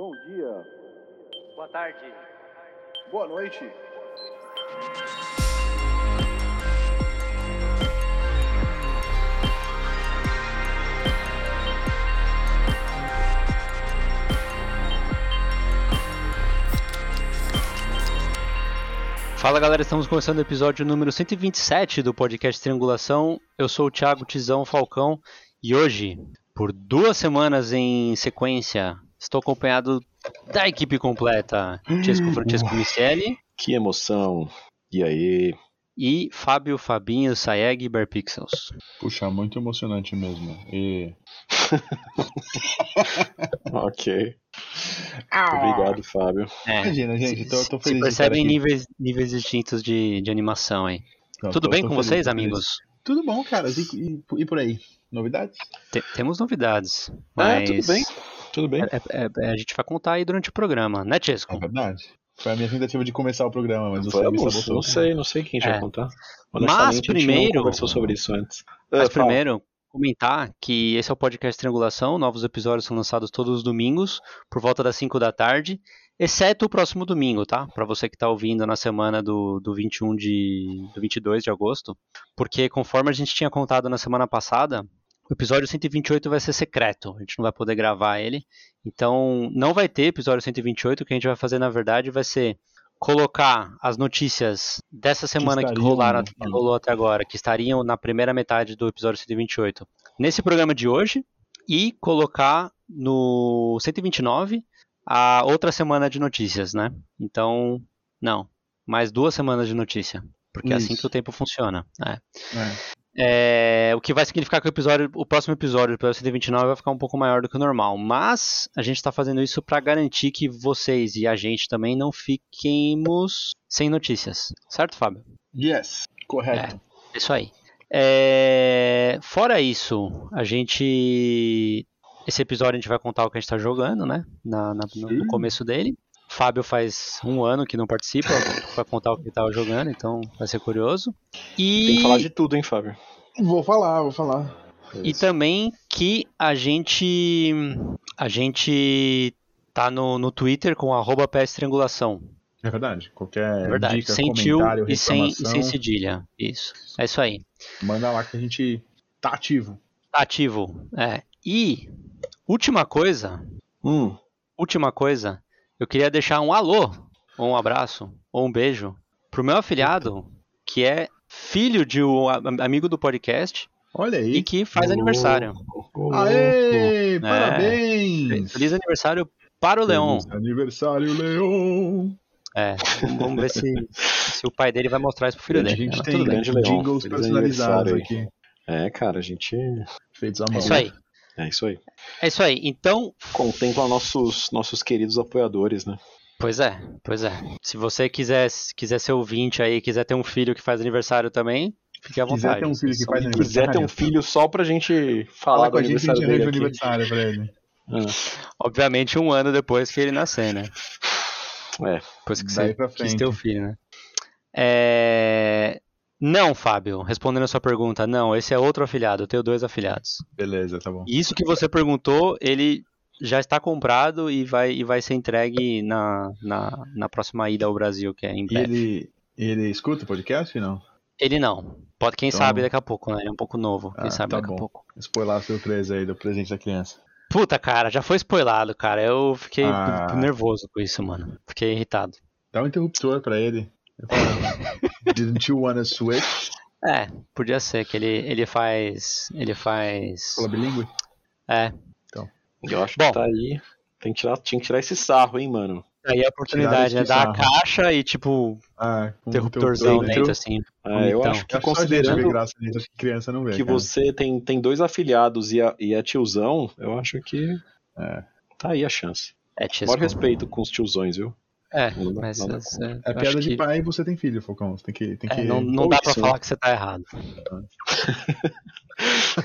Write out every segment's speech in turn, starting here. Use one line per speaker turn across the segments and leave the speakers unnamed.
Bom dia.
Boa tarde.
Boa noite.
Fala galera, estamos começando o episódio número 127 do podcast Triangulação. Eu sou o Thiago Tizão Falcão e hoje, por duas semanas em sequência, estou acompanhado da equipe completa: Francesco Francesco Michele.
Que emoção! E aí?
E Fábio Fabinho Saeg Barpixels.
Puxa, muito emocionante mesmo. E.
ok. Ah. Obrigado, Fábio.
É,
Imagina, gente, tô, tô feliz.
Se percebem níveis, níveis distintos de, de animação aí.
Não,
Tudo
tô-
bem
tô
com
feliz,
vocês,
tô feliz.
amigos?
Tudo bom, cara. E, e- e por aí? Novidades?
Te- temos novidades.
É,
Mas
tudo bem. Tudo bem.
é- é- é- a gente vai contar aí durante o programa, né, Chesco?
É verdade. Foi a minha tentativa de começar o programa, mas você me
Vamos,
sabotou.
não sei, não sei quem já
É.
vai contar.
Mas
Honestamente, a gente
primeiro-
não conversou sobre isso antes.
Mas
Ah, fala.
primeiro, comentar que esse é o podcast Triangulação, novos episódios são lançados todos os domingos, por volta das 5 da tarde, exceto o próximo domingo, tá? Pra você que tá ouvindo na semana do, do 21 de. do 22 de agosto, porque conforme a gente tinha contado na semana passada, o episódio 128 vai ser secreto, a gente não vai poder gravar ele. Então, não vai ter episódio 128, o que a gente vai fazer na verdade vai ser colocar as notícias dessa semana que,
estariam,
rolaram,
né?
que rolou até agora, que estariam na primeira metade do episódio 128, nesse programa de hoje, e colocar no 129 a outra semana de notícias, né? Então, não, mais duas semanas de notícia, porque é assim
Isso.
que o tempo funciona. É.
É.
É, o que vai significar que o episódio, o próximo episódio, o episódio 129, vai ficar um pouco maior do que o normal. Mas a gente está fazendo isso para garantir que vocês e a gente também não fiquemos sem notícias. Certo, Fábio?
Yes, correto.
É Isso aí. É, Fora isso, a gente. Esse episódio a gente vai contar o que a gente está jogando, né? Na, na- no, começo dele. Fábio faz um ano que não participa, vai contar o que ele estava jogando, então vai ser curioso. E...
Tem que falar de tudo, hein, Fábio?
Vou falar, vou falar.
E também que a gente a gente tá no, no Twitter com arroba PS Triangulação.
É verdade. Qualquer
É verdade.
dica,
sem tio
comentário,
e sem, e sem cedilha. Isso. É isso aí.
manda lá que a gente tá ativo.
Tá ativo. É. E última coisa,
Hum,
última coisa, eu queria deixar um alô, ou um abraço, ou um beijo pro meu afilhado, que é filho de um a- amigo do podcast
Olha
e
aí.
que faz aniversário.
Aê,
É.
parabéns!
Feliz aniversário para o Leon.
Feliz aniversário, Leon!
É, vamos- ver se, se o pai dele vai mostrar isso pro filho
a
dele.
gente
Mas
tem
grande Leon.
jingles
Feliz
personalizados aqui,
é, cara, a gente.
feitos à
É
mão.
isso aí.
É isso aí.
É isso aí. Então,
Contempla nossos, nossos queridos apoiadores, né?
pois é, pois é. Se você quiser, quiser ser ouvinte aí, quiser ter um filho que faz aniversário também, fique à
Se quiser
vontade.
ter um filho que faz
Se quiser
aniversário,
ter um filho só pra gente falar
fala com a gente, a gente
aniversário dele aqui.
aniversário pra ele.
Obviamente um ano depois que ele nascer, né?
É,
Depois que
Daí
você
pra
quis
frente.
ter o filho, né? É... Não, Fábio, respondendo a sua pergunta, não, esse é outro afilhado, eu tenho dois afilhados.
Beleza, tá bom.
E isso que você perguntou, ele já está comprado e vai, e vai ser entregue na, na, na próxima ida ao Brasil, que é em breve.
ele, ele escuta o podcast ou não?
Ele não. Pode, quem
Então-
sabe daqui a pouco, né? Ele é um pouco novo. Quem
Ah,
sabe
tá
daqui
bom.
a pouco.
Spoiler a surpresa aí do presente da criança.
Puta, cara, já foi spoilado, cara. Eu fiquei
Ah.
nervoso com isso, mano. Fiquei irritado.
Dá um interruptor pra ele. Eu Didn't you wanna switch?
É, podia ser que ele, ele faz. Ele faz.
Fala bilíngue?
É.
eu acho
Bom.
que tá aí. Tem que tirar, tinha que tirar esse sarro, hein, mano.
Aí a oportunidade é dar a caixa e, tipo,
Ah, um
interruptorzão
interruptor
dentro, assim.
É, eu
Então.
acho que
a gente
considerando
graça nisso, acho que criança não vê.
que
cara.
você tem, tem dois afiliados e, a, e é tiozão, eu acho que
É.
tá aí a chance.
É.
Maior respeito com os tiozões, viu?
É,
Não
mas.
não dá
é,
É piada
acho
de
que-
pai e você tem filho, Focão. Você tem que. Tem
é,
que...
não não dá pra falar
né?
que você tá errado.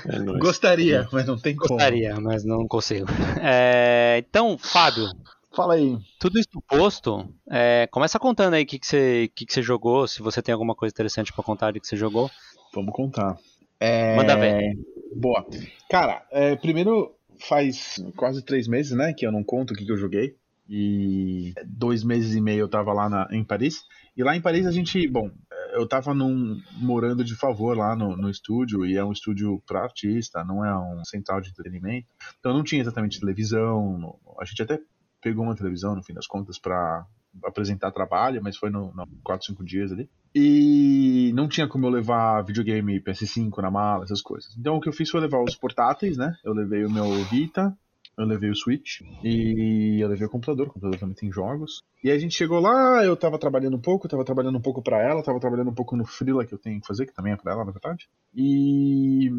É.
Gostaria, mas não tem como.
Gostaria, mas não consigo. É, então, Fábio,
Fala aí.
tudo isso posto, é, começa contando aí o que, que, você, que, que você jogou, se você tem alguma coisa interessante pra contar de que você jogou.
Vamos contar. É...
Manda ver.
Boa. Cara, é, primeiro faz quase três meses, né? Que eu não conto o que, que eu joguei. E dois meses e meio eu tava lá na- em Paris. E lá em Paris a gente, bom, eu tava num, morando de favor lá no, no estúdio, e é um estúdio pra artista, não é um central de entretenimento. Então não tinha exatamente televisão. a gente até pegou uma televisão, no fim das contas, pra apresentar trabalho, mas foi no, no 4, 5 dias ali. E não tinha como eu levar videogame PS5 na mala, essas coisas. Então o que eu fiz foi levar os portáteis, né? Eu levei o meu Vita, eu levei o Switch e eu levei o computador. O computador também tem jogos. E a gente chegou lá, eu tava trabalhando um pouco, tava trabalhando um pouco pra ela, tava trabalhando um pouco no freela que eu tenho que fazer, que também é pra ela, na verdade. E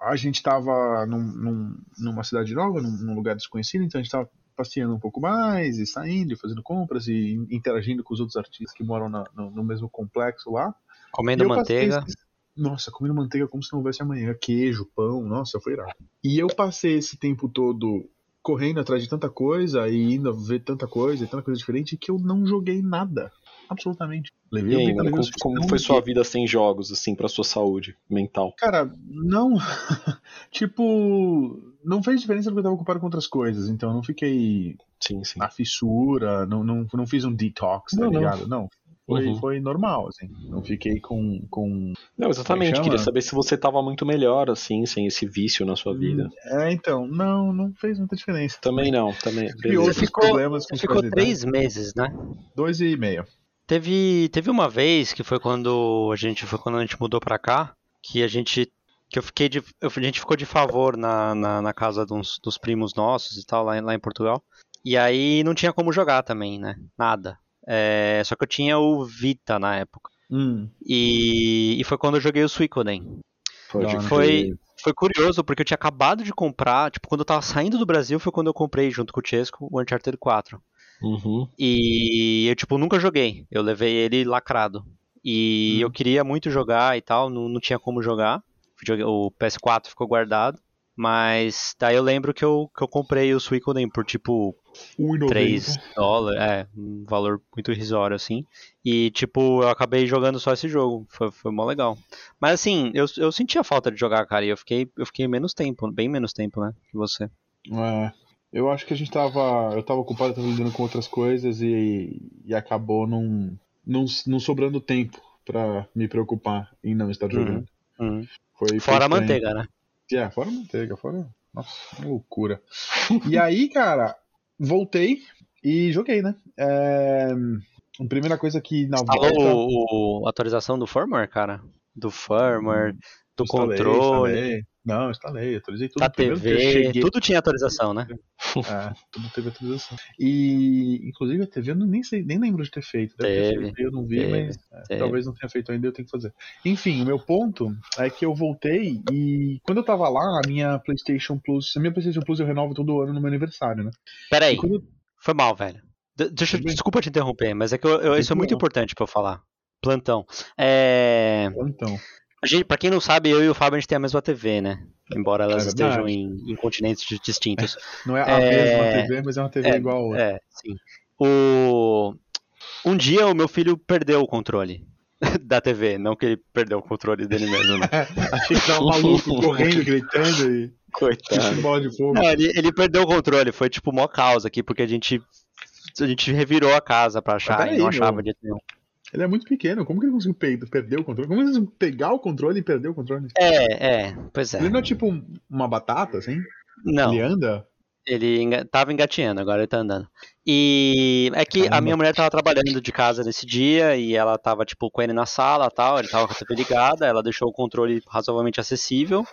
a gente tava num- num- numa cidade nova, num, num lugar desconhecido, então a gente tava passeando um pouco mais e saindo e fazendo compras e in- interagindo com os outros artistas que moram na- no, no mesmo complexo lá.
Comendo
passei
manteiga.
esses- Nossa, comendo manteiga como se não houvesse amanhã. Queijo, pão, nossa, foi irado. E eu passei esse tempo todo correndo atrás de tanta coisa e indo ver tanta coisa e tanta coisa diferente que eu não joguei nada. Absolutamente. Levei
aí, como, como
não
foi sua vida sem jogos, assim, pra sua saúde mental?
Cara, não. tipo, não fez diferença porque eu tava ocupado com outras coisas. Então eu não fiquei
Sim, sim.
na fissura, não, não, não fiz um detox, tá
Não, não.
ligado? Não. Foi,
Uhum.
foi normal, assim. Não fiquei com. com...
Não, exatamente.
chama?
Queria saber se você tava muito melhor, assim, sem esse vício na sua vida.
É, então, não, não fez muita diferença.
Também não, também.
E
Beleza.
outros
ficou-
problemas com
Você ficou três meses, né?
Dois e meio.
Teve, teve uma vez que foi quando a gente foi quando a gente mudou pra cá, que a gente que eu fiquei de eu- a gente ficou de favor na, na, na casa dos, dos primos nossos e tal lá, em- lá em Portugal. E aí não tinha como jogar também, né? Nada. É, só que eu tinha o Vita na época.
Hum,
E, e foi quando eu joguei o Suicoden.
Pode
Foi, foi curioso, porque eu tinha acabado de comprar, tipo, quando eu tava saindo do Brasil foi quando eu comprei junto com o Chesco o Uncharted 4.
Uhum.
E eu, tipo, nunca joguei. Eu levei ele lacrado. E
Hum.
eu queria muito jogar e tal, não, não tinha como jogar. O PS4 ficou guardado. Mas daí eu lembro que eu, que eu comprei o Suicoden por tipo 3 dólares, é, um valor muito irrisório assim. E tipo, eu acabei jogando só esse jogo, foi, foi mó legal. Mas assim, eu, eu sentia falta de jogar, cara, e eu fiquei, eu fiquei menos tempo, bem menos tempo, né, que você.
É, eu acho que a gente tava. Eu tava ocupado, tava lidando com outras coisas e, e acabou não, não, não sobrando tempo pra me preocupar em não estar jogando.
Uhum.
Foi, foi
Fora a manteiga, né?
É, fora a manteiga, fora. Nossa, loucura. e aí, cara, voltei e joguei, né? É, A primeira coisa que na
Instalou
volta.
o, o- a atualização do firmware, cara? Do firmware, do
instalei,
controle,
instalei. Não, instalei, atualizei tudo.
da
eu
TV, tudo tinha atualização, né?
É, tudo teve atualização. E, inclusive, a TV eu nem, sei, nem lembro de ter feito. Deve ter
Teve,
eu não vi,
teve,
mas é, talvez não tenha feito ainda, eu tenho que fazer. Enfim, o meu ponto é que eu voltei e quando eu tava lá, a minha PlayStation Plus. A minha PlayStation Plus eu renovo todo ano no meu aniversário, né?
Pera aí,
E quando-
foi mal, velho. De- deixa, desculpa te interromper, mas é que eu- eu- isso é muito importante pra eu falar. Plantão. É,
Então,
a gente, pra quem não sabe, eu e o Fábio a gente tem a mesma TV, né? Embora elas
É
estejam em, em continentes di- distintos.
não é a
É,
mesma TV, mas é uma TV
é,
igual a outra.
É, sim. O... Um dia o meu filho perdeu o controle da TV, não que ele perdeu o controle dele mesmo, né?
Achei que tava um maluco correndo, gritando e
Coitado.
Não, ele, ele perdeu o controle, foi tipo mó causa aqui, porque a gente a gente revirou a casa pra achar e não achava
meu.
de nenhum.
Ele é muito pequeno, como que ele conseguiu pe- perder o controle? Como ele conseguiu pegar o controle e perder o controle?
É, é, pois é.
Ele não é tipo um- uma batata, assim?
Não,
Ele anda?
ele enga- tava engatinhando, agora ele tá andando. E é que a
Caramba.
minha mulher tava trabalhando de casa nesse dia e ela tava, tipo, com ele na sala tal, ele tava com a TV ligada, ela deixou o controle razoavelmente acessível.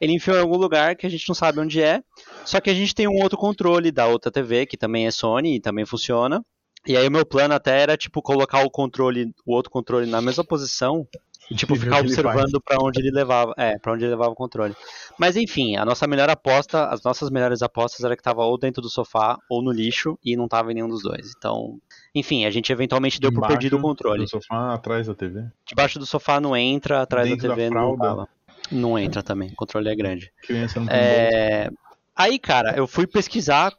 Ele enfiou em algum lugar que a gente não sabe onde é. Só que a gente tem um outro controle da outra TV, que também é Sony e também funciona. E aí o meu plano até era, tipo, colocar o controle, o outro controle na mesma posição e, tipo,
E
ficar observando pra onde ele levava, é, para onde ele levava o controle. Mas enfim, a nossa melhor aposta, as nossas melhores apostas era que tava ou dentro do sofá ou no lixo e não tava em nenhum dos dois. Então, enfim, a gente eventualmente deu por
Embaixo
perdido o controle.
No sofá, atrás da TV.
Debaixo do sofá não entra, atrás
Dentro
da
da
TV não
fralda.
tava. Não entra também, o controle é grande.
Criança não tem.
É... Aí, cara, eu fui pesquisar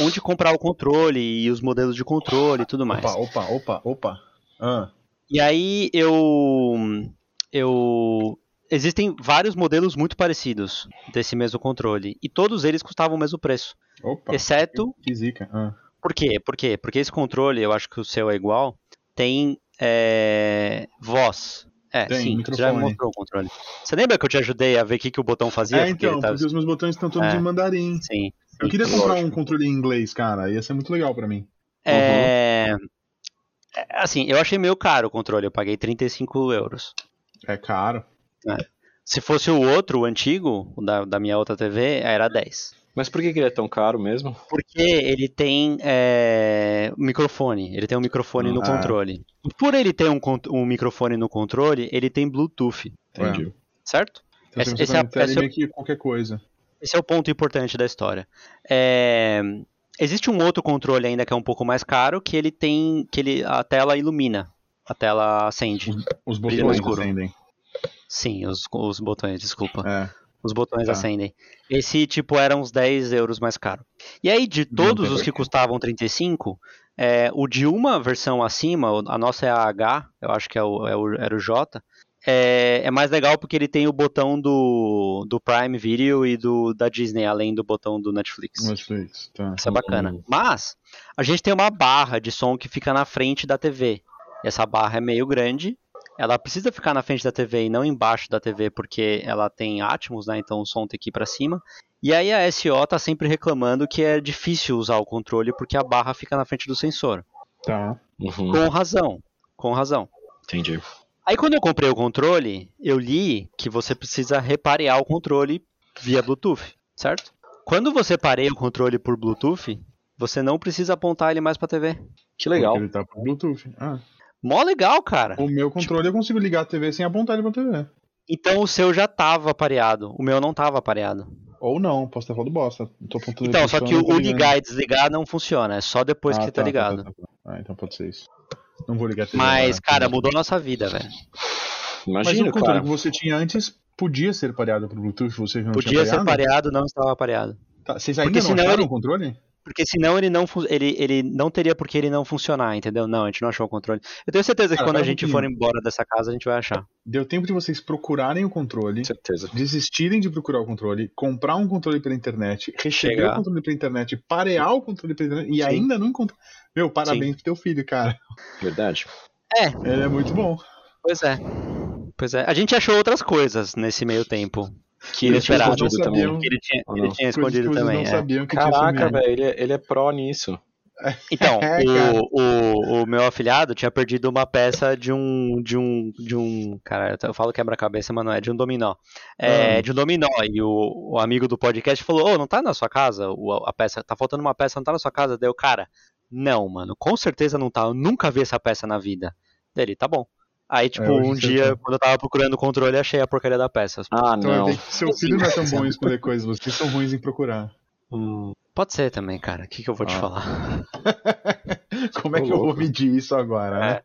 onde comprar o controle e os modelos de controle e tudo mais.
Opa, opa, opa, opa. Ah,
E aí eu eu existem vários modelos muito parecidos desse mesmo controle e todos eles custavam o mesmo preço,
opa.
exceto
Que zica. Ah.
Por quê? Por quê? Porque esse controle, eu acho que o seu é igual, tem é, voz. É,
Tem,
sim, você já me
microfone.
mostrou o controle. Você lembra que eu te ajudei a ver o que, que o botão fazia?
É, então,
tá-
porque os meus botões estão todos
É.
em mandarim.
Sim.
Eu queria
Lógico.
comprar um controle em inglês, cara. Ia ser muito legal pra mim.
É... é, Assim, eu achei meio caro o controle, eu paguei 35 euros.
É caro.
Se fosse o outro, o antigo, o da, da minha outra TV, era 10.
Mas por que, que ele é tão caro mesmo?
Porque ele tem é, microfone, ele tem um microfone no
Ah.
controle. Por ele ter um, um microfone no controle, ele tem Bluetooth,
Entendi.
certo?
Então
Esse-
você
esse é- é
que qualquer coisa.
Esse é o ponto importante da história. É, Existe um outro controle ainda que é um pouco mais caro, que ele tem. que ele, a tela ilumina. A tela acende.
Os
no
botões acendem.
Sim, os, os botões, desculpa.
É.
Os botões
Tá.
acendem. Esse tipo era uns 10 euros mais caro. E aí, de todos os que custavam 35, é, o de uma versão acima, a nossa é a H, eu acho que é o, é o- era o J, é, é mais legal porque ele tem o botão do, do Prime Video e do da Disney, além do botão do Netflix.
Netflix, tá.
Isso é bacana.
Hum.
Mas, a gente tem uma barra de som que fica na frente da TV. E essa barra é meio grande. Ela precisa ficar na frente da TV e não embaixo da TV, porque ela tem Atmos, né? Então o som tem que ir pra cima. E aí a SO tá sempre reclamando que é difícil usar o controle porque a barra fica na frente do sensor.
Tá.
Uhum,
Com razão. Com razão.
entendi.
Aí quando eu comprei o controle, eu li que você precisa reparear o controle via Bluetooth, certo? Quando você pareia o controle por Bluetooth, você não precisa apontar ele mais pra TV.
Que legal.
Porque ele tá por Bluetooth. Ah.
Mó legal, cara.
O meu controle eu consigo ligar a TV sem apontar ele pra TV.
Então o seu já tava pareado, o meu não tava pareado.
Ou não, posso ter falado bosta. Tô apontando
Então, só que o, ligar e desligar não funciona, é só depois
Ah,
que tá, ligado.
tá, tá. Ah, então pode ser isso. Não vou ligar a TV.
Mas,
agora.
cara, mudou nossa vida, velho.
Mas
Imagina,
o controle
cara.
que você tinha antes podia ser pareado por Bluetooth, você não
Podia
tinha
ser
pareado?
pareado, não estava pareado.
Tá, vocês ainda
Porque
não
senão
acharam
ele-
o controle?
Porque senão ele não, ele, ele não teria por que ele não funcionar, entendeu? Não, a gente não achou o controle. Eu tenho certeza que
Cara,
quando a
um
gente for embora dessa casa, a gente vai achar.
Deu tempo de vocês procurarem o controle,
Certeza.
desistirem de procurar o controle, comprar um controle pela internet, receber
Chegar.
o controle pela internet, parear o controle pela internet e
Sim.
ainda não encontrar. Meu, parabéns pro teu filho, cara.
Verdade.
É,
Ele é muito bom.
pois é. Pois é. A gente achou outras coisas nesse meio tempo.
Que ele também.
sabiam.
Que ele tinha, ele tinha escondido também.
não
é.
sabiam que tinha
Caraca, velho, ele, é- ele é pró nisso.
Então,
É,
o, o, o meu afilhado tinha perdido uma peça de um. de um. de um. Cara, eu falo quebra-cabeça, mas não é, de um dominó. É,
Ah.
de um dominó. E o, o amigo do podcast falou: Ô, não tá na sua casa o, a peça? Tá faltando uma peça, não tá na sua casa? Deu, cara, não, mano, com certeza não tá. Eu nunca vi essa peça na vida. Dele, tá bom. Aí, tipo,
hoje
um dia,
tá.
quando eu tava procurando o controle, achei a porcaria da peça.
Ah,
Então,
não.
seu filho não é tão bom em escolher coisas, vocês são ruins em procurar.
Hum, pode ser também, cara. O que, que eu vou te
Ah.
falar?
Como é que eu vou medir isso agora, né?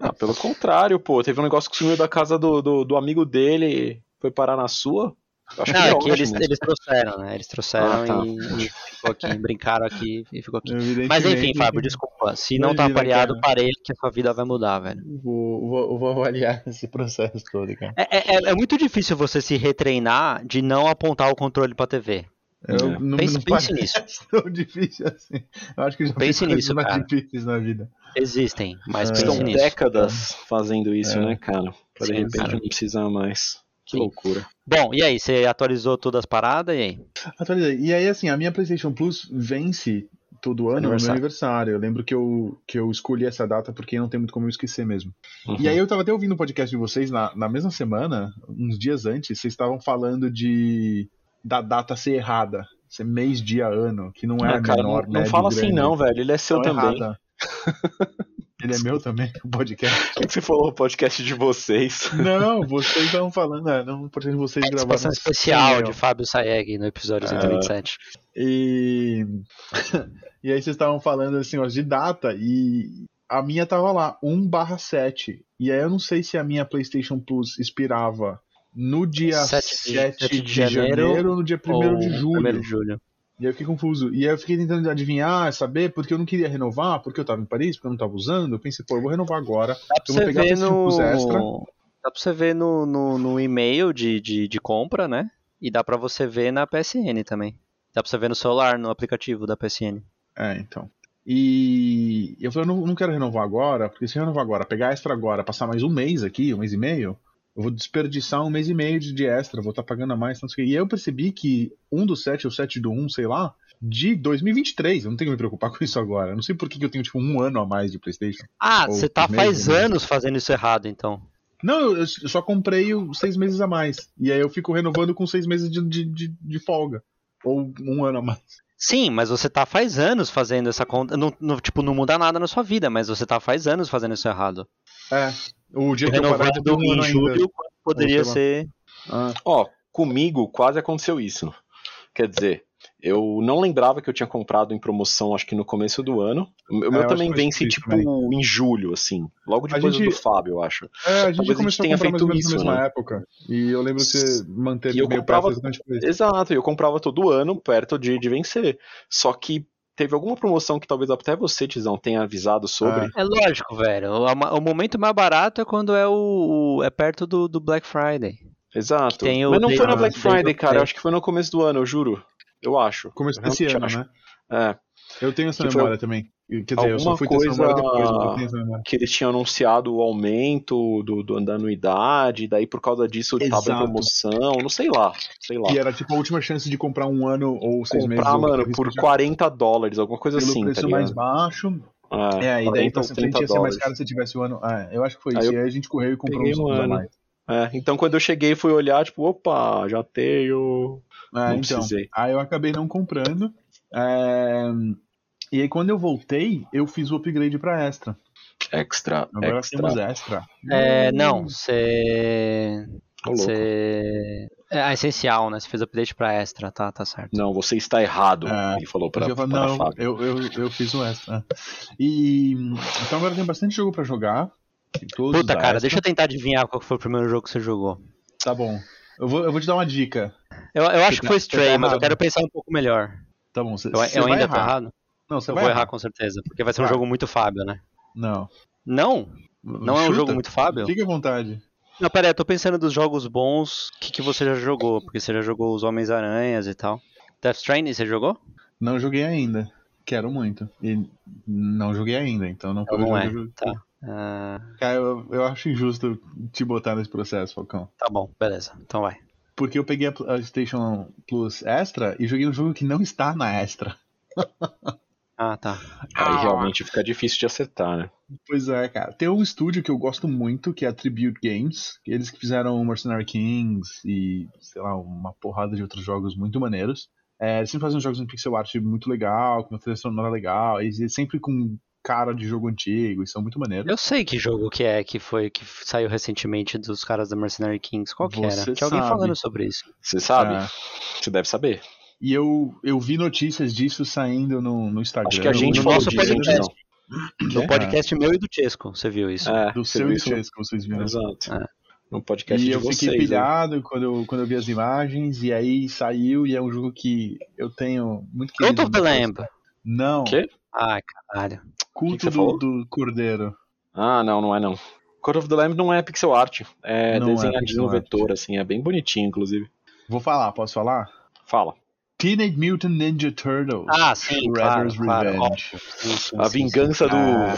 Ah, pelo contrário, pô. Teve um negócio que sumiu da casa do, do, do amigo dele, foi parar na sua. Acho
Não,
que
é
é
que eles, eles trouxeram, né? Eles trouxeram
Ah, tá.
e, e ficou aqui, brincaram aqui e ficou aqui. Mas enfim, Fábio, desculpa. Se não tá pareado,
cara.
parei que a sua vida vai mudar, velho.
Vou, vou, vou avaliar esse processo todo, cara.
É, é- é- é muito difícil você se retreinar de não apontar o controle pra TV.
Eu,
É.
não,
Pense-
não
pense nisso.
tão difícil assim. Eu acho que já
Pense nisso,
mais
cara.
difíceis na vida.
Existem, mas
É.
pense
Estão
nisso.
décadas fazendo isso,
É.
né, cara? Pra de
Sim,
repente
cara.
não precisar mais. Que loucura.
Bom, e aí, você atualizou todas as paradas e aí?
Atualizei. E aí, assim, a minha PlayStation Plus vence todo ano no meu
Aniversário.
aniversário. Eu lembro que eu, que eu escolhi essa data porque não tem muito como eu esquecer mesmo.
Uhum.
E aí eu tava até ouvindo o podcast de vocês na, na mesma semana, uns dias antes, vocês estavam falando de da data ser errada. Ser mês, dia, ano, que não é
Ah,
a
cara,
menor,
não, não fala assim
grande.
não, velho. Ele é seu
Tá
também.
Ele é meu também, o podcast.
Por que você falou o podcast de vocês?
Não, vocês estavam falando, é, não ser vocês gravaram.
Participação especial de Fábio Saeg no episódio
Ah.
127.
E, e aí vocês estavam falando assim, ó, de data, e a minha tava lá, 1 barra 7. E aí eu não sei se a minha PlayStation Plus expirava no dia 7
7
de,
de- de janeiro
janeiro ou no dia 1
Ou
de julho.
1 de julho.
E aí eu fiquei confuso. E aí eu fiquei tentando adivinhar, saber, porque eu não queria renovar, porque eu tava em Paris, porque eu não tava usando. Eu pensei, pô, eu vou renovar agora.
Dá pra
Eu vou pegar
ver no.
Extra.
Dá pra você ver no, no, no e-mail de, de, de compra, né? E dá pra você ver na PSN também. Dá pra você ver no celular, no aplicativo da PSN.
É, então. E eu falei, eu não, não quero renovar agora, porque se eu renovar agora, pegar extra agora, passar mais um mês aqui, um mês e meio, eu vou desperdiçar um mês e meio de, extra, vou estar pagando a mais, não sei o quê. E aí eu percebi que um do 7 ou 7 do 1, sei lá, de 2023, eu não tenho que me preocupar com isso agora. Eu não sei por que eu tenho, tipo, um ano a mais de Playstation.
Ah, você tá faz
né?
anos fazendo isso errado, então.
Não, eu, só comprei o seis meses a mais. E aí eu fico renovando com seis meses de, de, de, de folga. Ou um ano a mais.
Sim, mas você tá faz anos fazendo essa conta. Não, não- tipo, não muda nada na sua vida, mas você tá faz anos fazendo isso errado.
É. O dia que eu parar um
em julho, poderia ser.
Ah,
Ó, comigo quase aconteceu isso. Quer dizer, eu não lembrava que eu tinha comprado em promoção, acho que no começo do ano. O meu
É,
também vence, tipo,
também.
em julho, assim. Logo depois
gente-
do Fábio, eu acho.
é, a gente
Talvez a gente
começou a
tenha
comprar mais
feito
menos
isso,
na
né?
época. E eu lembro que você manteve
eu
meio
comprava-
isso.
Exato, eu comprava todo ano perto de, de vencer. Só que teve alguma promoção que talvez até você, Tizão, tenha avisado sobre.
Ah.
É lógico, velho. O, o momento mais barato é quando é o. o- é perto do, do Black Friday.
Exato. Mas não foi na Black
Day
Friday, cara. Eu acho que foi no começo do ano, eu juro. Eu acho.
Começo desse ano,
acho.
né?
É.
Eu tenho essa
foi
memória também. Quer dizer, eu só
alguma
fui ter essa
coisa-
memória depois,
que eles tinham anunciado o aumento do, do- da anuidade, e daí por causa disso tava em
Exato.
promoção, não sei lá, sei lá.
Que era tipo a última chance de comprar um ano ou seis meses.
Comprar, mano, por
seja
40 dólares, alguma coisa
pelo
assim, tá
preço mais
ligado?
baixo.
É,
É, e daí
40
pra frente
30
ia ser mais caro se tivesse o ano. É, eu acho que foi
Aí
isso.
eu
E aí a gente correu e comprou uns
um ano.
mais.
É, então quando eu cheguei e fui olhar, tipo, opa, já tenho.
É,
Não
então.
precisei.
Aí eu acabei não comprando. É, E aí quando eu voltei, eu fiz o upgrade pra extra.
Extra,
Agora
extra.
temos extra.
É,
Hum.
não, você. Você. É essencial, né? Você fez update pra extra, tá, tá certo.
Não, você está errado,
É,
ele falou pra,
Eu
para
não,
Fábio.
eu, eu, eu fiz o extra. E então agora tem bastante jogo pra jogar. Todos
Puta, cara,
extra.
deixa eu tentar adivinhar qual foi o primeiro jogo que você jogou.
Tá bom. Eu vou, eu vou te dar uma dica.
Eu, eu acho que
tá-
foi
você
Stray,
tá
mas eu quero pensar um pouco melhor.
Tá bom, você,
Eu, eu ainda tô
errar.
errado?
Não, você
Eu
vai
vou
errar.
errar com certeza, porque vai ser um jogo muito Fábio, né?
Não.
Não? Não é um
Chuta.
jogo muito Fábio?
Fique à vontade.
Não, pera aí, eu tô pensando dos jogos bons que, que você já jogou, porque você já jogou os Homens-Aranhas e tal. Death Stranding, você jogou?
Não joguei ainda. Quero muito. E não joguei ainda, então não
Então não é, tá. Ah,
Cara, eu, eu acho injusto te botar nesse processo, Falcão.
tá bom, beleza. Então vai.
Porque eu peguei a PlayStation Plus Extra e joguei um jogo que não está na Extra.
Ah, tá.
Aí realmente fica difícil de acertar, né?
Pois é, cara. Tem um estúdio que eu gosto muito, que é a Tribute Games. Eles que fizeram Mercenary Kings e, sei lá, uma porrada de outros jogos muito maneiros. É, eles sempre fazem jogos em pixel art muito legal, com uma trilha sonora legal, e sempre com cara de jogo antigo, e são muito maneiros.
Eu sei que jogo que é que foi que saiu recentemente dos caras da Mercenary Kings. Qual que
Você
era? Tinha alguém falando sobre isso.
Você sabe?
É.
Você deve saber.
E eu, eu vi notícias disso saindo no, no Instagram.
Acho que a gente
no
falou
nosso
disso,
podcast.
não.
No podcast meu e do Chesco, você viu isso?
É,
Do seu e? Chase, que vocês viram.
Exato.
É.
No podcast
E
de
eu
vocês.
fiquei
né?
pilhado quando eu, quando eu vi as imagens, e aí saiu, e é um jogo que eu tenho muito
Cult
querido.
of the Lamb.
Não,
Quê?
Ai, caralho.
Que que
culto do, do Cordeiro.
Ah, não, não é não. Code of the Lamb não é pixel art. É
Não é
desenhadinho
pixel
no
art.
vetor, assim. É bem bonitinho, inclusive.
Vou falar, posso falar?
Fala.
Teenage Mutant Ninja Turtles.
Ah, sim, claro,
Shredder's
claro.
Revenge.
óbvio. Sim, sim,
A
sim,
vingança do
Ah.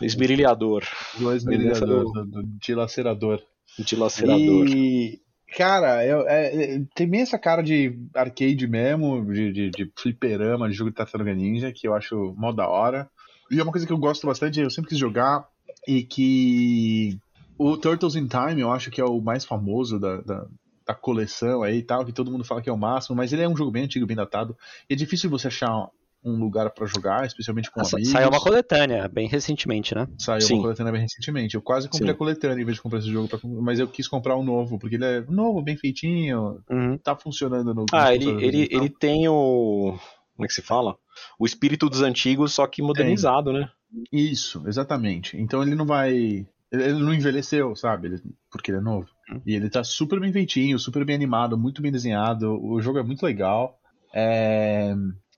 esmerilhador.
Do esmerilhador, do, do dilacerador.
Dilacerador.
E, cara, eu, é, é, tem bem essa cara de arcade mesmo, de, de, de fliperama, de jogo de Tartaruga Ninja, que eu acho mó da hora. E é uma coisa que eu gosto bastante, eu sempre quis jogar, e que o Turtles in Time eu acho que é o mais famoso da, da, da coleção aí e tal, que todo mundo fala que é o máximo, mas ele é um jogo bem antigo, bem datado, e é difícil você achar um lugar pra jogar, especialmente com
Sa-
amigos.
Saiu uma coletânea, bem recentemente, né?
Saiu
Sim.
uma coletânea bem recentemente. Eu quase comprei
Sim.
a coletânea em vez de comprar esse jogo, pra- mas eu quis comprar um novo, porque ele é novo, bem feitinho,
Uhum.
tá funcionando no.
Ah, ele, ele, ele tem o. Como é que se fala? O espírito dos antigos, só que modernizado, né?
Isso, exatamente. Então ele não vai. Ele não envelheceu, sabe? Ele- porque ele é novo.
Hum.
E ele tá super bem feitinho, super bem animado, muito bem desenhado. O jogo é muito legal. É,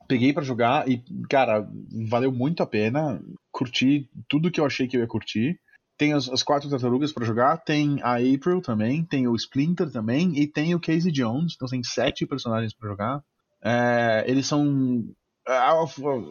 Peguei pra jogar e, cara, valeu muito a pena. Curti tudo que eu achei que eu ia curtir. Tem as, as quatro tartarugas pra jogar, tem a April também, tem o Splinter também e tem o Casey Jones. Então tem sete personagens pra jogar. É, eles são a,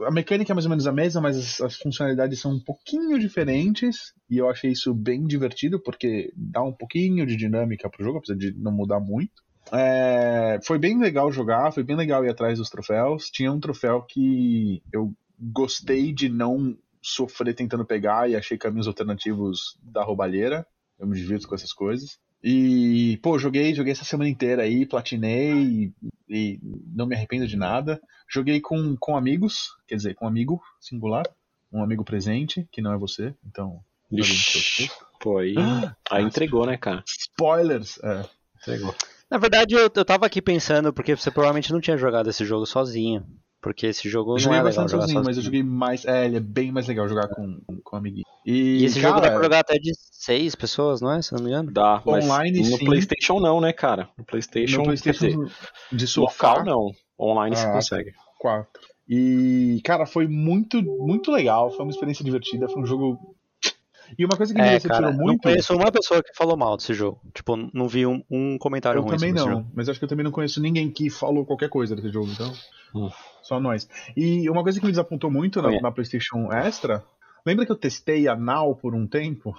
a, mecânica é mais ou menos a mesma, mas as, as, funcionalidades são um pouquinho diferentes. E eu achei isso bem divertido, porque dá um pouquinho de dinâmica pro jogo, apesar de não mudar muito. É, foi bem legal jogar, foi bem legal ir atrás dos troféus. Tinha um troféu que eu gostei de não sofrer tentando pegar e achei caminhos alternativos da roubalheira. Eu me divirto com essas coisas. E, pô, joguei, joguei essa semana inteira aí, platinei e, não me arrependo de nada. Joguei com, com amigos, quer dizer, com um amigo singular, um amigo presente, que não é você, então.
Ixi, pô, aí, ah, aí entregou, né, cara?
Spoilers! É, entregou.
Na verdade, eu, eu tava aqui pensando, porque você provavelmente não tinha jogado esse jogo sozinho. Porque esse jogo eu não
joguei
é
bastante
legal
sozinho, mas eu joguei mais. É, ele é bem mais legal jogar com, com amiguinho. E,
e esse cara, jogo dá pra jogar até de seis pessoas, não é? Se não me engano.
Dá, mas online no sim. PlayStation não, né, cara? No PlayStation, no PlayStation dizer, de sofá. Local não. Online ah, você consegue.
Quatro. E, cara, foi muito, muito legal. Foi uma experiência divertida. Foi um jogo e uma coisa que me é, decepcionou muito. Não
conheço uma pessoa que falou mal desse jogo. Tipo, não vi um, um comentário
eu
ruim.
Eu também não, jogo. mas acho que eu também não conheço ninguém que falou qualquer coisa desse jogo, então. Hum. Só nós. E uma coisa que me desapontou muito na, na, PlayStation Extra. Lembra que eu testei a Now por um tempo?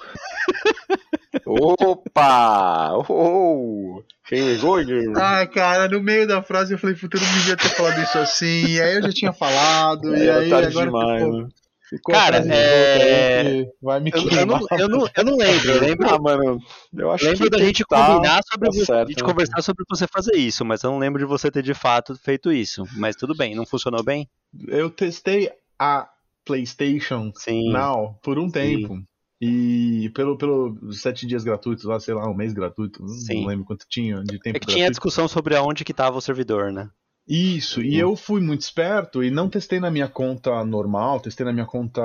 Opa! Oh, chegou,
Ah, cara, no meio da frase eu falei, puta, eu não devia ter falado isso assim. E aí eu já tinha falado, é, e aí agora.
Demais, ficou... Né?
Ficou Cara, é... vai me eu, eu, não, eu, não, eu não lembro. Eu lembro, ah, mano, eu acho lembro que da gente tá, combinar sobre tá certo, gente né? conversar sobre você fazer isso, mas eu não lembro de você ter de fato feito isso. Mas tudo bem, não funcionou bem?
Eu testei a PlayStation Sim. Now por um tempo. Sim. E pelo, pelo sete dias gratuitos, lá, sei lá, um mês gratuito, Sim. não lembro quanto tinha de tempo.
É que tinha discussão sobre aonde que tava o servidor, né?
Isso, e eu fui muito esperto e não testei na minha conta normal, testei na minha conta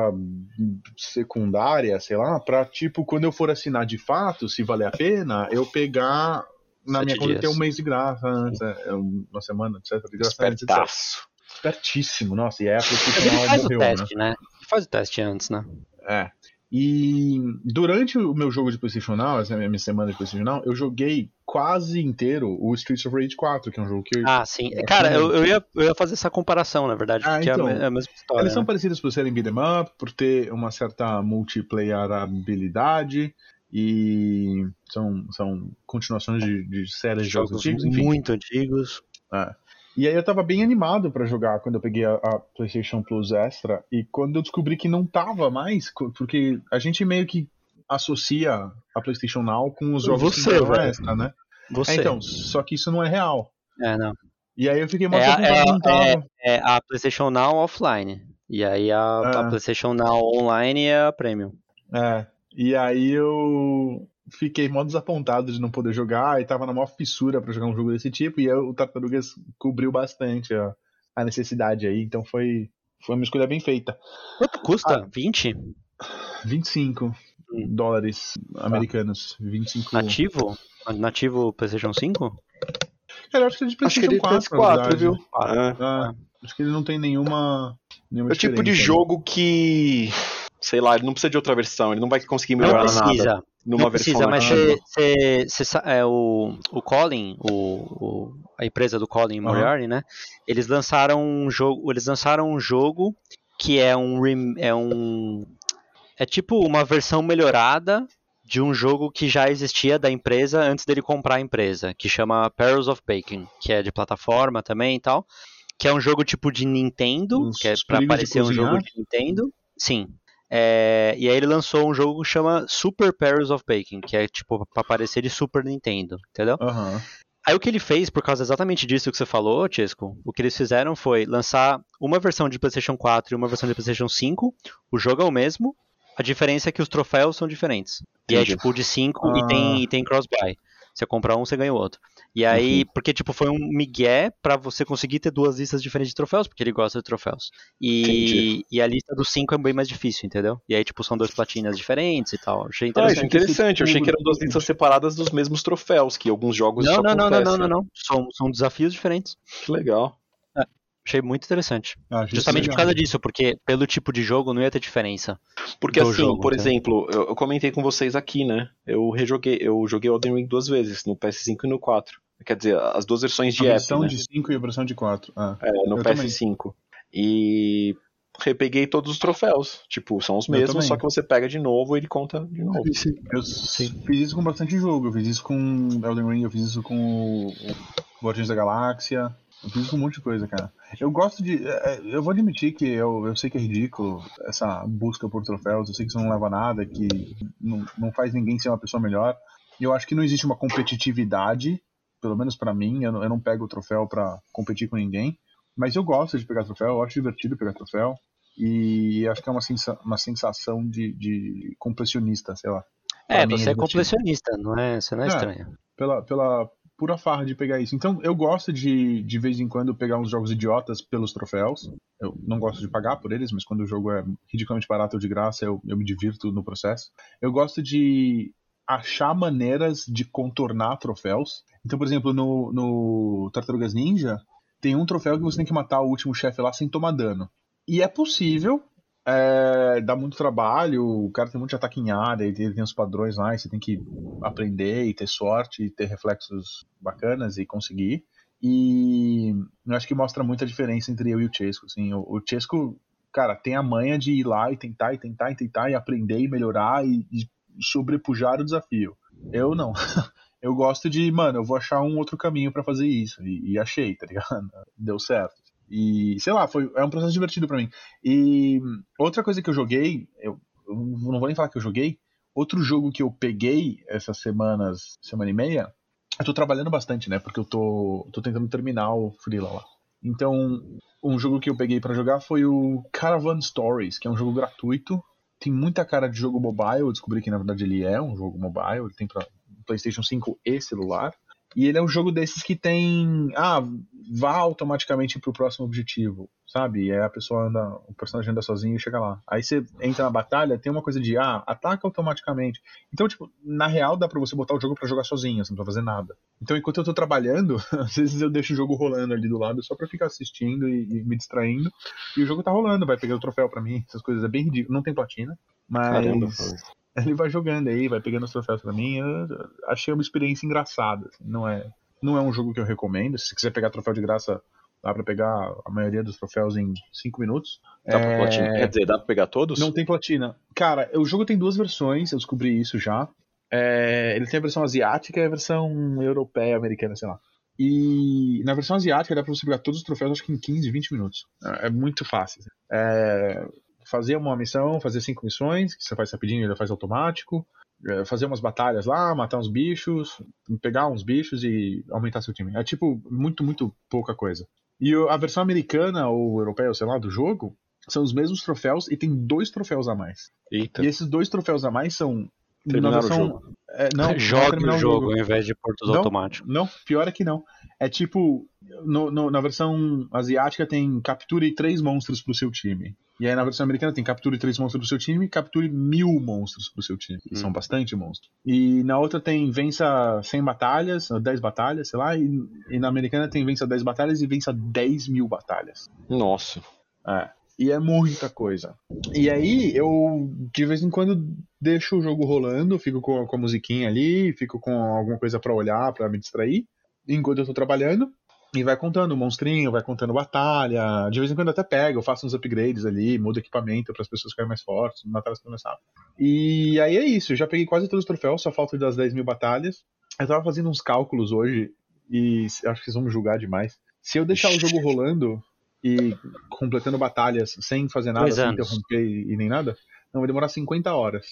secundária, sei lá, pra tipo, quando eu for assinar de fato, se valer a pena, eu pegar na Sete minha conta ter um mês de graça antes, é, uma semana, etc. De graça
Espertaço.
Espertíssimo, nossa, e é a
PlayStation faz morreu, o teste, né? né? Faz o teste antes, né?
É. E durante o meu jogo de PlayStation Now, essa minha semana de PlayStation Now, eu joguei quase inteiro o Streets of Rage 4, que é um jogo que eu.
Ah, sim. Cara, eu, eu, ia, eu ia fazer essa comparação, na verdade, ah, porque então, é, a, é a mesma história.
Eles
né?
são parecidos por serem beat'em up, por ter uma certa multiplayerabilidade. E são, são continuações de, de séries de jogos, jogos antigos,
enfim. Muito antigos.
É. E aí eu tava bem animado para jogar quando eu peguei a, a, PlayStation Plus Extra e quando eu descobri que não tava mais, porque a gente meio que associa a PlayStation Now com os jogos
Você,
que extra, né?
Você.
É, então, só que isso não é real.
É, não.
E aí eu fiquei
muito é, é, é, é, a PlayStation Now offline. E aí a, a é. PlayStation Now online é a Premium.
É. E aí eu fiquei mó desapontado de não poder jogar e tava na maior fissura para jogar um jogo desse tipo e o Tartarugas cobriu bastante a, a, necessidade aí, então foi, foi uma escolha bem feita.
Quanto custa? Ah, 20?
25 hum. dólares americanos. 25...
Nativo? Nativo PlayStation 5?
Cara, eu acho que é de PlayStation
acho que ele 4, 4 viu?
Ah, é. Acho que ele não tem nenhuma. nenhuma
é o tipo de jogo que sei lá, ele não precisa de outra versão, ele não vai conseguir melhorar
não precisa,
nada numa
não precisa,
versão
mas cê, cê, cê, é, o, o Colin, o, o, a empresa do Colin Moriarty, uhum. né? Eles lançaram um jogo, eles lançaram um jogo que é um é um é tipo uma versão melhorada de um jogo que já existia da empresa antes dele comprar a empresa, que chama Perils of Bacon, que é de plataforma também e tal, que é um jogo tipo de Nintendo, Os que é para parecer um jogo de Nintendo. Sim, é, e aí ele lançou um jogo que chama Super Perils of Baking, que é tipo pra parecer de Super Nintendo, entendeu?
Uhum.
Aí o que ele fez, por causa exatamente disso que você falou, Chesco, o que eles fizeram foi lançar uma versão de PlayStation 4 e uma versão de PlayStation 5. O jogo é o mesmo, a diferença é que os troféus são diferentes. E é tipo de 5 ah. e tem, e tem cross-buy. Você compra um, você ganha o outro. E aí, uhum. porque tipo, foi um migué para você conseguir ter duas listas diferentes de troféus, porque ele gosta de troféus. E, e a lista dos cinco é bem mais difícil, entendeu? E aí, tipo, são duas platinas diferentes e tal. Achei interessante.
Ah, é interessante. Eu achei que eram duas listas separadas dos mesmos troféus, que alguns jogos
não,
não,
não, não, não, não, não, não. São, são desafios diferentes.
Que legal.
Achei muito interessante. Ah, Justamente por causa disso, porque pelo tipo de jogo não ia ter diferença.
Porque assim, jogo, por exemplo, eu, eu, comentei com vocês aqui, né? Eu rejoguei, eu joguei Elden Ring duas vezes, no PS5 e no 4. Quer dizer, as duas versões de
a
app.
versão
né?
de 5 e a versão de 4. Ah,
é, no PS5. Também. E repeguei todos os troféus. Tipo, são os
Eu
mesmos, só que você pega de novo e ele conta de novo.
Eu fiz isso com bastante jogo. Eu fiz isso com Elden Ring, eu fiz isso com o Guardiões da Galáxia. Eu fiz um monte de coisa, cara. Eu gosto de. é, é, Eu vou admitir que eu, eu sei que é ridículo essa busca por troféus. Eu sei que isso não leva a nada, que não, não faz ninguém ser uma pessoa melhor. E eu acho que não existe uma competitividade, pelo menos pra mim. Eu não, eu não pego o troféu pra competir com ninguém. Mas eu gosto de pegar troféu, eu acho divertido pegar troféu. E acho que é uma, sensa uma sensação de, de completionista, sei lá.
É,
mim
você é completionista, não é? Você não é
É.
estranho.
Pela, pela pura farra de pegar isso. Então eu gosto de, de vez em quando, pegar uns jogos idiotas pelos troféus. Eu não gosto de pagar por eles, mas quando o jogo é ridiculamente barato ou de graça, eu, eu me divirto no processo. Eu gosto de achar maneiras de contornar troféus. Então, por exemplo, no, no Tartarugas Ninja, tem um troféu que você tem que matar o último chefe lá sem tomar dano. E é possível, é, dá muito trabalho, o cara tem muito ataque em área, ele tem, tem os padrões lá, e você tem que aprender e ter sorte e ter reflexos bacanas e conseguir. E eu acho que mostra muita diferença entre eu e o Chesco. Assim. O, o Chesco, cara, tem a manha de ir lá e tentar, e tentar, e tentar, e aprender e melhorar e, e sobrepujar o desafio. Eu não. Eu gosto de, mano, eu vou achar um outro caminho pra fazer isso. E, e achei, tá ligado? Deu certo. E, sei lá, foi, é um processo divertido pra mim. E outra coisa que eu joguei, eu, eu não vou nem falar que eu joguei, outro jogo que eu peguei essas semanas, semana e meia, eu tô trabalhando bastante, né? Porque eu tô, tô tentando terminar o Freela lá. Então, um jogo que eu peguei pra jogar foi o Caravan Stories, que é um jogo gratuito. Tem muita cara de jogo mobile, eu descobri que na verdade ele é um jogo mobile, ele tem pra PlayStation 5 e celular. E ele é um jogo desses que tem. Ah, vá automaticamente pro próximo objetivo, sabe? E aí a pessoa anda, o personagem anda sozinho e chega lá. Aí você entra na batalha, tem uma coisa de, ah, ataca automaticamente. Então, tipo, na real dá pra você botar o jogo pra jogar sozinho, você não precisa fazer nada. Então, enquanto eu tô trabalhando, às vezes eu deixo o jogo rolando ali do lado só pra ficar assistindo e, e me distraindo. E o jogo tá rolando, vai pegando troféu pra mim, essas coisas. É bem ridículo. Não tem platina, mas
Caramba,
ele vai jogando aí, vai pegando os troféus pra mim. Eu achei uma experiência engraçada. assim, Não é, não é um jogo que eu recomendo. Se você quiser pegar troféu de graça, dá pra pegar a maioria dos troféus em 5 minutos.
Dá pra
É,
platina- Quer dizer, dá pra pegar todos?
Não tem platina. Cara, o jogo tem duas versões, eu descobri isso já. É, ele tem a versão asiática e a versão europeia, americana, sei lá. E na versão asiática dá pra você pegar todos os troféus, acho que em 15, 20 minutos. É é muito fácil. É, fazer uma missão, fazer cinco missões, que você faz rapidinho, ele faz automático. É, fazer umas batalhas lá, matar uns bichos, pegar uns bichos e aumentar seu time. É tipo, muito, muito pouca coisa. E a versão americana ou europeia, sei lá, do jogo, são os mesmos troféus e tem dois troféus a mais.
Eita.
E esses dois troféus a mais são.
Terminar
na
o jogo.
é, não, não
Jogue
terminar
o jogo ao invés de pôr tudo
Não.
automático.
Não, pior é que não. É tipo, no- no- na versão asiática tem capture três monstros pro seu time. E aí na versão americana tem capture três monstros pro seu time e capture mil monstros pro seu time.
Hum.
São bastante monstros. E na outra tem vença 100 batalhas, ou 10 batalhas, sei lá. E, e na americana tem vença 10 batalhas e vença 10 mil batalhas.
Nossa.
É. E é muita coisa. E aí eu, de vez em quando, deixo o jogo rolando, fico com, com a musiquinha ali, fico com alguma coisa pra olhar, pra me distrair, enquanto eu tô trabalhando. E vai contando o monstrinho, vai contando batalha. De vez em quando até pego, eu faço uns upgrades ali, mudo equipamento para as pessoas ficarem mais fortes, matar as mais rápido. E aí é isso, eu já peguei quase todos os troféus, só falta das 10 mil batalhas. Eu tava fazendo uns cálculos hoje, e acho que vocês vão me julgar demais. Se eu deixar o jogo rolando e completando batalhas sem fazer nada,
Dois
sem
anos.
interromper e, e nem nada, não vai demorar 50 horas.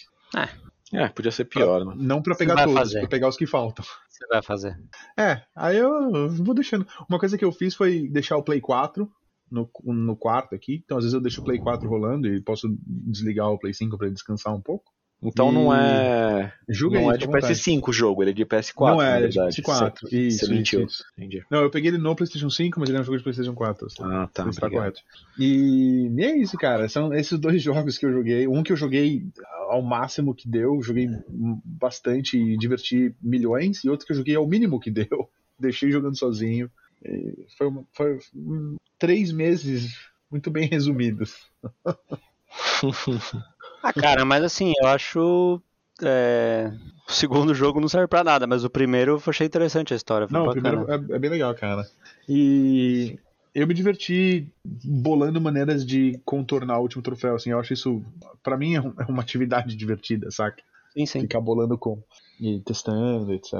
É, podia ser pior, né?
Não pra pegar todos,
fazer.
pra pegar os que faltam.
Você vai fazer.
É, aí eu vou deixando. Uma coisa que eu fiz foi deixar o Play 4 no, no quarto aqui. Então, às vezes eu deixo o Play 4 rolando e posso desligar o Play 5 pra ele descansar um pouco.
Então não é.
Julga
não
aí,
é de
fica à vontade.
PS5 o jogo, ele é de PS4.
Não é, é de
verdade.
PS4.
Você,
Isso,
você
isso,
mentiu.
isso.
Entendi.
Não, eu peguei ele no PlayStation 5, mas ele é um jogo de PlayStation 4. assim.
Ah, tá.
Está correto. E, e é isso, cara. São esses dois jogos que eu joguei. Um que eu joguei ao máximo que deu, joguei bastante e diverti milhões, e outro que eu joguei ao mínimo que deu. Deixei jogando sozinho. E foi, uma- foi um- três meses muito bem resumidos.
Ah, cara, mas assim, eu acho. é, O segundo jogo não serve pra nada, mas o primeiro eu achei interessante a história.
Não, o primeiro é, é bem legal, cara. E eu me diverti bolando maneiras de contornar o último troféu, assim, eu acho isso, para mim é, é, uma atividade divertida, saca?
Sim, sim.
Ficar bolando com e testando, etc.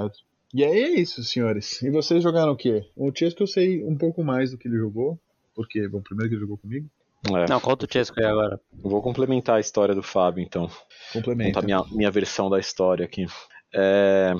E aí é isso, senhores. E vocês jogaram o quê? O Chesco eu sei um pouco mais do que ele jogou, porque, bom, primeiro que ele jogou comigo.
É. Não, conta o Chesco aí agora.
Vou complementar a história do Fábio, então.
Complementa.
Contar minha, minha versão da história aqui. É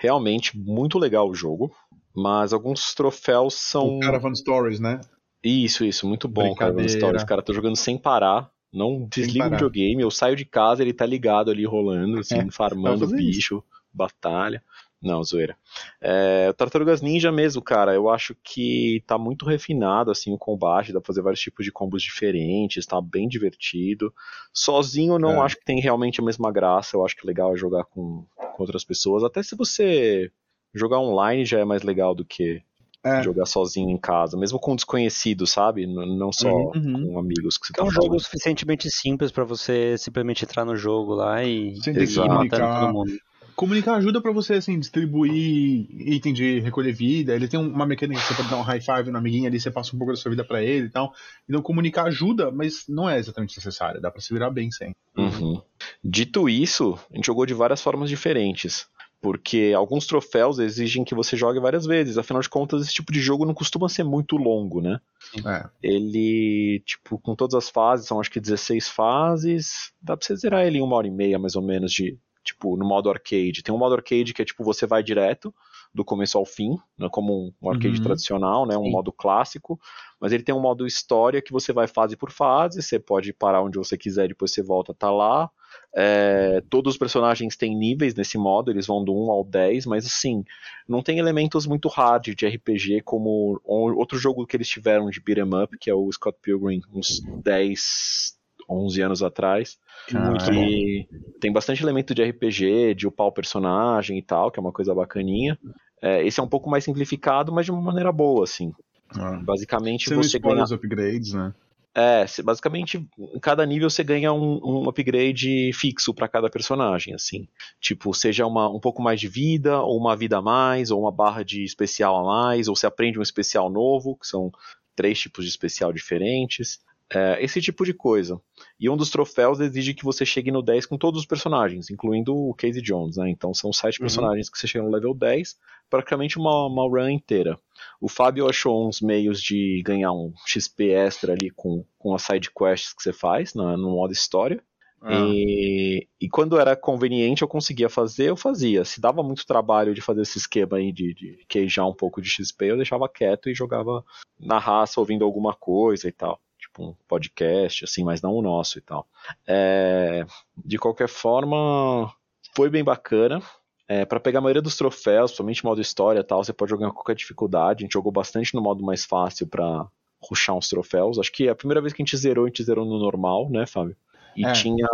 realmente muito legal o jogo, mas alguns troféus são.
O Caravan Stories, né?
Isso, isso, muito bom, Caravan Stories. Cara, tô jogando sem parar. Não desliga o videogame, eu saio de casa, ele tá ligado ali rolando, assim, é, farmando bicho, isso. batalha. Não, zoeira. É, Tartarugas Ninja mesmo, cara, eu acho que tá muito refinado, assim, o combate, dá pra fazer vários tipos de combos diferentes, tá bem divertido. Sozinho eu não é. acho que tem realmente a mesma graça, eu acho que é legal jogar com, com outras pessoas, até se você jogar online já é mais legal do que é. jogar sozinho em casa, mesmo com desconhecidos, sabe? Não só uhum. com amigos que você
tá É um jogo suficientemente simples para você simplesmente entrar no jogo lá e,
e matando todo mundo. Comunicar ajuda para você, assim, distribuir item de recolher vida. Ele tem uma mecânica que você pode dar um high five no amiguinho ali, você passa um pouco da sua vida para ele e tal. Então, comunicar ajuda, mas não é exatamente necessário. Dá pra se virar bem sem.
Uhum. Dito isso, a gente jogou de várias formas diferentes porque alguns troféus exigem que você jogue várias vezes. Afinal de contas, esse tipo de jogo não costuma ser muito longo, né?
É.
Ele, tipo, com todas as fases, são acho que 16 fases, dá pra você zerar ele em uma hora e meia, mais ou menos, de, tipo, no modo arcade. Tem um modo arcade que é tipo, você vai direto, do começo ao fim, né, como um arcade uhum. tradicional, né, um Sim. modo clássico, mas ele tem um modo história que você vai fase por fase, você pode parar onde você quiser, depois você volta, tá lá. É, todos os personagens têm níveis nesse modo, eles vão do 1 ao 10, mas assim, não tem elementos muito hard de RPG como outro jogo que eles tiveram de beat'em up, que é o Scott Pilgrim, uns 10, 11 anos atrás. Que tem bastante elemento de RPG, de upar o personagem e tal, que é uma coisa bacaninha. É, esse é um pouco mais simplificado, mas de uma maneira boa, assim. Ah. Basicamente
você,
você
ganha os upgrades, né?
É, basicamente, em cada nível você ganha um, um upgrade fixo para cada personagem, assim. Tipo, seja uma, um pouco mais de vida, ou uma vida a mais, ou uma barra de especial a mais, ou você aprende um especial novo, que são três tipos de especial diferentes. É, esse tipo de coisa. E um dos troféus exige que você chegue no 10 com todos os personagens, incluindo o Casey Jones, né? Então são sete uhum. personagens que você chega no level 10, praticamente uma, uma run inteira. O Fábio achou uns meios de ganhar um XP extra ali com, com as side quests que você faz na, no modo história. Ah. E, e, quando era conveniente eu conseguia fazer, eu fazia. Se dava muito trabalho de fazer esse esquema aí de, de queijar um pouco de XP, eu deixava quieto e jogava na raça ouvindo alguma coisa e tal tipo um podcast, assim, mas não o nosso e tal. É, de qualquer forma, foi bem bacana. É, para pegar a maioria dos troféus, somente modo história e tal, você pode jogar com qualquer dificuldade. A gente jogou bastante no modo mais fácil para ruxar uns troféus. Acho que a primeira vez que a gente zerou, a gente zerou no normal, né, Fábio? E é. tinha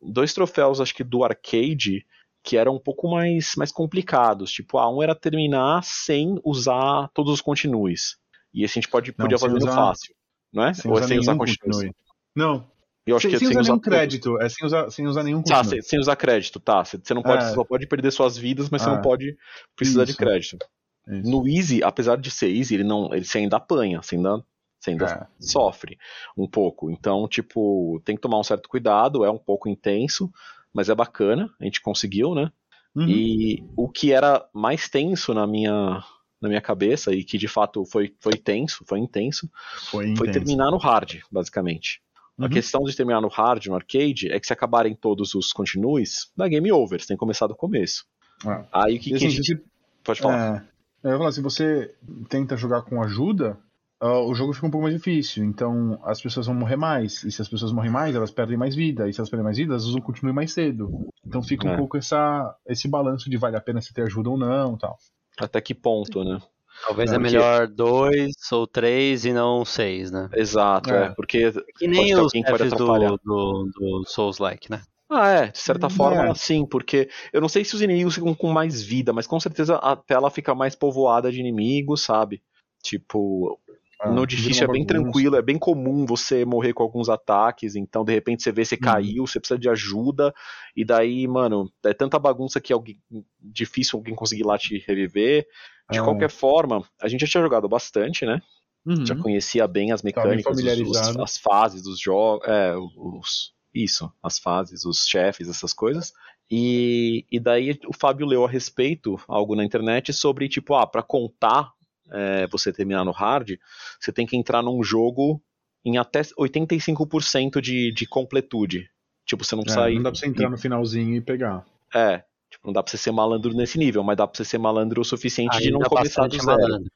dois troféus, acho que do arcade, que eram um pouco mais, mais complicados. Tipo, ah, um era terminar sem usar todos os continues. E esse a gente pode, podia fazer no fácil não é?
Sem Ou é sem usar continue. Não.
Eu acho
sem,
que é
sem, sem usar, nenhum crédito. É sem usar, sem usar nenhum
tá, sem, sem, usar crédito, tá. Você não pode, é. só pode perder suas vidas, mas você não é. pode precisar Isso. de crédito. Isso. No Easy, apesar de ser Easy, ele não, ele ainda apanha, você ainda, você ainda é. sofre um pouco. Então, tipo, tem que tomar um certo cuidado, é um pouco intenso, mas é bacana, a gente conseguiu, né? Uhum. E o que era mais tenso na minha na minha cabeça e que de fato foi, foi tenso, foi intenso, foi, foi terminar no hard, basicamente. Uhum. A questão de terminar no hard, no arcade, é que se acabarem todos os continues, dá game over, você tem que começar do começo.
É.
Aí o que, que a gente... Pode falar.
É, eu ia falar, se você tenta jogar com ajuda, uh, o jogo fica um pouco mais difícil. Então as pessoas vão morrer mais. E se as pessoas morrem mais, elas perdem mais vida. E se elas perdem mais vida, elas vão continuar mais cedo. Então fica um é. pouco essa, esse balanço de vale a pena se ter ajuda ou não tal.
Até que ponto, né?
Talvez é, é melhor dois ou três e não seis, né?
Exato, é. é porque.
Que nem os chefes do, do, do Souls-like, né?
Ah, é, de certa forma, é. sim, porque eu não sei se os inimigos ficam com mais vida, mas com certeza a tela fica mais povoada de inimigos, sabe? Tipo, ah, no difícil é bem tranquilo, é bem comum você morrer com alguns ataques, então de repente você vê você uhum. caiu, você precisa de ajuda, e daí, mano, é tanta bagunça que é alguém, difícil alguém conseguir lá te reviver. De ah. qualquer forma, a gente já tinha jogado bastante, né?
Uhum.
Já conhecia bem as mecânicas, os- as fases dos jogos, é, os, isso, as fases, os chefes, essas coisas. E, e daí o Fábio leu a respeito algo na internet sobre, tipo, ah, pra contar é, você terminar no hard, você tem que entrar num jogo em até 85% de, de completude. Tipo, você não
É,
sai.
não dá pra você entrar no finalzinho e pegar.
É, tipo, não dá pra você ser malandro nesse nível, mas dá pra você ser malandro o suficiente de não começar do zero.
malandro.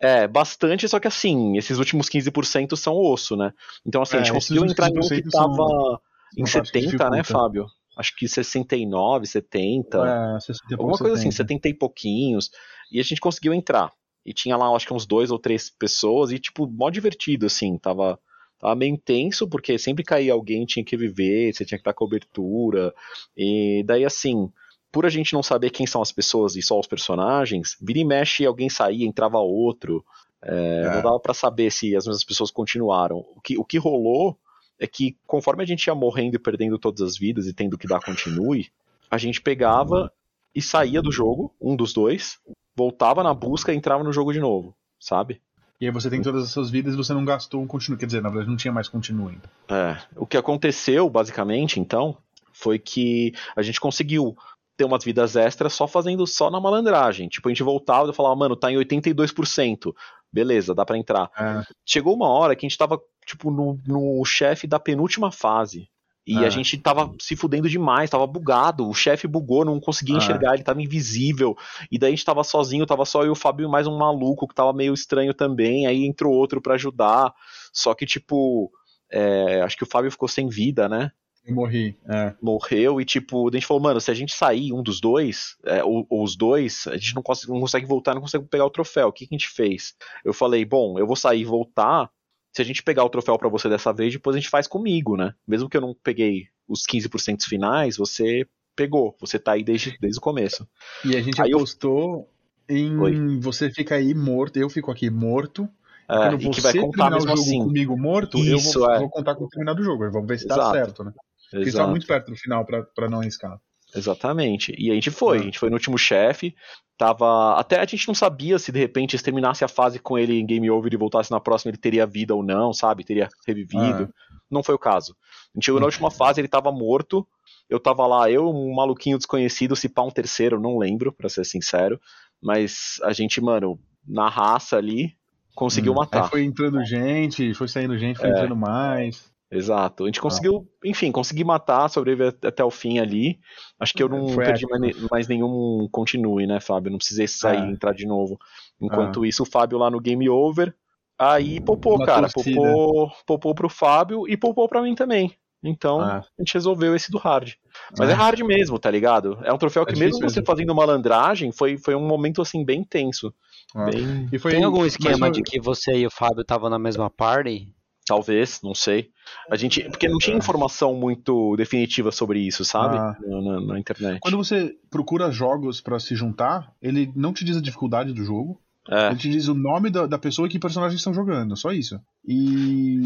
É, bastante, só que assim, esses últimos 15% são osso, né? Então, assim, a
É,
gente
esses
conseguiu entrar em um que
15% são
tava em
uma parte que
70, né. Fábio? Acho que 69, 70.
É, 60 e
alguma coisa assim,
70.
70 e pouquinhos. E a gente conseguiu entrar. E tinha lá, acho que uns dois ou três pessoas, e tipo, mó divertido, assim, tava. Tava meio intenso, porque sempre caía alguém, tinha que viver, você tinha que dar cobertura. E daí, assim, por a gente não saber quem são as pessoas e só os personagens, vira e mexe, alguém saía, entrava outro. É,
É.
Não dava pra saber se as mesmas pessoas continuaram. O que, o que rolou é que, conforme a gente ia morrendo e perdendo todas as vidas e tendo que dar continue, a gente pegava e saía do jogo, um dos dois, voltava na busca e entrava no jogo de novo, sabe?
E aí você tem todas as suas vidas e você não gastou um continue. Quer dizer, na verdade não tinha mais continue ainda.
É, o que aconteceu, basicamente, então, foi que a gente conseguiu ter umas vidas extras só fazendo só na malandragem. Tipo, a gente voltava e falava, mano, tá em 82%. Beleza, dá pra entrar.
É,
Chegou uma hora que a gente tava, tipo, no, no chefe da penúltima fase. E
Ah.
a gente tava se fudendo demais, tava bugado. O chefe bugou, não conseguia
Ah.
enxergar, ele tava invisível. E daí a gente tava sozinho, tava só eu e o Fábio e mais um maluco que tava meio estranho também. Aí entrou outro pra ajudar. Só que, tipo, é, acho que o Fábio ficou sem vida, né?
morri. É.
morreu e tipo, a gente falou, mano, se a gente sair um dos dois, é, ou, ou os dois, a gente não consegue, não consegue voltar, não consegue pegar o troféu. O que, que a gente fez? Eu falei, bom, eu vou sair e voltar. Se a gente pegar o troféu pra você dessa vez, depois a gente faz comigo, né? Mesmo que eu não peguei os 15% finais, você pegou. Você tá aí desde, desde o começo.
E a gente
Aí eu-
apostou em
Oi.
você fica aí morto, eu fico aqui morto.
É,
Quando você
que vai contar
terminar o
mesmo
jogo
assim.
comigo morto,
Isso,
eu vou,
é.
vou contar com terminado o jogo. Vamos ver se dá
Exato.
certo, né? Porque tá
Exato.
muito perto do final pra não arriscar.
Exatamente. E a gente foi,
Ah.
a gente foi no último chefe. Tava. Até a gente não sabia se de repente se terminasse a fase com ele em game over e voltasse na próxima, ele teria vida ou não, sabe? Teria revivido. Não foi o caso. A gente chegou na última fase, ele tava morto. Eu tava lá, eu, um maluquinho desconhecido, se pá um terceiro, não lembro, pra ser sincero. Mas a gente, mano, na raça ali, conseguiu
Hum.
matar.
Aí foi entrando gente, foi saindo gente, foi
É.
entrando mais.
Exato. A
Ah.
gente conseguiu, enfim, consegui matar, sobreviver até o fim ali. Acho que eu não
Foi
perdi mais, mais nenhum continue, né, Fábio? Não precisei sair
Ah.
e entrar de novo. Enquanto isso, o Fábio lá no Game Over. Aí popou,
Uma
cara.
torcida.
Popou, popou pro Fábio e popou pra mim também. Então,
Ah.
a gente resolveu esse do hard. Mas
Ah.
é hard mesmo, tá ligado? É um troféu
É
que, mesmo
difícil
você
mesmo.
fazendo malandragem, foi, foi um momento, assim, bem tenso.
Ah.
Bem,
E foi,
Tem algum
mas
esquema
foi-
de que você e o Fábio estavam na mesma party?
Talvez, não sei. A gente, porque não tinha informação muito definitiva sobre isso, sabe?
Ah.
Na, na- internet.
Quando você procura jogos pra se juntar, ele não te diz a dificuldade do jogo,
É,
ele te diz o nome da, da pessoa e que personagens estão jogando, só isso. E,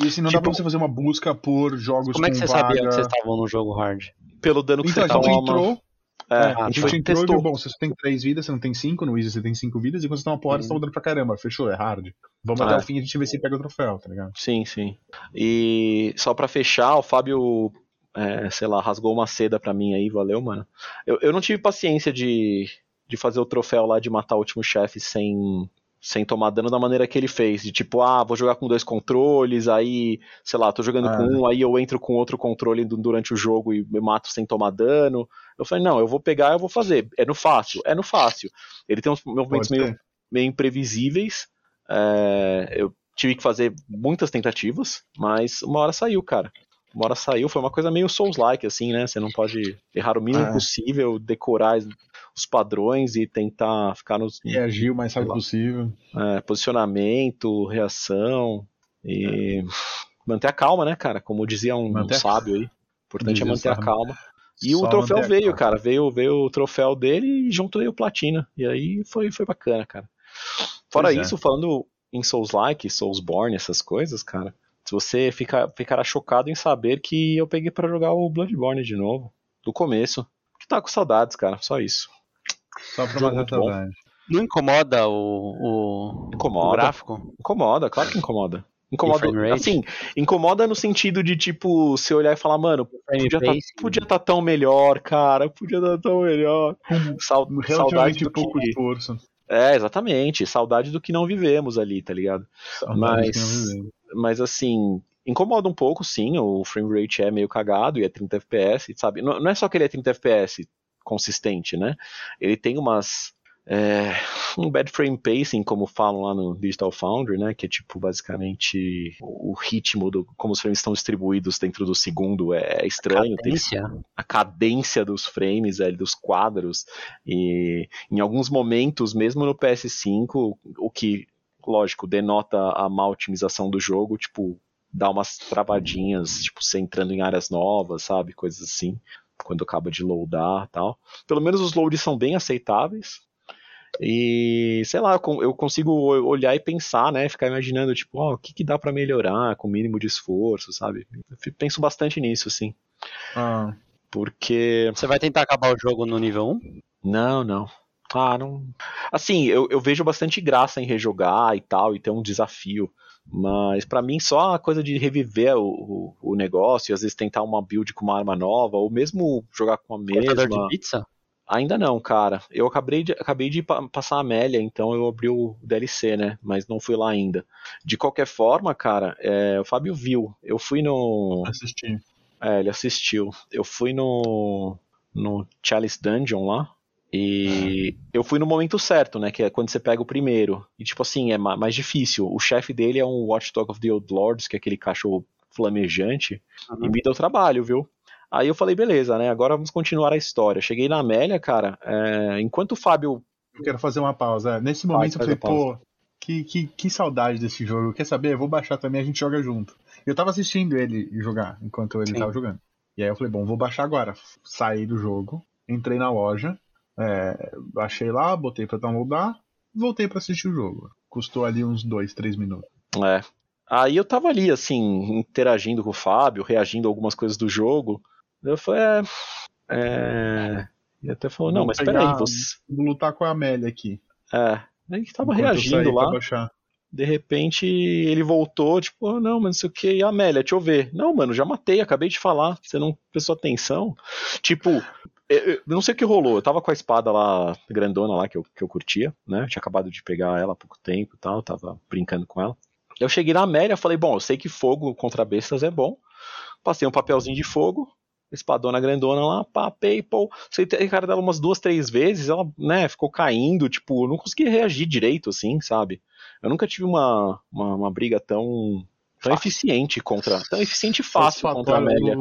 e assim, não dá
Tipo-
pra você fazer uma busca por jogos
Como é que você sabia
vaga.
que vocês estavam no jogo hard?
pelo dano que
Então,
você
a gente entrou,
É,
é,
a
a
gente foi,
entrou e
testou.
viu, bom, você tem três vidas, você não tem cinco, no Easy você tem cinco vidas, e quando você tá uma porrada, você tá rodando pra caramba, fechou, é hard. Vamos
Ah.
até o fim e a gente vê se pega o troféu, tá ligado?
Sim, sim. E só pra fechar, o Fábio, é, sei lá, rasgou uma seda pra mim aí, valeu, mano. Eu, eu não tive paciência de, de fazer o troféu lá de matar o último chefe sem, sem tomar dano da maneira que ele fez. De tipo, ah, vou jogar com dois controles, aí, sei lá, tô jogando
Ah.
com um, aí eu entro com outro controle du- durante o jogo e me mato sem tomar dano. Eu falei, não, eu vou pegar, eu vou fazer. É no fácil, é no fácil. Ele tem uns movimentos meio meio imprevisíveis. É, eu tive que fazer muitas tentativas, mas uma hora saiu, cara. Uma hora saiu, foi uma coisa meio Souls-like, assim, né? Você não pode errar o mínimo
Ah.
possível, decorar os padrões e tentar ficar nos
Reagir o mais rápido possível.
é, posicionamento, reação e manter a calma, né, cara? Como dizia um,
a-
sábio aí. O importante é
o
manter a calma. E o
Só
troféu
manter a
veio, cara. Veio, veio o troféu dele e junto veio o platina. E aí foi, foi bacana, cara. Fora
Pois é.
isso, falando em Souls-like, Soulsborne, essas coisas, cara. Se você fica, ficará chocado em saber que eu peguei pra jogar o Bloodborne de novo. Do começo. Que tá com saudades, cara. Só isso.
Só pra matar a
muito bom.
saudade.
Não incomoda o, o,
Incomoda.
o gráfico?
Incomoda, claro que incomoda. Incomoda, assim, incomoda no sentido de, tipo, você olhar e falar, mano, podia tá, podia tá tão melhor, cara, podia estar tão melhor. Sal, saudade do
pouco
que...
esforço.
É, exatamente, saudade do que não vivemos ali, tá ligado?
Saudade que não
Mas. Mas assim, incomoda um pouco, sim, o frame rate é meio cagado e é 30 FPS, sabe? Não, não é só que ele é 30 FPS consistente, né? Ele tem umas... é, um bad frame pacing, como falam lá no Digital Foundry, né? Que é tipo, basicamente, o ritmo, do, como os frames estão distribuídos dentro do segundo é estranho. tem-
Cadência?
a cadência dos frames, velho, dos quadros. E em alguns momentos, mesmo no PS5, o que, lógico, denota a má otimização do jogo, tipo, dá umas travadinhas, tipo, você entrando em áreas novas, sabe? Coisas assim, quando acaba de loadar e tal. Pelo menos os loads são bem aceitáveis. E, sei lá, eu con- eu consigo olhar e pensar, né? Ficar imaginando, tipo, ó, o que, que dá pra melhorar com o mínimo de esforço, sabe? Eu penso bastante nisso, assim.
Ah,
Porque
Você vai tentar acabar o jogo no nível 1?
Não, não. Ah, não. Assim, eu, eu vejo bastante graça em rejogar e tal, e ter um desafio. Mas pra mim, só a coisa de reviver o, o, o negócio, e às vezes tentar uma build com uma arma nova, ou mesmo jogar com a
Cortador de
mesma.
pizza?
Ainda não, cara. Eu acabei de, acabei de pa- passar a Amélia, então eu abri o DLC, né? Mas não fui lá ainda. De qualquer forma, cara, é, o Fábio viu. Eu fui no.
assisti.
É, ele assistiu. Eu fui no. no Chalice Dungeon lá. E eu fui no momento certo, né? Que é quando você pega o primeiro. E tipo assim, é ma- mais difícil. O chefe dele é um Watchdog of the Old Lords, que é aquele cachorro flamejante.
Uhum.
E me deu trabalho, viu? Aí eu falei, beleza, né? Agora vamos continuar a história. Cheguei na Amélia, cara. é, enquanto o Fábio.
Eu quero fazer uma pausa. Nesse
Faz,
momento eu
faz
falei, pô, que, que, que saudade desse jogo. Quer saber? Eu vou baixar também, a gente joga junto. Eu tava assistindo ele jogar enquanto ele
Sim.
tava jogando. E aí eu falei, bom, vou baixar agora. Saí do jogo, entrei na loja, é, baixei lá, botei pra downloadar, voltei pra assistir o jogo. Custou ali uns dois, três minutos.
É. Aí eu tava ali, assim, interagindo com o Fábio, reagindo a algumas coisas do jogo. Eu falei, é. é... E até falou, não,
Vou
mas peraí, você.
Vou lutar com a Amélia aqui.
É. Aí que tava
enquanto
reagindo lá. De repente ele voltou, tipo, ah, não, mas não sei o que. E a Amélia, deixa eu ver. Não, mano, já matei, acabei de falar. Você não prestou atenção. Tipo, eu, eu não sei o que rolou. Eu tava com a espada lá, grandona lá, que eu, que eu curtia, né? Eu tinha acabado de pegar ela há pouco tempo e tal, tava brincando com ela. Eu cheguei na Amélia, falei, bom, eu sei que fogo contra bestas é bom. Passei um papelzinho de fogo, espadona grandona lá, pá, PayPal. Aceitei a cara dela umas duas, três vezes, ela, né, ficou caindo, tipo, eu não consegui reagir direito, assim, sabe? Eu nunca tive uma, uma, uma briga tão, tão eficiente contra. Tão eficiente e fácil contra a Amélia.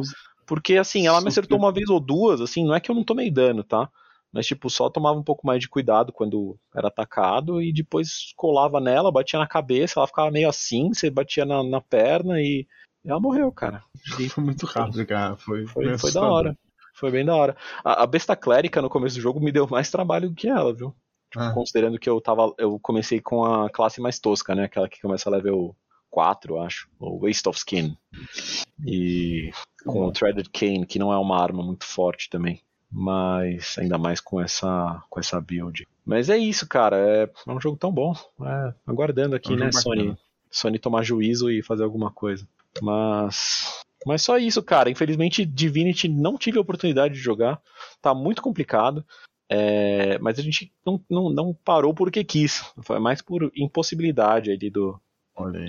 Porque, assim, ela me acertou uma vez ou duas, assim, não é que eu não tomei dano, tá? Mas, tipo, só tomava um pouco mais de cuidado quando era atacado e depois colava nela, batia na cabeça, ela ficava meio assim, você batia na, na perna e ela morreu, cara. E
Foi muito rápido, cara. Foi,
foi, foi da hora. Foi bem da hora. A, a besta clérica no começo do jogo me deu mais trabalho do que ela, viu?
Ah,
Considerando que eu tava. Eu comecei com a classe mais tosca, né? Aquela que começa level 4, eu acho. O Waste of Skin. E com o Threaded Cane, que não é uma arma muito forte também. Mas ainda mais com essa, com essa build. Mas é isso, cara. É, é um jogo tão bom. É, aguardando aqui,
É
né, Sony?
bacana.
Sony tomar juízo e fazer alguma coisa. Mas. Mas só isso, cara. Infelizmente, Divinity não tive a oportunidade de jogar. Tá muito complicado. É, mas a gente não, não, não parou porque quis. Foi mais por impossibilidade ali do.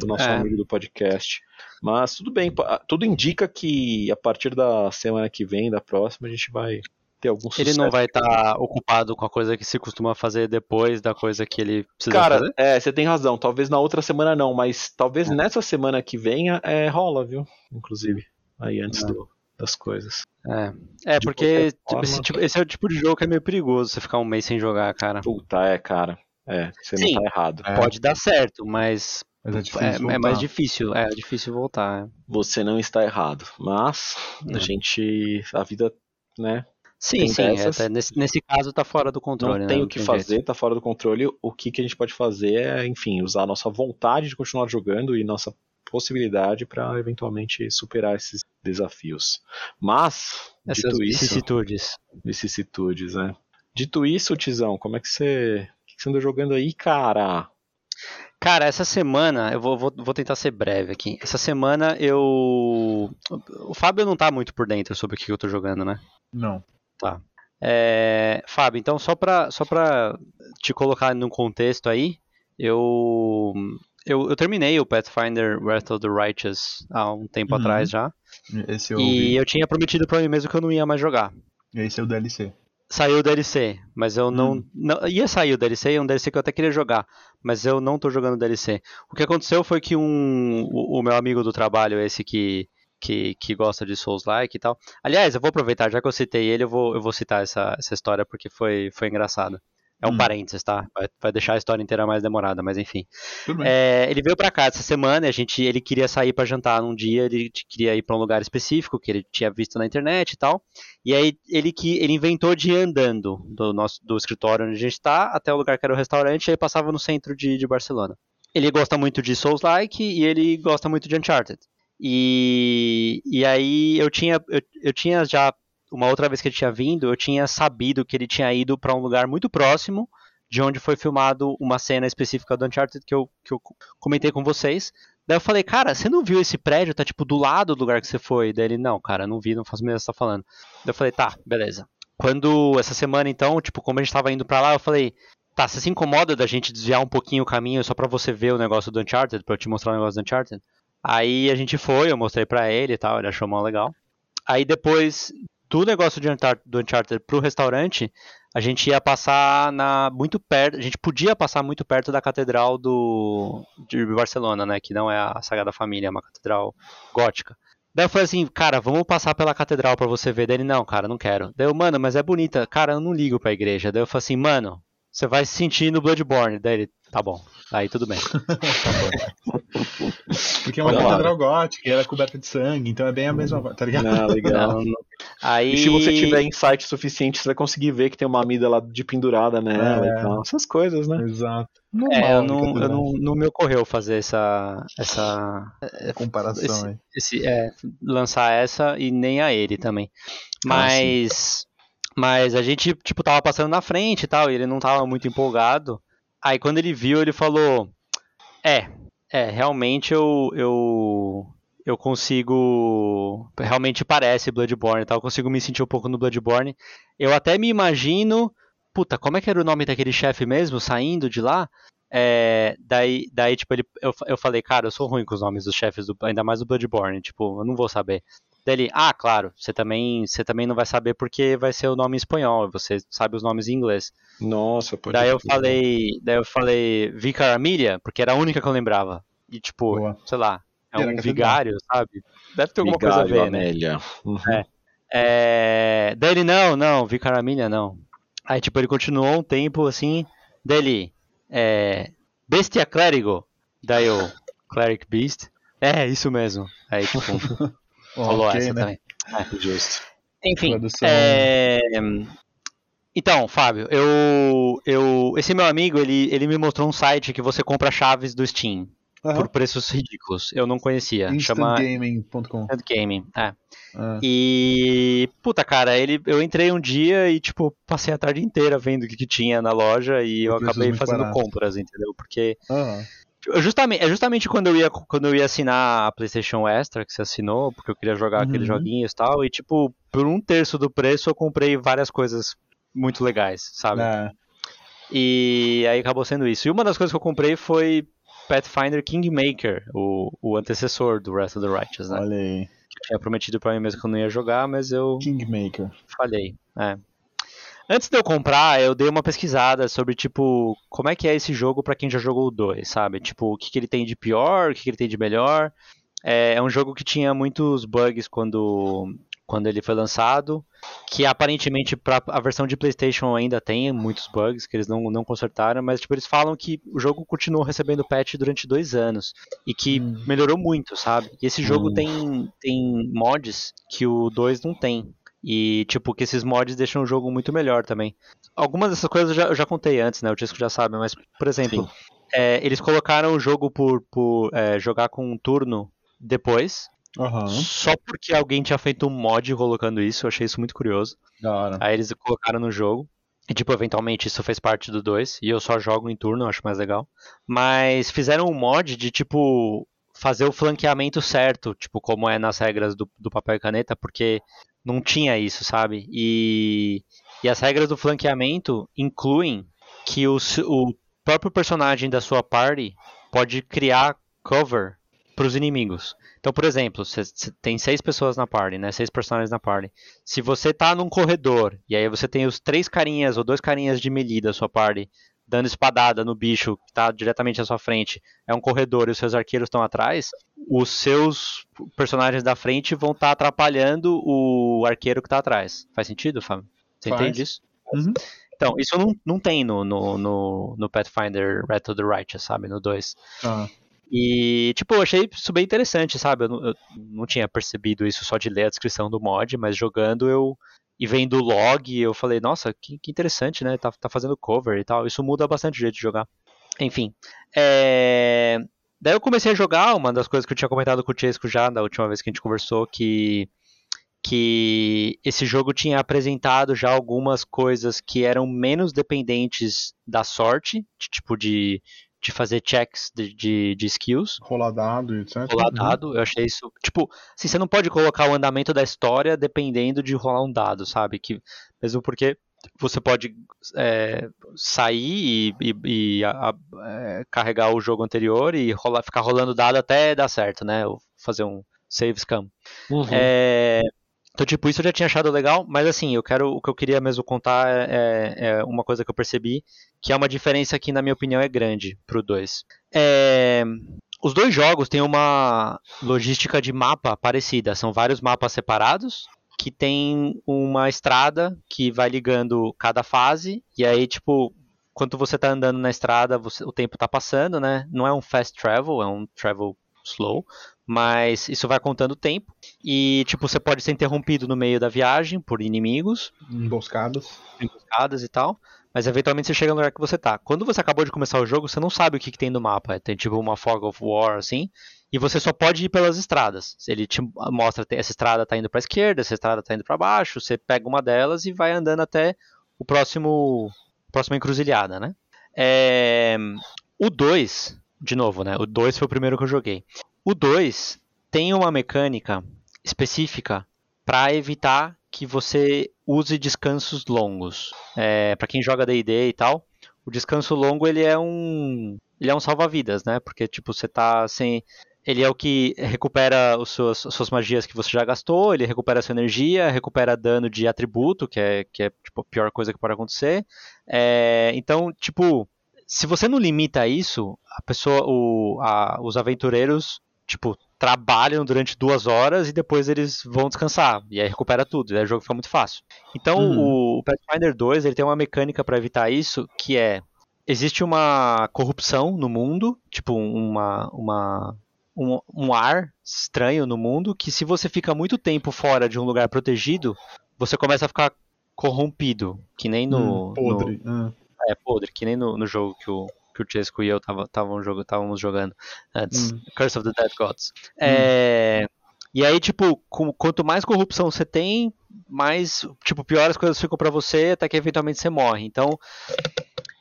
Do nosso
É.
amigo do podcast. Mas tudo bem, tudo indica que a partir da semana que vem, da próxima, a gente vai ter algum
Ele
sucesso.
não vai estar ocupado com a coisa que se costuma fazer depois da coisa que ele precisa
Cara,
fazer?
é, você tem razão. Talvez na outra semana não, mas talvez nessa semana que venha é, rola, viu? Inclusive. Aí antes
É.
do- das coisas.
É, é
De
porque tipo,
forma-
esse, tipo- esse é o tipo de jogo que é meio perigoso você ficar um mês sem jogar, cara.
Puta, é, cara. É, você
Sim.
não tá errado.
É,
Pode dar certo, mas
mas é
é,
difícil
é
voltar.
mais difícil. É difícil voltar. é.
Você não está errado. Mas a
É.
gente. A vida, né?
Sim,
Tem
sim. é, tá- nesse, nesse caso tá fora do controle.
não
né?
tem o que
jeito.
fazer, tá fora do controle. O que, que a gente pode fazer é, enfim, usar a nossa vontade de continuar jogando e nossa possibilidade para eventualmente superar esses desafios. Mas,
Essas
dito isso,
vicissitudes.
vicissitudes, né? Dito isso, Tizão, como é que você. O que que você anda jogando aí, cara?
Cara, essa semana, eu vou, vou, vou tentar ser breve aqui. Essa semana eu. O Fábio não tá muito por dentro sobre o que eu tô jogando, né?
Não.
Tá. É, Fábio, então só pra, só pra te colocar num contexto aí, eu, eu, eu terminei o Pathfinder Wrath of the Righteous há um tempo
Uhum.
atrás já.
Esse eu
E
ouvi.
eu tinha prometido pra mim mesmo que eu não ia mais jogar.
Esse é o DLC.
Saiu o DLC, mas eu não,
Hum.
não. Ia sair o DLC, é um DLC que eu até queria jogar, mas eu não tô jogando DLC. O que aconteceu foi que um. O, o meu amigo do trabalho, esse que, que, que gosta de Souls-like e tal. Aliás, eu vou aproveitar, já que eu citei ele, eu vou, eu vou citar essa, essa história porque foi, foi engraçada. É um
Hum.
parênteses, tá? Vai, vai deixar a história inteira mais demorada, mas enfim. É, ele veio pra cá essa semana, e a gente, ele queria sair pra jantar num dia, ele queria ir pra um lugar específico que ele tinha visto na internet e tal. E aí ele que ele inventou de ir andando do nosso do escritório onde a gente tá até o lugar que era o restaurante, e aí passava no centro de, de Barcelona. Ele gosta muito de Souls-like e ele gosta muito de Uncharted. E, e aí eu tinha eu, eu tinha já uma outra vez que ele tinha vindo, eu tinha sabido que ele tinha ido pra um lugar muito próximo de onde foi filmado uma cena específica do Uncharted que eu, que eu comentei com vocês. Daí eu falei, cara, você não viu esse prédio? Tá tipo do lado do lugar que você foi. Daí ele, não, cara, não vi, não faço mesmo o que você tá falando. Daí eu falei, tá, beleza. Quando, essa semana então, tipo, como a gente tava indo pra lá, eu falei, tá, você se incomoda da gente desviar um pouquinho o caminho só pra você ver o negócio do Uncharted, pra eu te mostrar o negócio do Uncharted? Aí a gente foi, eu mostrei pra ele e tal, ele achou mó legal. Aí depois do negócio de do Uncharted pro restaurante, a gente ia passar na muito perto, a gente podia passar muito perto da catedral do de Barcelona, né, que não é a Sagrada Família, é uma catedral gótica. Daí eu falei assim, cara, vamos passar pela catedral pra você ver. Daí ele, não, cara, não quero. Daí eu, mano, mas é bonita. Cara, eu não ligo pra igreja. Daí eu falei assim, mano, você vai se sentir no Bloodborne. Daí ele, tá bom. Aí tudo bem.
Porque é uma catedral gótica, e ela é coberta de sangue, então é bem a mesma, tá ligado?
Ah, legal.
Não, não. Aí...
E se você tiver insight suficiente, você vai conseguir ver que tem uma amida lá de pendurada nela
É.
e tal. Essas coisas, né?
Exato.
É, eu
Normal,
não, eu
catedral.
não, não me ocorreu fazer essa, essa
comparação
esse-
aí.
esse, é, lançar essa e nem a ele também. Mas, mas a gente, tipo, tava passando na frente e tal, e ele não tava muito empolgado. Aí quando ele viu, ele falou: É, é, realmente eu, eu, eu consigo. Realmente parece Bloodborne tal, eu consigo me sentir um pouco no Bloodborne. Eu até me imagino. Puta, como é que era o nome daquele chefe mesmo, saindo de lá? É, daí, daí, tipo, ele, eu, eu falei, cara, eu sou ruim com os nomes dos chefes, do, ainda mais do Bloodborne, tipo, eu não vou saber. Daí ele, ah, claro, você também, você também não vai saber porque vai ser o nome em espanhol, você sabe os nomes em inglês.
Nossa, pode
Daí eu
crer.
falei, daí eu falei Vicar Amelia, porque era a única que eu lembrava. E tipo,
Boa.
sei lá, é um vigário, sabe? Deve ter alguma coisa a
Vigário,
ver, né?
Amélia. Uhum.
É... Daí ele, não, não, Vicar Amelia não. Aí, tipo, ele continuou um tempo assim. Daí ele, é... Bestia Clérigo. Daí eu, Cleric Beast. É, isso mesmo. Aí, tipo, falou
Ok,
essa
né?
também.
Justo.
Enfim, é... Então, Fábio, eu, eu, esse meu amigo, ele, ele me mostrou um site que você compra chaves do Steam
Aham.
por preços ridículos. Eu não conhecia. Chama
Instantgaming.com.
Instant Gaming. É.
Ah,
E, puta, cara, ele, eu entrei um dia e, tipo, passei a tarde inteira vendo o que, que tinha na loja e eu acabei fazendo
baratos.
compras, entendeu? Porque
aham.
Eu justamente, é justamente quando eu ia quando eu ia assinar a PlayStation Extra que você assinou, porque eu queria jogar aqueles
Uhum.
joguinhos e tal, e tipo, por um terço do preço eu comprei várias coisas muito legais, sabe?
É.
E aí acabou sendo isso. E uma das coisas que eu comprei foi Pathfinder Kingmaker, o, o antecessor do Wrath of the Righteous, né?
Olha aí.
Eu tinha prometido pra mim mesmo que eu não ia jogar, mas eu
Kingmaker.
falhei. É. Antes de eu comprar, eu dei uma pesquisada sobre, tipo, como é que é esse jogo pra quem já jogou o 2, sabe? Tipo, o que, que ele tem de pior, o que, que ele tem de melhor. É, é um jogo que tinha muitos bugs quando, quando ele foi lançado, que aparentemente pra, a versão de PlayStation ainda tem muitos bugs que eles não, não consertaram, mas tipo, eles falam que o jogo continuou recebendo patch durante dois anos e que
Hum.
melhorou muito, sabe? E esse jogo
Hum.
tem, tem mods que o 2 não tem. E, tipo, que esses mods deixam o jogo muito melhor também. Algumas dessas coisas eu já, eu já contei antes, né? O Tisco já sabe, mas, por exemplo, é, eles colocaram o jogo por, por é, jogar com um turno depois,
Aham.
só porque alguém tinha feito um mod colocando isso, eu achei isso muito curioso.
Da hora.
Aí eles colocaram no jogo. E, tipo, eventualmente isso fez parte do 2. E eu só jogo em turno, acho mais legal. Mas fizeram um mod de, tipo, fazer o flanqueamento certo, tipo, como é nas regras do, do papel e caneta, porque não tinha isso, sabe? E, e as regras do flanqueamento incluem que o, o próprio personagem da sua party pode criar cover para os inimigos. Então, por exemplo, você tem seis pessoas na party, né? Seis personagens na party. Se você tá num corredor e aí você tem os três carinhas ou dois carinhas de melee da sua party dando espadada no bicho que está diretamente à sua frente, é um corredor e os seus arqueiros estão atrás, os seus personagens da frente vão estar tá atrapalhando o arqueiro que está atrás. Faz sentido, Fábio? Você
Faz.
entende isso?
Uhum.
Então, isso não, não tem no, no, no, no Pathfinder Wrath of the Righteous, sabe? No 2.
Ah,
E, tipo, eu achei isso bem interessante, sabe? Eu não, eu não tinha percebido isso só de ler a descrição do mod, mas jogando eu. E vendo o log, eu falei, nossa, que, que interessante, né? Tá, tá fazendo cover e tal. Isso muda bastante o jeito de jogar. Enfim. É... Daí eu comecei a jogar, uma das coisas que eu tinha comentado com o Chesco já da última vez que a gente conversou, que que esse jogo tinha apresentado já algumas coisas que eram menos dependentes da sorte, de, tipo de, de fazer checks de, de, de skills,
rolar dado e etc.
rolar dado, eu achei isso, tipo, assim, você não pode colocar o andamento da história dependendo de rolar um dado, sabe, que mesmo porque você pode é, sair e, e, e a, a, é, carregar o jogo anterior e rolar, ficar rolando dado até dar certo, né, ou fazer um save scam.
Uhum.
É, então, tipo, isso eu já tinha achado legal, mas assim, eu quero, o que eu queria mesmo contar é, é uma coisa que eu percebi, que é uma diferença que, na minha opinião, é grande pro 2. É, os dois jogos têm uma logística de mapa parecida, são vários mapas separados, que tem uma estrada que vai ligando cada fase, e aí, tipo, quando você tá andando na estrada, você, o tempo tá passando, né? Não é um fast travel, é um travel slow, mas isso vai contando o tempo. E, tipo, você pode ser interrompido no meio da viagem por inimigos.
Emboscadas.
Emboscadas e tal. Mas eventualmente você chega no lugar que você tá. Quando você acabou de começar o jogo, você não sabe o que, que tem no mapa. Tem tipo uma fog of war, assim. E você só pode ir pelas estradas. Ele te mostra essa estrada tá indo pra esquerda, essa estrada tá indo para baixo. Você pega uma delas e vai andando até o próximo. Próxima encruzilhada, né? É... O 2, de novo, né? O 2 foi o primeiro que eu joguei. O 2 tem uma mecânica específica para evitar que você use descansos longos. É, para quem joga D&D e tal, o descanso longo ele é um ele é um salva-vidas, né? Porque tipo você tá sem ele é o que recupera os seus, as suas magias que você já gastou, ele recupera a sua energia, recupera dano de atributo, que é, que é tipo, a pior coisa que pode acontecer. É, então, tipo, se você não limita isso, a pessoa, o, a, os aventureiros, tipo, trabalham durante duas horas e depois eles vão descansar. E aí recupera tudo, e aí o jogo fica muito fácil. Então
Uhum.
o, Pathfinder 2 ele tem uma mecânica para evitar isso, que é existe uma corrupção no mundo, tipo uma, uma um, um ar estranho no mundo que se você fica muito tempo fora de um lugar protegido, você começa a ficar corrompido, que nem no,
Hum, podre. Ah.
no é podre, que nem no, no jogo que o que o Chesco e eu estávamos jogando antes,
Hum.
Curse of the Dead Gods. É, e aí, tipo, com- quanto mais corrupção você tem, mais, tipo, pior as coisas ficam pra você, até que eventualmente você morre. Então,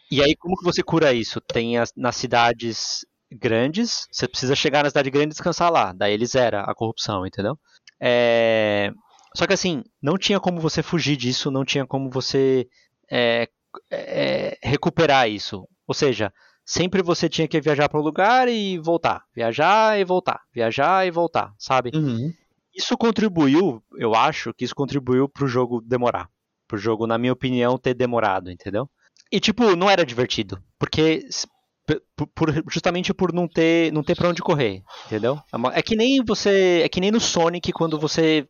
e aí como que você cura isso? Tem as, nas cidades grandes, você precisa chegar na cidade grande e descansar lá, daí ele zera a corrupção, entendeu? É, Só que assim, não tinha como você fugir disso, não tinha como você é, é, recuperar isso. Ou seja, sempre você tinha que viajar para um lugar e voltar, viajar e voltar, viajar e voltar, sabe?
Uhum.
Isso contribuiu, eu acho que isso contribuiu pro jogo demorar. Pro jogo, na minha opinião, ter demorado, entendeu? E tipo, não era divertido, porque por- justamente por não ter, não ter para onde correr, entendeu? É, uma- é que nem você, é que nem no Sonic quando você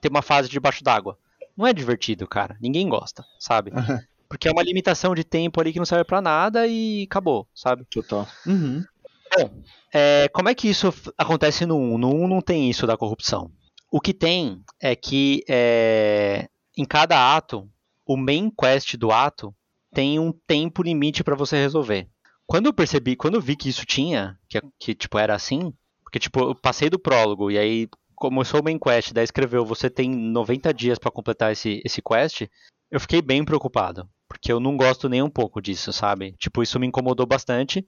tem uma fase debaixo d'água. Não é divertido, cara. Ninguém gosta, sabe? Porque é uma limitação de tempo ali que não serve pra nada e acabou, sabe?
Total.
Uhum.
É, como é que isso acontece no 1? No 1 não tem isso da corrupção. O que tem é que é, em cada ato, o main quest do ato tem um tempo limite pra você resolver. Quando eu percebi, quando eu vi que isso tinha, que, que tipo era assim, porque tipo, eu passei do prólogo e aí começou o main quest, daí escreveu, você tem 90 dias pra completar esse, esse quest, eu fiquei bem preocupado. Porque eu não gosto nem um pouco disso, sabe? Tipo, isso me incomodou bastante.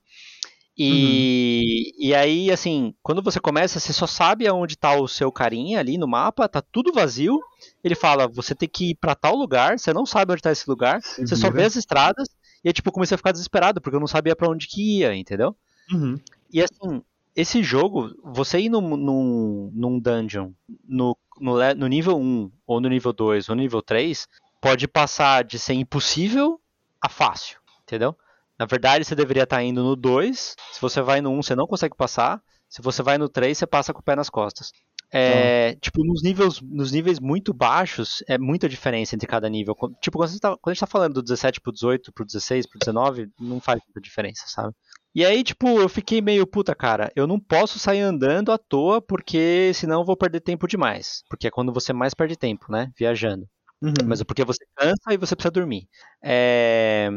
E, uhum. e aí, assim, quando você começa, você só sabe aonde tá o seu carinha ali no mapa, tá tudo vazio. Ele fala, você tem que ir pra tal lugar, você não sabe onde tá esse lugar, Se você só vê as estradas. E aí, tipo, comecei a ficar desesperado, porque eu não sabia para onde que ia, entendeu?
Uhum.
E assim, esse jogo, você ir num, num, num dungeon no, no, no nível 1, ou no nível 2, ou no nível 3, pode passar de ser impossível a fácil, entendeu? Na verdade, você deveria estar indo no 2. Se você vai no 1, um, você não consegue passar. Se você vai no 3, você passa com o pé nas costas. É, ah. Tipo, nos níveis, nos níveis muito baixos, é muita diferença entre cada nível. Tipo, quando, tá, quando a gente tá falando do 17 pro 18, pro 16, pro 19, não faz muita diferença, sabe? E aí, tipo, eu fiquei meio, puta, cara, eu não posso sair andando à toa, porque senão eu vou perder tempo demais. Porque é quando você mais perde tempo, né? Viajando. Uhum. Mas é porque você cansa e você precisa dormir. É...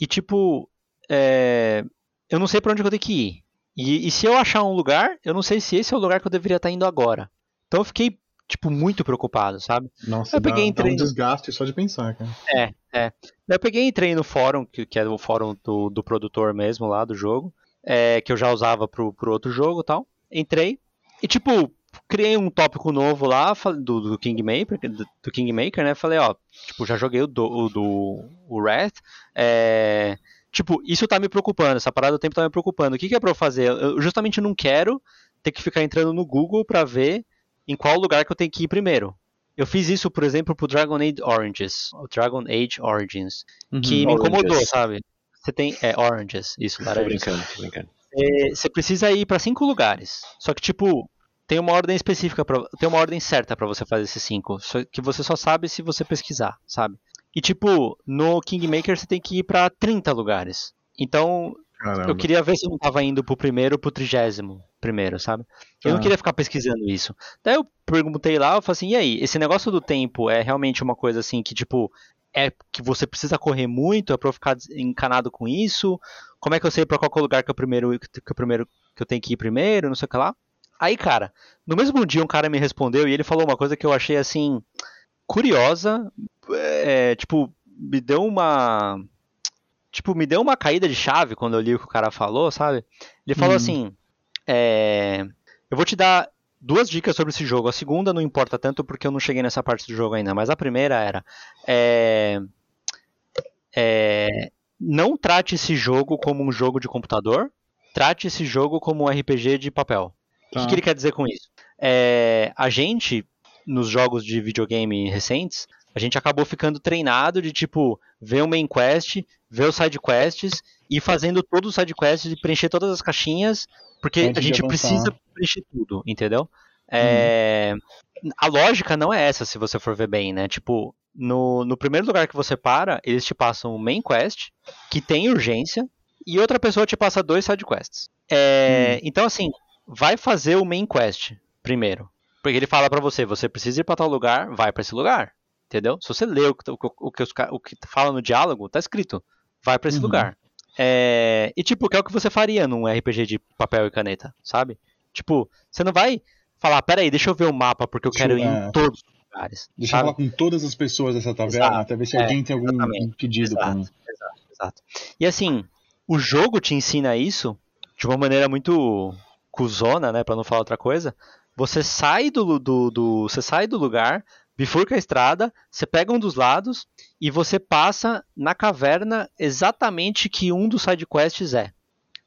E, tipo, é... eu não sei para onde eu tenho que ir. E, e, se eu achar um lugar, eu não sei se esse é o lugar que eu deveria estar indo agora. Então eu fiquei, tipo, muito preocupado, sabe?
Nossa,
eu
peguei, dá, entrei... dá um desgaste só de pensar, cara.
É, é. Eu peguei e entrei no fórum, que, que é o fórum do, do produtor mesmo lá do jogo, é, que eu já usava pro, pro outro jogo e tal. Entrei e, tipo, criei um tópico novo lá do, do Kingmaker, do, do Kingmaker, né? Falei, ó, tipo, já joguei o do, o, do o Wrath, é... Tipo, isso tá me preocupando, essa parada do tempo tá me preocupando. O que, que é pra eu fazer? Eu justamente não quero ter que ficar entrando no Google para ver em qual lugar que eu tenho que ir primeiro. Eu fiz isso, por exemplo, pro Dragon Age Oranges, o Dragon Age Origins, uhum, que me incomodou, Oranges. sabe? Você tem é Oranges, isso,
laranjas. Tô brincando, tô brincando.
É, você precisa ir para cinco lugares. Só que tipo, tem uma ordem específica para, tem uma ordem certa para você fazer esses cinco, que você só sabe se você pesquisar, sabe? E tipo, no Kingmaker você tem que ir para 30 lugares. Então, Caramba. eu queria ver se eu não tava indo pro primeiro, pro trigésimo primeiro, sabe? Eu ah. não queria ficar pesquisando isso. Daí eu perguntei lá, eu falei assim, e aí, esse negócio do tempo é realmente uma coisa assim que, tipo, é que você precisa correr muito, é pra eu ficar encanado com isso? Como é que eu sei pra qual é lugar que é o primeiro que, o primeiro que eu tenho que ir primeiro, não sei o que lá? Aí, cara, no mesmo dia um cara me respondeu e ele falou uma coisa que eu achei assim curiosa, é, tipo, me deu uma tipo, me deu uma caída de chave quando eu li o que o cara falou, sabe? Ele falou hum. assim: é, eu vou te dar duas dicas sobre esse jogo. A segunda não importa tanto porque eu não cheguei nessa parte do jogo ainda, mas a primeira era: é, é, não trate esse jogo como um jogo de computador, trate esse jogo como um RPG de papel. Tá. O que, que, ele quer dizer com isso? É, a gente, nos jogos de videogame recentes, a gente acabou ficando treinado de tipo ver o main quest, ver os side quests e fazendo todos os side quests e preencher todas as caixinhas, porque Antes a gente precisa preencher tudo, entendeu? É, hum. A lógica não é essa, se você for ver bem, né? Tipo, no, no primeiro lugar que você para, eles te passam o main quest, que tem urgência, e outra pessoa te passa dois side quests. É, hum. Então, assim, vai fazer o main quest primeiro. Porque ele fala para você, você precisa ir para tal lugar, vai para esse lugar. Entendeu? Se você lê o, o, o, que, os, o que fala no diálogo, tá escrito. Vai para esse uhum. lugar. É, e tipo, que é o que você faria num RPG de papel e caneta, sabe? Tipo, você não vai falar, peraí, deixa eu ver o mapa porque eu quero ir em todos os lugares.
Deixa sabe? eu falar com todas as pessoas dessa taverna, exato. até ver se é, alguém tem algum exatamente. pedido exato, pra mim.
Exato, exato. E assim, o jogo te ensina isso de uma maneira muito cuzona, né, para não falar outra coisa. Você sai do, do, do, você sai do lugar, bifurca a estrada, você pega um dos lados e você passa na caverna exatamente que um dos sidequests é.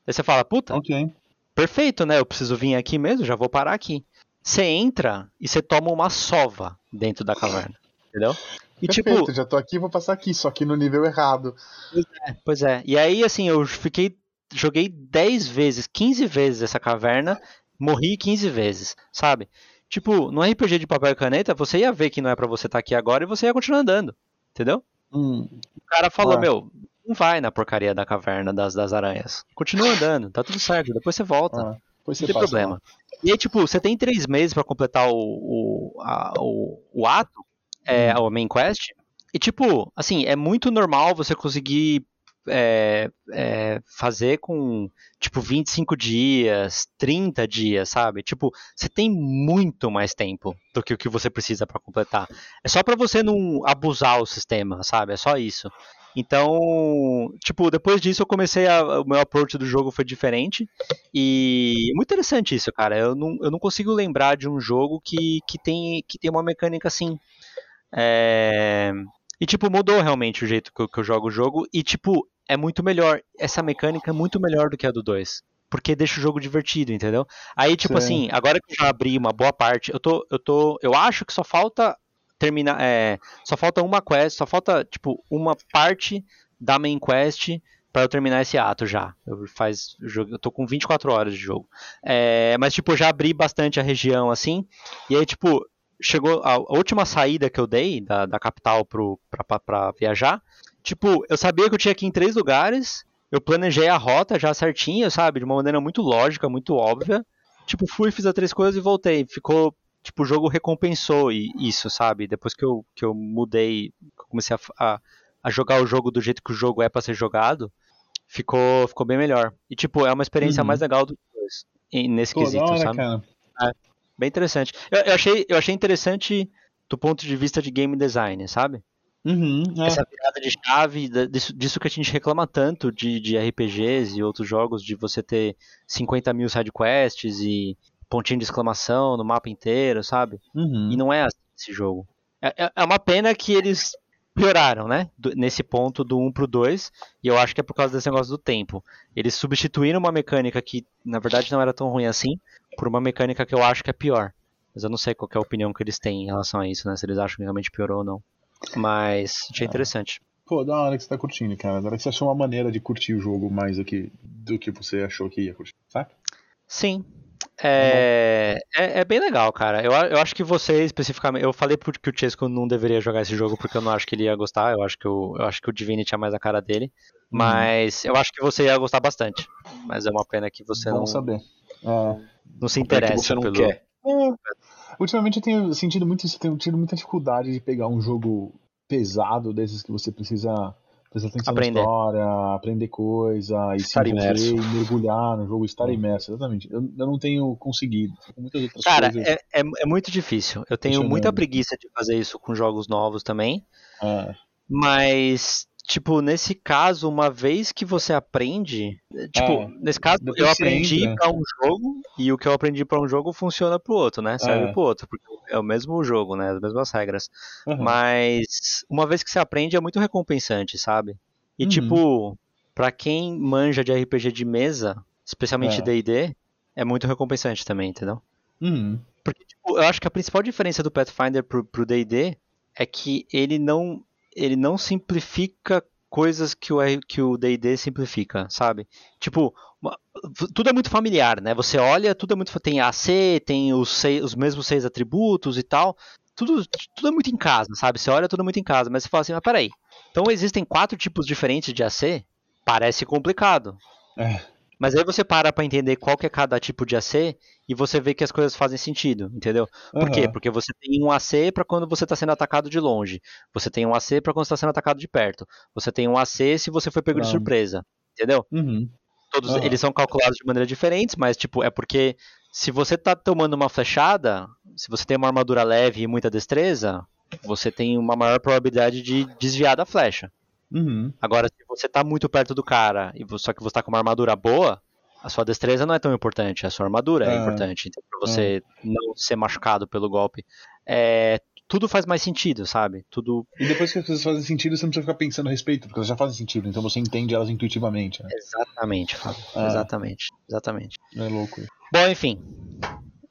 Aí você fala, puta,
okay.
perfeito, né? Eu preciso vir aqui mesmo, já vou parar aqui. Você entra e você toma uma sova dentro da caverna, entendeu?
E Perfeito, tipo, já tô aqui, vou passar aqui, só que no nível errado.
Pois é, pois é. E aí, assim, eu fiquei. Joguei 10 vezes, 15 vezes essa caverna, morri 15 vezes, sabe? Tipo, no RPG de papel e caneta, você ia ver que não é para você estar tá aqui agora e você ia continuar andando. Entendeu?
Hum.
O cara falou, ah. meu, não vai na porcaria da caverna das, das aranhas. Continua andando, tá tudo certo, depois você volta. Ah. Depois não tem problema. Lá. E aí, tipo, você tem três meses para completar o, o, a, o, o ato, é, hum. o main quest. E, tipo, assim, é muito normal você conseguir é, é, fazer com tipo 25 dias, 30 dias, sabe? Tipo, você tem muito mais tempo do que o que você precisa para completar. É só para você não abusar o sistema, sabe? É só isso. Então, tipo, depois disso eu comecei a. O meu approach do jogo foi diferente. E é muito interessante isso, cara. Eu não, eu não consigo lembrar de um jogo que, que, tem, que tem uma mecânica assim. É... E, tipo, mudou realmente o jeito que eu, que eu jogo o jogo. E, tipo, é muito melhor. Essa mecânica é muito melhor do que a do 2 porque deixa o jogo divertido, entendeu? Aí, tipo Sim. assim, agora que eu já abri uma boa parte, eu tô, eu tô, eu acho que só falta terminar, é, só falta uma quest, só falta, tipo, uma parte da main quest para eu terminar esse ato já. Eu faz, eu tô com 24 horas de jogo. É, mas, tipo, eu já abri bastante a região, assim, e aí, tipo, chegou a, última saída que eu dei da, da capital pro, pra, pra viajar, tipo, eu sabia que eu tinha que ir em três lugares, eu planejei a rota já certinho, sabe? De uma maneira muito lógica, muito óbvia. Tipo, fui, fiz as três coisas e voltei. Ficou, tipo, o jogo recompensou isso, sabe? Depois que eu, que eu mudei, comecei a, a, a jogar o jogo do jeito que o jogo é para ser jogado, ficou, ficou bem melhor. E, tipo, é uma experiência uhum. mais legal do dois, nesse Pô, quesito, hora, sabe? Cara. É, bem interessante. Eu, eu, achei, eu achei interessante do ponto de vista de game design, sabe?
Uhum, é.
Essa virada de chave, disso, disso, que a gente reclama tanto de, de RPGs e outros jogos, de você ter 50 mil sidequests e pontinho de exclamação no mapa inteiro, sabe?
Uhum.
E não é assim esse jogo. É, é, é uma pena que eles pioraram, né? Do, nesse ponto do 1 pro 2, e eu acho que é por causa desse negócio do tempo. Eles substituíram uma mecânica que, na verdade, não era tão ruim assim, por uma mecânica que eu acho que é pior. Mas eu não sei qual é a opinião que eles têm em relação a isso, né? Se eles acham que realmente piorou ou não. Mas achei é. interessante.
Pô, da hora que você tá curtindo, cara. Da hora que você achou uma maneira de curtir o jogo mais do que, do que você achou que ia curtir, saca?
Sim. É, é, é, bem legal, cara. Eu, eu acho que você especificamente. Eu falei porque o Chesco não deveria jogar esse jogo porque eu não acho que ele ia gostar. Eu acho que, eu, eu acho que o Divinity é mais a cara dele. Uhum. Mas hum. eu acho que você ia gostar bastante. Mas é uma pena que você Bom não.
saber. É.
Não se interessa.
Que você não
pelo...
quer.
É. Ultimamente eu tenho sentido muito isso, tenho tido muita dificuldade de pegar um jogo pesado desses que você precisa prestar atenção aprender. na história, aprender coisa, e estar se envolver, e mergulhar no jogo, estar imerso, exatamente. Eu, eu não tenho conseguido.
Cara. É, é, é, muito difícil. Eu tenho muita preguiça de fazer isso com jogos novos também.
É.
Mas Tipo, nesse caso, uma vez que você aprende. Tipo, é, nesse caso, eu aprendi para um jogo e o que eu aprendi para um jogo funciona pro outro, né? Serve é. pro outro, porque é o mesmo jogo, né? As mesmas regras. Uhum. Mas uma vez que você aprende é muito recompensante, sabe? E uhum. tipo, para quem manja de RPG de mesa, especialmente D&D, é. é muito recompensante também, entendeu?
Uhum.
Porque, tipo, eu acho que a principal diferença do Pathfinder pro, pro D&D é que ele não ele não simplifica coisas que o que o D&D simplifica, sabe? Tipo, uma, tudo é muito familiar, né? Você olha, tudo é muito tem AC, tem os, seis, os mesmos seis atributos e tal. Tudo, tudo é muito em casa, sabe? Você olha tudo muito em casa, mas você fala assim, mas peraí. Então existem quatro tipos diferentes de AC? Parece complicado.
É.
Mas aí você para para entender qual que é cada tipo de AC e você vê que as coisas fazem sentido, entendeu? Por uhum. quê? Porque você tem um AC para quando você está sendo atacado de longe. Você tem um AC para quando está sendo atacado de perto. Você tem um AC se você foi pego de surpresa, entendeu?
Uhum.
Todos eles são calculados de maneira diferentes, mas tipo é porque se você está tomando uma flechada, se você tem uma armadura leve e muita destreza, você tem uma maior probabilidade de desviar da flecha.
Uhum.
Agora, se você tá muito perto do cara, e só que você tá com uma armadura boa, a sua destreza não é tão importante, a sua armadura é, é importante. Então, pra você é. não ser machucado pelo golpe. É, tudo faz mais sentido, sabe? Tudo.
E depois que as coisas fazem sentido, você não precisa ficar pensando a respeito, porque elas já fazem sentido, então você entende elas intuitivamente. Né?
Exatamente, Fábio. É. Exatamente. Exatamente.
É louco.
Bom, enfim.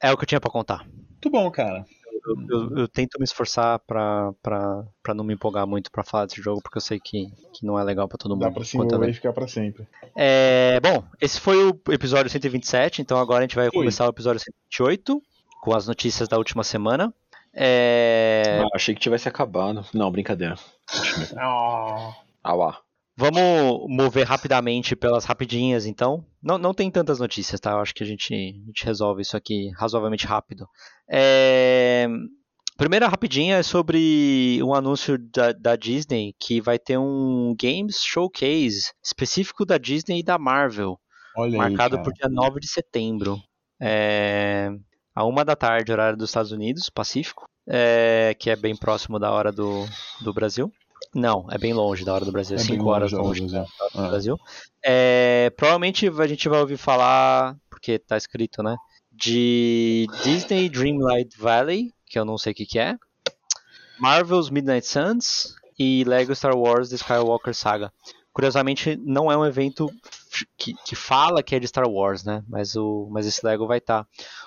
É o que eu tinha para contar.
Muito bom, cara
eu, eu, eu, tento me esforçar pra, pra, pra não me empolgar muito pra falar desse jogo, porque eu sei que, que não é legal pra todo mundo.
Dá pra se envolver e ficar pra sempre.
É, bom, esse foi o episódio 127, então agora a gente vai foi. começar o episódio 128, com as notícias da última semana. É...
Ah, achei que tivesse acabado. Não, brincadeira.
oh.
Ah lá.
Vamos mover rapidamente pelas rapidinhas, então. Não, não tem tantas notícias, tá? Eu acho que a gente, a gente resolve isso aqui razoavelmente rápido. É... Primeira rapidinha é sobre um anúncio da, da, Disney que vai ter um Games Showcase específico da Disney e da Marvel,
Olha
marcado
aí,
por dia 9 de setembro. É... A uma da tarde, horário dos Estados Unidos, Pacífico, é... que é bem próximo da hora do, do Brasil. Não, é bem longe da hora do Brasil,
É bem
5 horas
longe da hora
longe
do Brasil.
da hora do
Ah.
Brasil. É, provavelmente a gente vai ouvir falar, porque tá escrito, né? De Disney Dreamlight Valley, que eu não sei o que, que é. Marvel's Midnight Suns e Lego Star Wars The Skywalker Saga. Curiosamente, não é um evento que, que fala que é de Star Wars, né? Mas, o, mas esse Lego vai estar.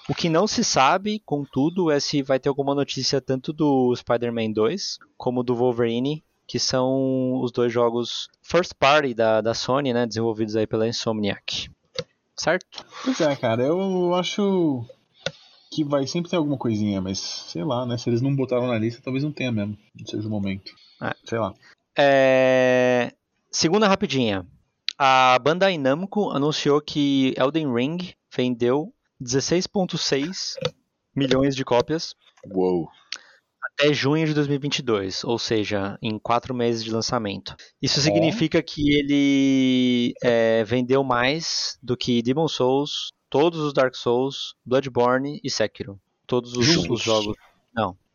O que não se sabe, contudo, é se vai ter alguma notícia tanto do Spider-Man 2 como do Wolverine, que são os dois jogos first party da, da Sony, né? Desenvolvidos aí pela Insomniac. Certo?
Pois é, cara, eu acho que vai sempre ter alguma coisinha, mas sei lá, né? Se eles não botaram na lista, talvez não tenha mesmo. Não seja o momento.
É.
Sei lá.
É, Segunda rapidinha. A Bandai Namco anunciou que Elden Ring vendeu 16.6 milhões de cópias
Uou.
Até junho de 2022, ou seja, em quatro meses de lançamento. Isso significa que ele é, vendeu mais do que Demon Souls, todos os Dark Souls, Bloodborne e Sekiro. Todos os, os jogos.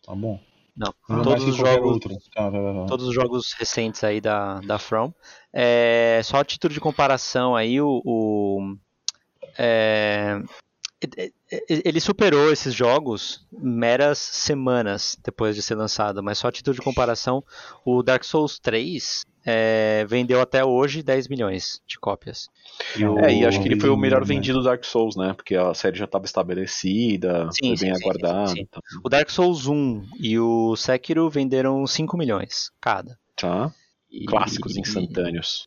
Tá bom.
Não,
Não
todos os jogos.
Tá,
todos os jogos recentes aí da, da From. É, só a título de comparação aí, o, o, é, ele superou esses jogos meras semanas depois de ser lançado, mas só a título de comparação, o Dark Souls 3 é, vendeu até hoje 10 milhões de cópias. E o-
É, e acho que ele foi o melhor vendido do Dark Souls, né? Porque a série já estava estabelecida,
Sim,
foi
sim,
bem
sim,
aguardada.
sim, sim.
Tá.
o Dark Souls 1 e o Sekiro venderam 5 milhões cada.
Tá.
E-
Clássicos instantâneos.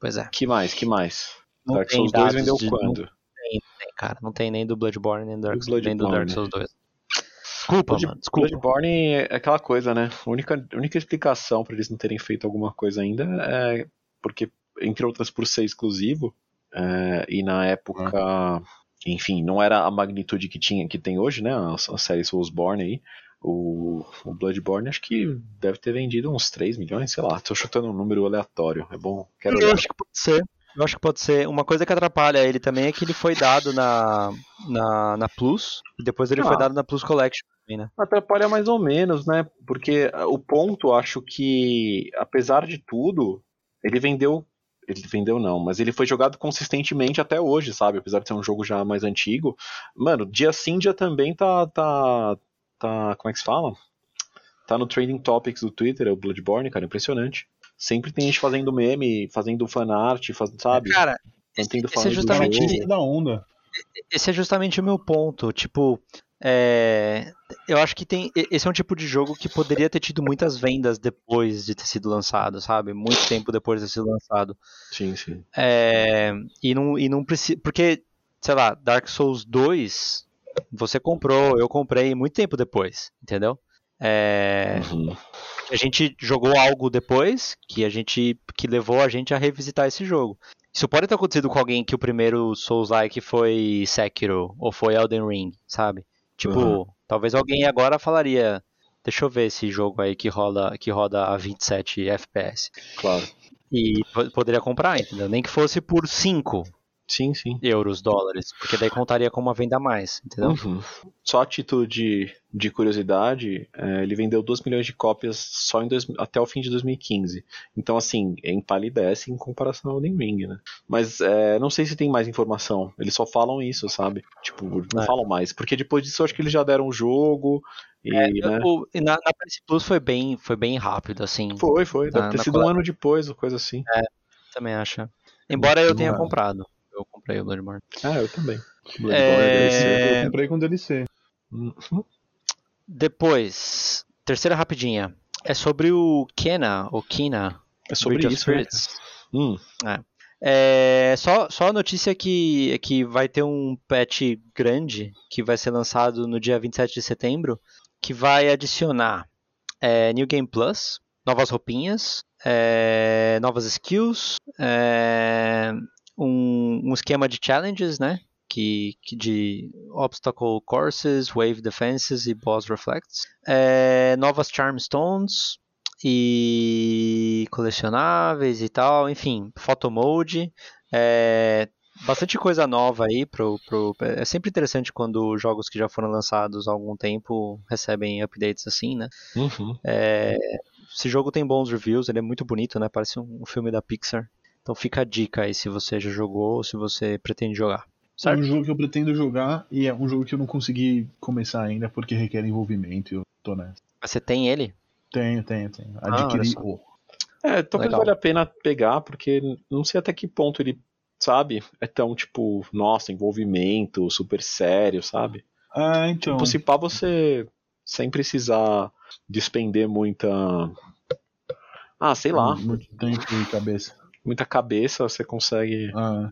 Pois é.
Que mais? Que mais?
Não
Dark Souls 2
dados
vendeu
de-
quando?
Tem, cara. Não tem nem do Bloodborne, nem do Dark, nem do Dark. Souls 2. Desculpa,
Blood-
mano. Desculpa.
Bloodborne é aquela coisa, né? A única, única explicação pra eles não terem feito alguma coisa ainda é porque, entre outras, por ser exclusivo, é, e na época, enfim, não era a magnitude que tinha que tem hoje, né? A, a série Soulsborne aí. O, o Bloodborne acho que deve ter vendido uns 3 milhões, sei lá. Tô chutando um número aleatório. É bom. Quero
Eu
olhar.
acho que pode ser. Eu acho que pode ser. Uma coisa que atrapalha ele também é que ele foi dado na, na, na Plus, e depois ele
Ah.
foi dado na Plus Collection também, né?
Atrapalha mais ou menos, né? Porque o ponto, acho que, apesar de tudo, ele vendeu. Ele vendeu não, mas ele foi jogado consistentemente até hoje, sabe? Apesar de ser um jogo já mais antigo. Mano, dia sim, dia também tá. tá. tá. Como é que se fala? Tá no Trending Topics do Twitter, é o Bloodborne, cara, impressionante. Sempre tem gente fazendo meme, fazendo fanart, faz, sabe?
Cara,
Mantendo
esse é
falando do
justamente-
da onda.
esse é justamente o meu ponto. Tipo, é, eu acho que tem. Esse é um tipo de jogo que poderia ter tido muitas vendas depois de ter sido lançado, sabe? Muito tempo depois de ter sido lançado.
Sim, sim.
É, e não, e não precisa. Porque, sei lá, Dark Souls 2, você comprou, eu comprei muito tempo depois, entendeu? É,
Uhum.
A gente jogou algo depois que a gente que levou a gente a revisitar esse jogo. Isso pode ter acontecido com alguém que o primeiro Souls-like foi Sekiro ou foi Elden Ring, sabe? Tipo,
Uhum.
talvez alguém agora falaria, deixa eu ver esse jogo aí que roda que roda a 27 FPS
Claro.
e po- poderia comprar, entendeu? Nem que fosse por 5
Sim, sim.
euros, dólares, porque daí contaria como uma venda a mais, entendeu?
Uhum. Só a título de, de curiosidade, é, ele vendeu 2 milhões de cópias só em dois, até o fim de 2015. Então, assim, empalidece em comparação ao Elden Ring, né? Mas é, não sei se tem mais informação. Eles só falam isso, sabe? Tipo, não
É.
falam mais. Porque depois disso, eu acho que eles já deram o jogo. E, né?
O- e na, na PS Plus foi bem, foi bem rápido, assim.
Foi, foi. Deve
na-
ter
na
sido um ano depois, ou coisa assim.
Também acho. Embora eu tenha
é.
comprado. Comprei o Bloodborne.
Ah, eu também.
É,
Eu comprei com DLC.
Uhum.
Depois, terceira rapidinha. É sobre o Kena, ou Kina,
É sobre
Bridge
isso, né?
Spirits.
Hum,
É, só, só a notícia que, é que vai ter um patch grande que vai ser lançado no dia 27 de setembro, que vai adicionar é, New Game Plus, novas roupinhas, é, novas skills, é, um, um esquema de challenges, né? Que, que de obstacle courses, wave defenses e boss reflects, é, novas charm stones, e colecionáveis e tal, enfim, photo mode, é, bastante coisa nova aí pro, pro. É sempre interessante quando jogos que já foram lançados há algum tempo recebem updates assim, né?
Uhum.
É, esse jogo tem bons reviews, ele é muito bonito, né? Parece um, um filme da Pixar. Então fica a dica aí se você já jogou ou se você pretende jogar.
É
Certo?
um jogo que eu pretendo jogar e é um jogo que eu não consegui começar ainda porque requer envolvimento. Eu tô nessa.
Mas Você tem ele?
Tenho, tenho, tenho.
Ah,
Adquiri.
só.
o.
É, talvez
Legal.
valha a pena pegar, porque não sei até que ponto ele, sabe, é tão, tipo, nossa, envolvimento, super sério, sabe?
Ah, então.
Tipo, se pá, você, sem precisar despender muita. Ah, sei lá,
Muito tempo e cabeça.
Muita cabeça, você consegue
Ah,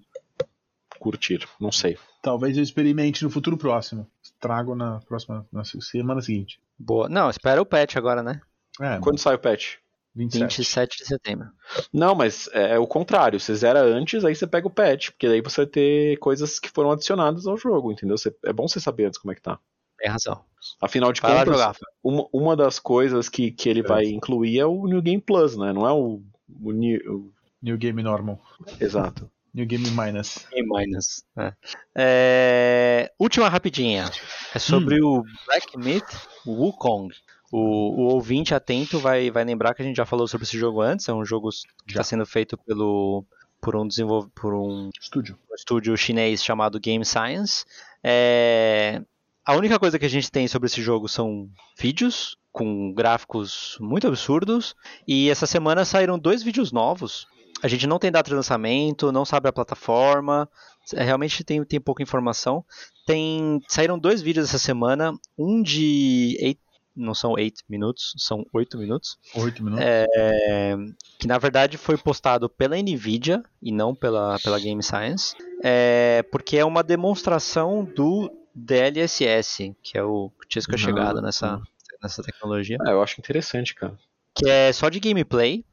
curtir, não sei.
talvez eu experimente no futuro próximo. Trago na próxima na semana seguinte.
Boa. Não, espera o patch agora, né?
É,
Quando sai o patch?
27.
27 de setembro.
Não, mas é, é o contrário. Você zera antes, aí você pega o patch, porque daí você vai ter coisas que foram adicionadas ao jogo, entendeu? Você- é bom você saber antes como é que tá.
Tem razão.
Afinal de contas, uma, uma das coisas que, que ele vai incluir é o New Game Plus, né? Não é o, o o-
New Game Normal.
Exato.
New Game Minus.
E minus. É. É, Última rapidinha. É sobre o Black Myth Wukong. O, o ouvinte atento vai, vai lembrar que a gente já falou sobre esse jogo antes. É um jogo que está sendo feito pelo, por, um desenvolv... por um
Estúdio.
estúdio chinês chamado Game Science. É, A única coisa que a gente tem sobre esse jogo são vídeos com gráficos muito absurdos. E essa semana saíram dois vídeos novos. A gente não tem data de lançamento, não sabe a plataforma. é, Realmente tem, tem pouca informação. Tem saíram dois vídeos essa semana, um de eight, não são 8 minutos, são 8 minutos,
Oito minutos.
é, que na verdade foi postado pela Nvidia e não pela, pela Game Science, é, porque é uma demonstração do DLSS, que é o que tinha
Ah,
chegado nessa, nessa tecnologia,
É, eu acho interessante, cara.
que é só de gameplay,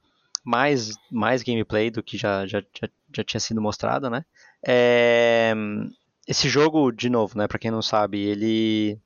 mais, mais gameplay do que já, já, já, já tinha sido mostrado, né? É, esse jogo, de novo, né, para quem não sabe, ele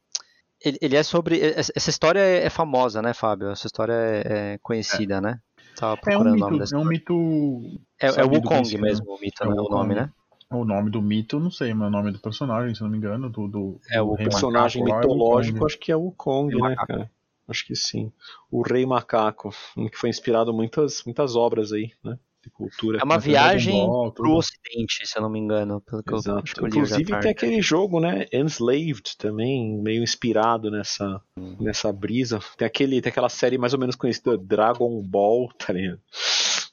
ele, ele é sobre. Essa história é, é famosa, né, Fábio? Essa história é, é conhecida, né? Tava
É um
procurando o nome
mito.
dessa.
É um mito.
É, é o Wukong
conhecido.
mesmo, o mito,
É o
o nome, né?
O nome do mito, eu não sei, mas o nome do personagem, se não me engano, do. do
É, o
Personagem
macaco é
mitológico, acho que é o Kong, né, cara? Acho que sim. O Rei Macaco, que foi inspirado em muitas, muitas obras aí, né? De cultura.
É uma viagem
Ball, tudo.
pro ocidente, se eu não me engano, pelo que eu
Exato.
acho que eu à
Inclusive tem aquele jogo, né? Enslaved também, meio inspirado nessa, nessa brisa. Tem, aquele, tem aquela série mais ou menos conhecida, Dragon Ball, tá ligado?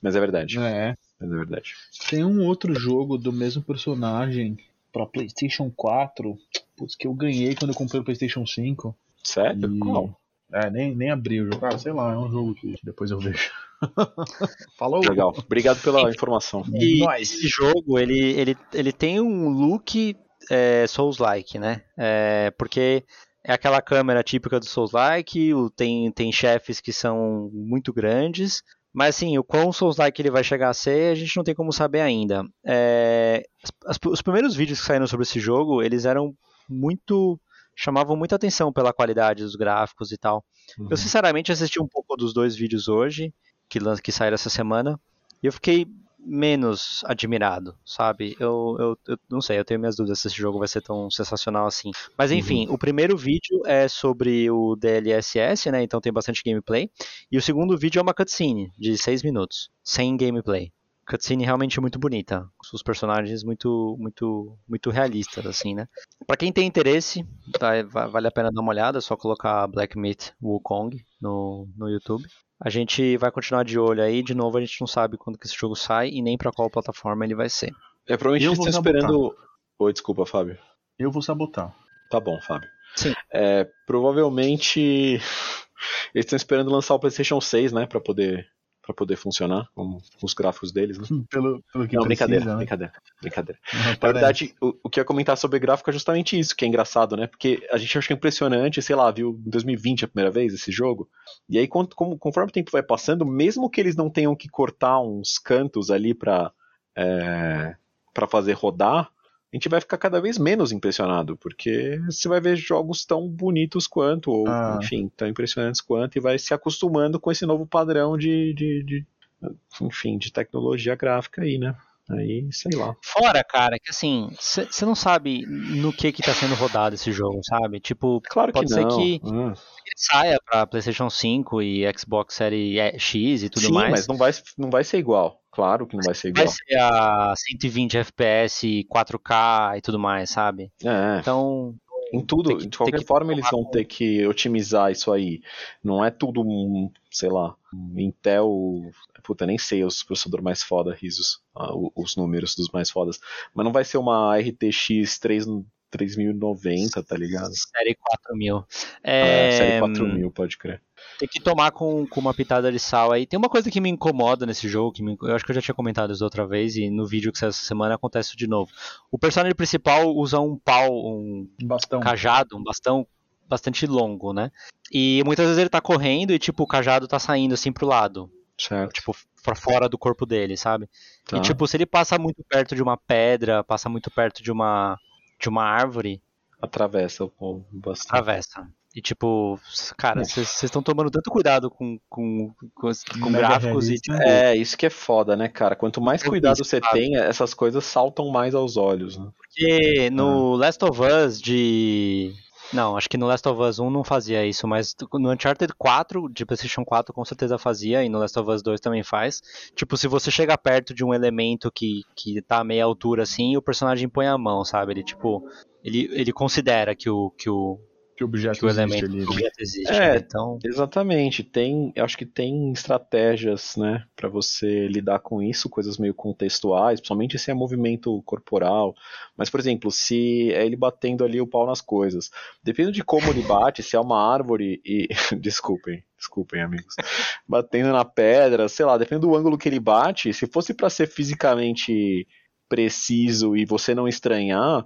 Mas é verdade.
É.
Mas é verdade.
Tem um outro jogo do mesmo personagem pra PlayStation 4. Putz, que eu ganhei quando eu comprei o PlayStation 5.
Sério?
E-
Qual?
É, nem, nem abri o jogo. Ah, sei lá, é um jogo que depois eu vejo. Falou!
Legal. Obrigado pela informação.
E
Nós.
esse jogo, ele, ele, ele tem um look é, Souls-like, né? É, porque é aquela câmera típica do Souls-like, tem, tem chefes que são muito grandes, mas assim, o quão Souls-like ele vai chegar a ser, a gente não tem como saber ainda. É, as- os primeiros vídeos que saíram sobre esse jogo, eles eram muito... chamavam muita atenção pela qualidade dos gráficos e tal.
Uhum.
Eu sinceramente assisti um pouco dos dois vídeos hoje, que, que saíram essa semana, e eu fiquei menos admirado, sabe? Eu, eu, eu não sei, eu tenho minhas dúvidas se esse jogo vai ser tão sensacional assim. Mas enfim, o primeiro vídeo é sobre o DLSS, né? Então tem bastante gameplay. E o segundo vídeo é uma cutscene de 6 minutos, sem gameplay. Cutscene realmente muito bonita, os personagens muito, muito, muito realistas, assim, né? Pra quem tem interesse, tá, va- vale a pena dar uma olhada, é só colocar Black Myth Wukong no, no YouTube. A gente vai continuar de olho aí, de novo a gente não sabe quando que esse jogo sai e nem pra qual plataforma ele vai ser.
É, provavelmente
Eu
eles
vou
estão esperando. Oi, desculpa, Fábio.
Eu vou sabotar.
Tá bom, Fábio.
Sim.
É, provavelmente eles estão esperando lançar o PlayStation 6, né, Pra poder para poder funcionar com os gráficos deles, né?
Pelo, pelo que
Não,
precisa,
brincadeira,
né?
brincadeira, brincadeira.
Não,
Na verdade, o, o que eu ia comentar sobre gráfico é justamente isso, que é engraçado, né? Porque a gente acha impressionante, sei lá, viu em 2020 a primeira vez esse jogo, e aí quando- como- conforme o tempo vai passando, mesmo que eles não tenham que cortar uns cantos ali pra, é, pra fazer rodar, a gente vai ficar cada vez menos impressionado, porque você vai ver jogos tão bonitos quanto, ou
Ah.
enfim, tão impressionantes quanto, e vai se acostumando com esse novo padrão de, de, de- enfim, de tecnologia gráfica aí, né? Aí, sei lá.
Fora, cara, que assim, você não sabe no que que tá sendo rodado esse jogo, sabe? Tipo,
Claro que
pode ser
não.
que ele saia pra PlayStation 5 e Xbox Series X e tudo
Sim,
mais.
mas não vai, não vai ser igual. Claro que não vai ser
vai
igual.
ser a 120 FPS, 4K e tudo mais, sabe?
É,
Então,
em tudo,
que-
de qualquer
que
forma eles vão ter que otimizar isso aí. Não é tudo, um, sei lá, um Intel, puta, nem sei os processadores mais foda, risos, ah, os números dos mais fodas, mas não vai ser uma RTX 3, 3090, tá ligado?
série 4000.
É,
É,
série 4000, pode crer.
Tem que tomar com, com uma pitada de sal aí. Tem uma coisa que me incomoda nesse jogo, que me- eu acho que eu já tinha comentado isso outra vez, e no vídeo que saiu essa semana acontece isso de novo. O personagem principal usa um pau, um
Bastão.
cajado, um bastão bastante longo, né? E muitas vezes ele tá correndo e, tipo, o cajado tá saindo assim pro lado,
Certo.
tipo, pra fora do corpo dele, sabe?
Tá.
E, tipo, se ele passa muito perto de uma pedra, passa muito perto de uma, de uma árvore,
Atravessa o povo bastante.
atravessa. E tipo, cara, vocês estão tomando tanto cuidado com, com, com, com gráficos e tipo,
É, isso que é foda, né, cara? Quanto mais cuidado
isso,
você tem, essas coisas saltam mais aos olhos, né?
porque no Last of Us de. Não, acho que no Last of Us 1 não fazia isso, mas no Uncharted 4, de PlayStation 4, com certeza fazia, e no Last of Us 2 também faz. Tipo, se você chega perto de um elemento que, que tá a meia altura assim, o personagem põe a mão, sabe? Ele, tipo, ele, ele considera que o, que o,
Que o objeto
que o
existe
elemento
ali. né?
objeto existe.
É.
né? Então,
Exatamente, tem, acho que tem estratégias, né, Pra você lidar com isso, coisas meio contextuais, principalmente se é movimento corporal. Mas, por exemplo, se é ele batendo ali o pau nas coisas, dependendo de como ele bate, se é uma árvore e desculpem, desculpem, amigos, batendo na pedra, sei lá, dependendo do ângulo que ele bate, se fosse pra ser fisicamente preciso e você não estranhar,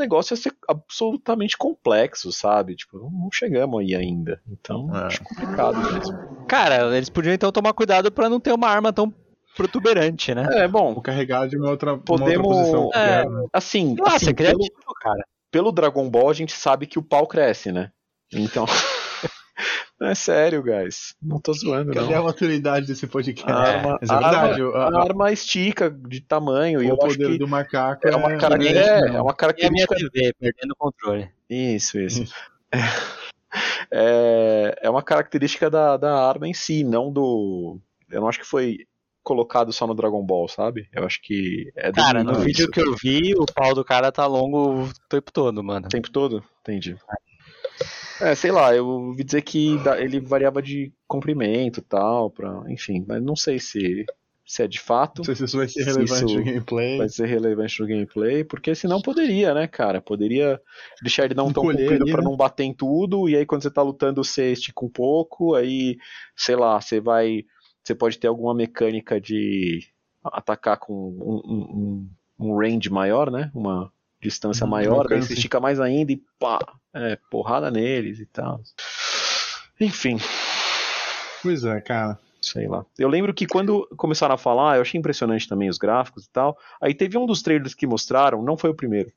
negócio ia ser absolutamente complexo, sabe? Tipo, não chegamos aí ainda. Então,
É.
acho complicado mesmo.
cara, eles podiam então tomar cuidado pra não ter uma arma tão protuberante, né?
É, bom,
Vou carregar de uma outra, uma
Podemos-
outra posição.
é,
porque-
assim,
Nossa,
assim
é
pelo,
criativo, cara.
pelo Dragon Ball a gente sabe que o pau cresce, né? Então. Não é sério, guys. Não tô zoando,
Cadê
não.
a maturidade desse podcast?
A arma,
é
a
verdade.
arma-
o-
a
a-
arma estica de tamanho e
o
eu acho
poder
que
do macaco
é uma, cara-
evidente,
é,
não.
é uma
E a minha
característica
TV, perdendo o controle.
Isso, isso. É, é uma característica da, da arma em si, não do. Eu não acho que foi colocado só no Dragon Ball, sabe? Eu acho que é do
Cara, no
mundo
vídeo
isso.
que eu vi, o pau do cara tá longo o tempo todo, mano.
O tempo todo? Entendi. É, sei lá, eu ouvi dizer que ele variava de comprimento e tal, pra, enfim, mas não sei se, se é de fato.
Não sei se isso vai ser
Se
relevante no gameplay.
vai ser relevante no gameplay, porque senão poderia, né, cara? Poderia deixar ele não tão
Encolher
comprido
ali,
pra
né?
não bater em tudo, e aí quando você tá lutando você estica um pouco, aí, sei lá, você vai. Você pode ter alguma mecânica de atacar com um, um- um- um range maior, né? Uma distância
Uhum,
maior, daí você estica mais ainda e pá, é, porrada neles e tal. Enfim,
Pois é, cara.
Sei lá. Eu lembro que quando começaram a falar, eu achei impressionante também os gráficos e tal. Aí teve um dos trailers que mostraram, não foi o primeiro.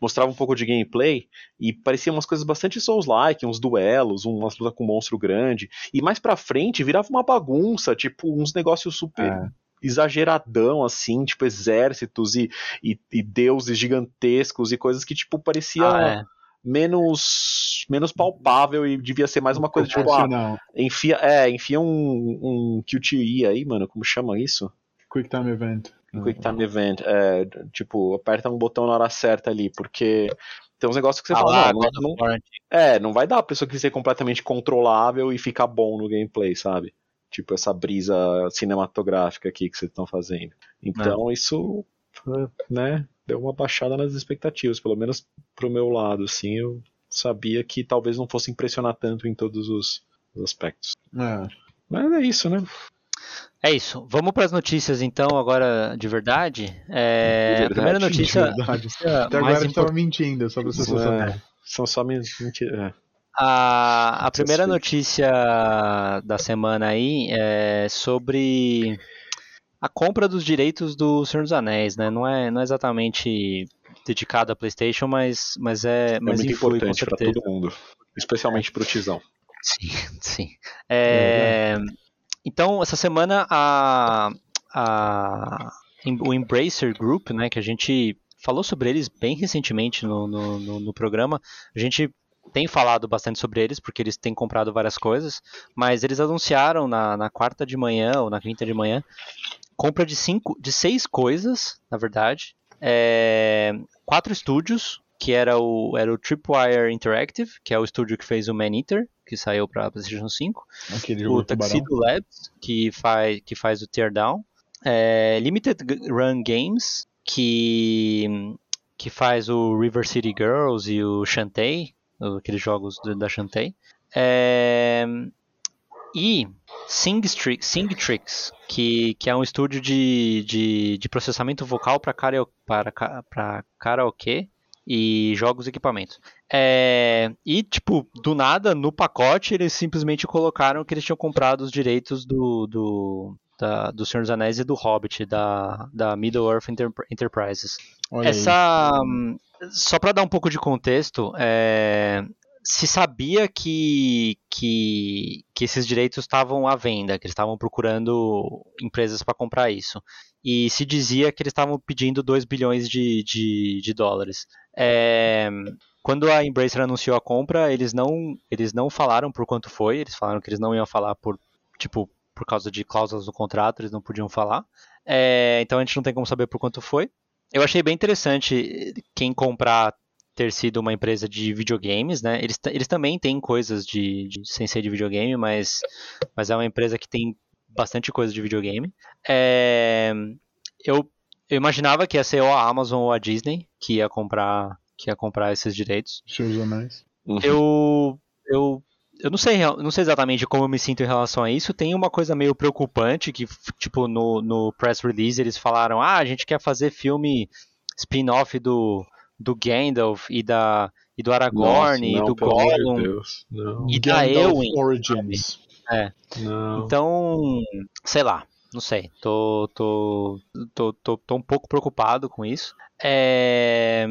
Mostrava um pouco de gameplay e parecia umas coisas bastante Souls-like, uns duelos, umas lutas com um monstro grande. E mais pra frente virava uma bagunça, tipo uns negócios super
É.
exageradão, assim, tipo exércitos e, e, e deuses gigantescos e coisas que, tipo, parecia
Ah, é.
menos, menos palpável e devia ser mais uma coisa tipo, ah,
Proporcional.
Enfia, é, enfia um, um QTE aí, mano, como chama isso?
Quick Time Event.
Quick Time Event. É, tipo, aperta um botão na hora certa ali, porque tem uns negócios que você
Ah
fala,
lá,
não, não,
antigo.
é, não vai dar pra pessoa que ser completamente controlável e ficar bom no gameplay, sabe? Tipo, essa brisa cinematográfica aqui que vocês estão fazendo. Então, isso, né, deu uma baixada nas expectativas, pelo menos pro meu lado, assim, eu sabia que talvez não fosse impressionar tanto em todos os os aspectos.
É.
Mas é isso, né?
É isso. Vamos para as notícias então, agora de verdade. É,
De
A primeira
verdade,
notícia,
verdade.
notícia
Até
mais
agora eu
importante.
tava mentindo, você saber.
É, são só mentiras.
A, a primeira notícia da semana aí é sobre a compra dos direitos do Senhor dos Anéis, né? Não é, não é exatamente dedicado à PlayStation, mas, mas é,
É
mas
muito
influi,
importante
certeza.
todo mundo. Especialmente pro Tizão.
Sim, sim. É, então, essa semana a, a, o Embracer Group, né, que a gente falou sobre eles bem recentemente no, no, no, no programa. A gente tem falado bastante sobre eles, porque eles têm comprado várias coisas, mas eles anunciaram na, na quarta de manhã ou na quinta de manhã compra de cinco, de seis coisas, na verdade, é, quatro estúdios, que era o, era o Tripwire Interactive, que é o estúdio que fez o Man Eater, que saiu para PlayStation 5,
Aquele jogo
o Tuxedo Labs, que faz, que faz o Teardown, é, Limited Run Games, que, que faz o River City Girls e o Shantae, aqueles jogos da Shantae. É, e Singtrix, Singtrix que, que é um estúdio de, de, de processamento vocal para para, para karaokê e jogos e equipamentos. É, e, tipo, do nada, no pacote, eles simplesmente colocaram que eles tinham comprado os direitos do, do, da, do Senhor dos Anéis e do Hobbit, da, da Middle-earth Enterprises. Olha Essa. Aí. Só para dar um pouco de contexto, é, se sabia que, que, que esses direitos estavam à venda, que eles estavam procurando empresas para comprar isso. E se dizia que eles estavam pedindo 2 bilhões de, de, de dólares. É, quando a Embracer anunciou a compra, eles não, eles não falaram por quanto foi, eles falaram que eles não iam falar por, tipo, por causa de cláusulas do contrato, eles não podiam falar. É, então a gente não tem como saber por quanto foi. Eu achei bem interessante quem comprar ter sido uma empresa de videogames, né? Eles, eles também têm coisas de, de sem ser de videogame, mas, mas é uma empresa que tem bastante coisa de videogame. É, eu, eu imaginava que ia ser ou a Amazon ou a Disney que ia comprar que ia comprar esses direitos.
Seus anéis.
Uhum. Eu eu eu não sei, não sei exatamente como eu me sinto em relação a isso. Tem uma coisa meio preocupante que, tipo, no, no press release eles falaram: ah, a gente quer fazer filme spin-off do, do Gandalf e da e do Aragorn Nossa, não, e do Gollum e da Eowyn. Origins. É. Então, sei lá, não sei. Tô, tô, tô, tô, tô um pouco preocupado com isso. É...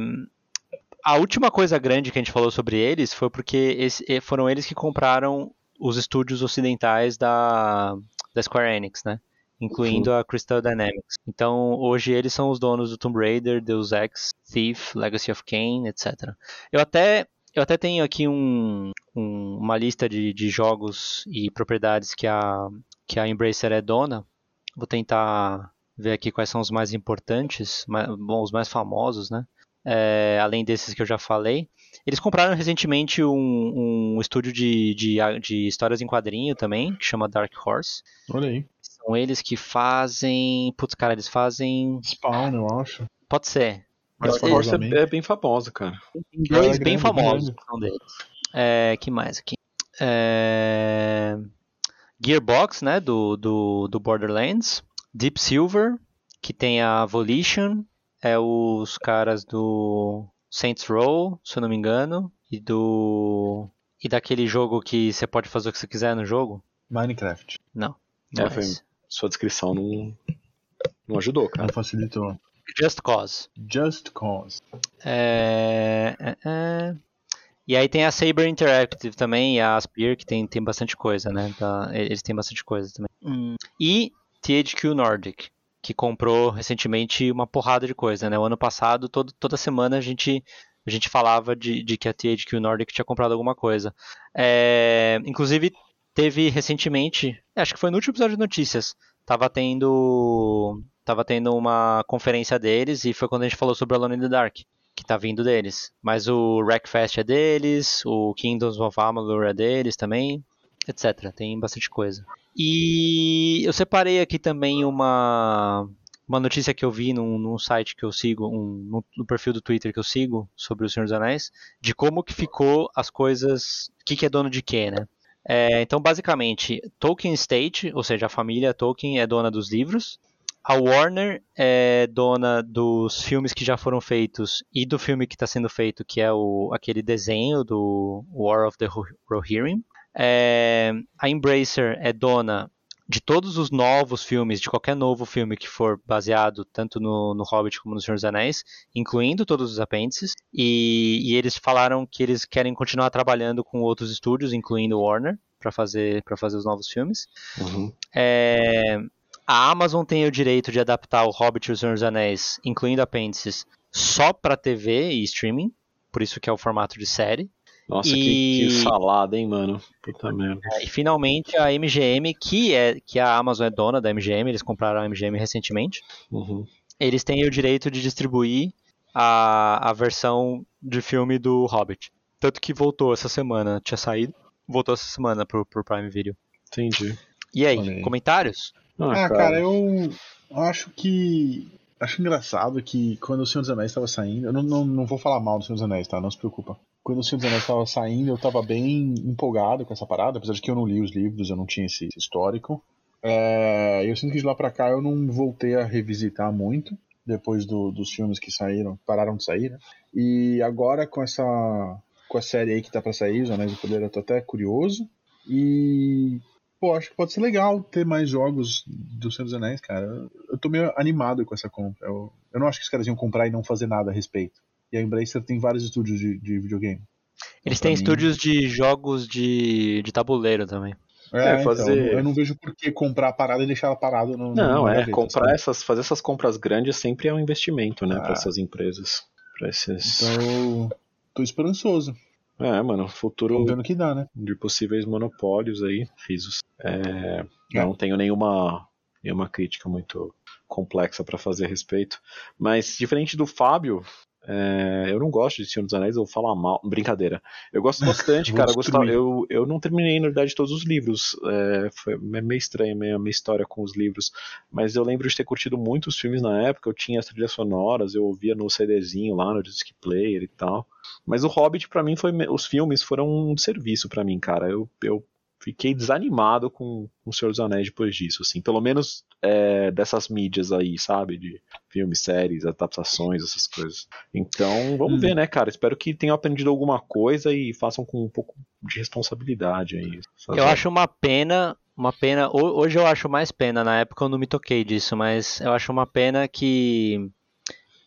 A última coisa grande que a gente falou sobre eles foi porque esse, foram eles que compraram os estúdios ocidentais da, da Square Enix, né? incluindo a Crystal Dynamics. Então, hoje eles são os donos do Tomb Raider, Deus Ex, Thief, Legacy of Kain, etc. Eu até eu até tenho aqui um, um, uma lista de, de, jogos e propriedades que a, que a Embracer é dona. Vou tentar ver aqui quais são os mais importantes, mais, bom, os mais famosos, né? É, além desses que eu já falei. Eles compraram recentemente um, um estúdio de, de, de, histórias em quadrinho também, que chama Dark Horse.
Olha aí.
São eles que fazem. Putz, cara, eles fazem.
Spawn, eu acho.
Pode ser.
Mas Dark Horse é, é, bem famosa, cara.
Dois é bem famosos são deles. É, que mais aqui? É... Gearbox, né, do, do, do Borderlands. Deep Silver, que tem a Volition, é os caras do Saints Row, se eu não me engano, e do e daquele jogo que você pode fazer o que você quiser no jogo.
Minecraft.
Não.
É, foi, sua descrição não, não ajudou, cara.
Não facilitou.
Just Cause.
Just Cause.
É, é, é... E aí tem a Saber Interactive também e a Aspir, que tem, tem bastante coisa, né? Tá, eles têm bastante coisa também. Hum. E THQ Nordic, que comprou recentemente uma porrada de coisa, né? O ano passado, todo, toda semana a gente, a gente falava de, de que a THQ Nordic tinha comprado alguma coisa. É, inclusive, teve recentemente, acho que foi no último episódio de notícias, tava tendo tava tendo uma conferência deles e foi quando a gente falou sobre Alone in the Dark, que tá vindo deles. Mas o Wreckfest é deles, o Kingdoms of Amalur é deles também, etc. Tem bastante coisa. E eu separei aqui também uma uma notícia que eu vi num, num site que eu sigo, um, no, perfil do Twitter que eu sigo sobre o Senhor dos Anéis, de como que ficou as coisas, o que, que é dono de quê, né? É, então, basicamente, Tolkien State, ou seja, a família Tolkien é dona dos livros. A Warner é dona dos filmes que já foram feitos e do filme que está sendo feito, que é o, aquele desenho do War of the Rohirrim. É, a Embracer é dona de todos os novos filmes, de qualquer novo filme que for baseado tanto no, no Hobbit como no Senhor dos Anéis, incluindo todos os apêndices, e, e eles falaram que eles querem continuar trabalhando com outros estúdios, incluindo Warner, para fazer, fazer os novos filmes. Uhum. É, a Amazon tem o direito de adaptar o Hobbit e o Senhor dos Anéis, incluindo apêndices, só pra TV e streaming, por isso que é o formato de série.
Nossa, que,
E-
que salada, hein, mano? Puta merda.
E finalmente a MGM, que é que a Amazon é dona da MGM, eles compraram a MGM recentemente,
Uhum.
eles têm o direito de distribuir a, a versão de filme do Hobbit. Tanto que voltou essa semana, tinha saído, voltou essa semana pro, pro Prime Video.
Entendi.
E aí, comentários?
Ah, cara, eu acho que. Acho engraçado que quando o Senhor dos Anéis estava saindo. Eu não, não, não vou falar mal do Senhor dos Anéis, tá? Não se preocupa. Quando o Senhor dos estava saindo, eu tava bem empolgado com essa parada, apesar de que eu não li os livros, eu não tinha esse, histórico. É, eu sinto que de lá pra cá eu não voltei a revisitar muito, depois do- dos filmes que saíram, pararam de sair, né? E agora com essa. com a série aí que tá pra sair, Os Anéis do Poder, eu tô até curioso. E. Pô, acho que pode ser legal ter mais jogos do Senhor dos Anéis, cara. Eu- Eu tô meio animado com essa compra. Eu, eu não acho que os caras iam comprar e não fazer nada a respeito. E a Embracer tem vários estúdios de, de videogame.
Eles
pra
têm
mim-
estúdios de jogos de, de tabuleiro também.
É, fazer-
então, eu não vejo por que comprar a parada e deixar ela parada no.
Não, é,
gaveta,
comprar
sabe?
essas, fazer essas compras grandes sempre é um investimento, né,
Ah.
pra essas empresas. Pra esses.
Então eu tô esperançoso.
É, mano, futuro
no que dá, né?
de possíveis monopólios aí, risos. É,
É.
Não tenho nenhuma, nenhuma crítica muito complexa pra fazer a respeito. Mas, diferente do Fábio, é, eu não gosto de Senhor dos Anéis, eu vou falar mal. Brincadeira. Eu gosto bastante, cara. Eu, gostava- eu, eu não terminei, na verdade, todos os livros. É, foi meio estranha a minha, minha história com os livros. Mas eu lembro de ter curtido muito os filmes na época. Eu tinha as trilhas sonoras, eu ouvia no CDzinho lá, no disc player e tal. Mas o Hobbit, pra mim, foi. Os filmes foram um serviço pra mim, cara. Eu, eu fiquei desanimado com, com o Senhor dos Anéis depois disso, assim. Pelo menos é, dessas mídias aí, sabe? De filmes, séries, adaptações, essas coisas. Então, vamos
Hum.
ver, né, cara? Espero que tenham aprendido alguma coisa e façam com um pouco de responsabilidade aí.
Eu acho uma pena, uma pena. ho- Hoje eu acho mais pena. Na época eu não me toquei disso, mas eu acho uma pena que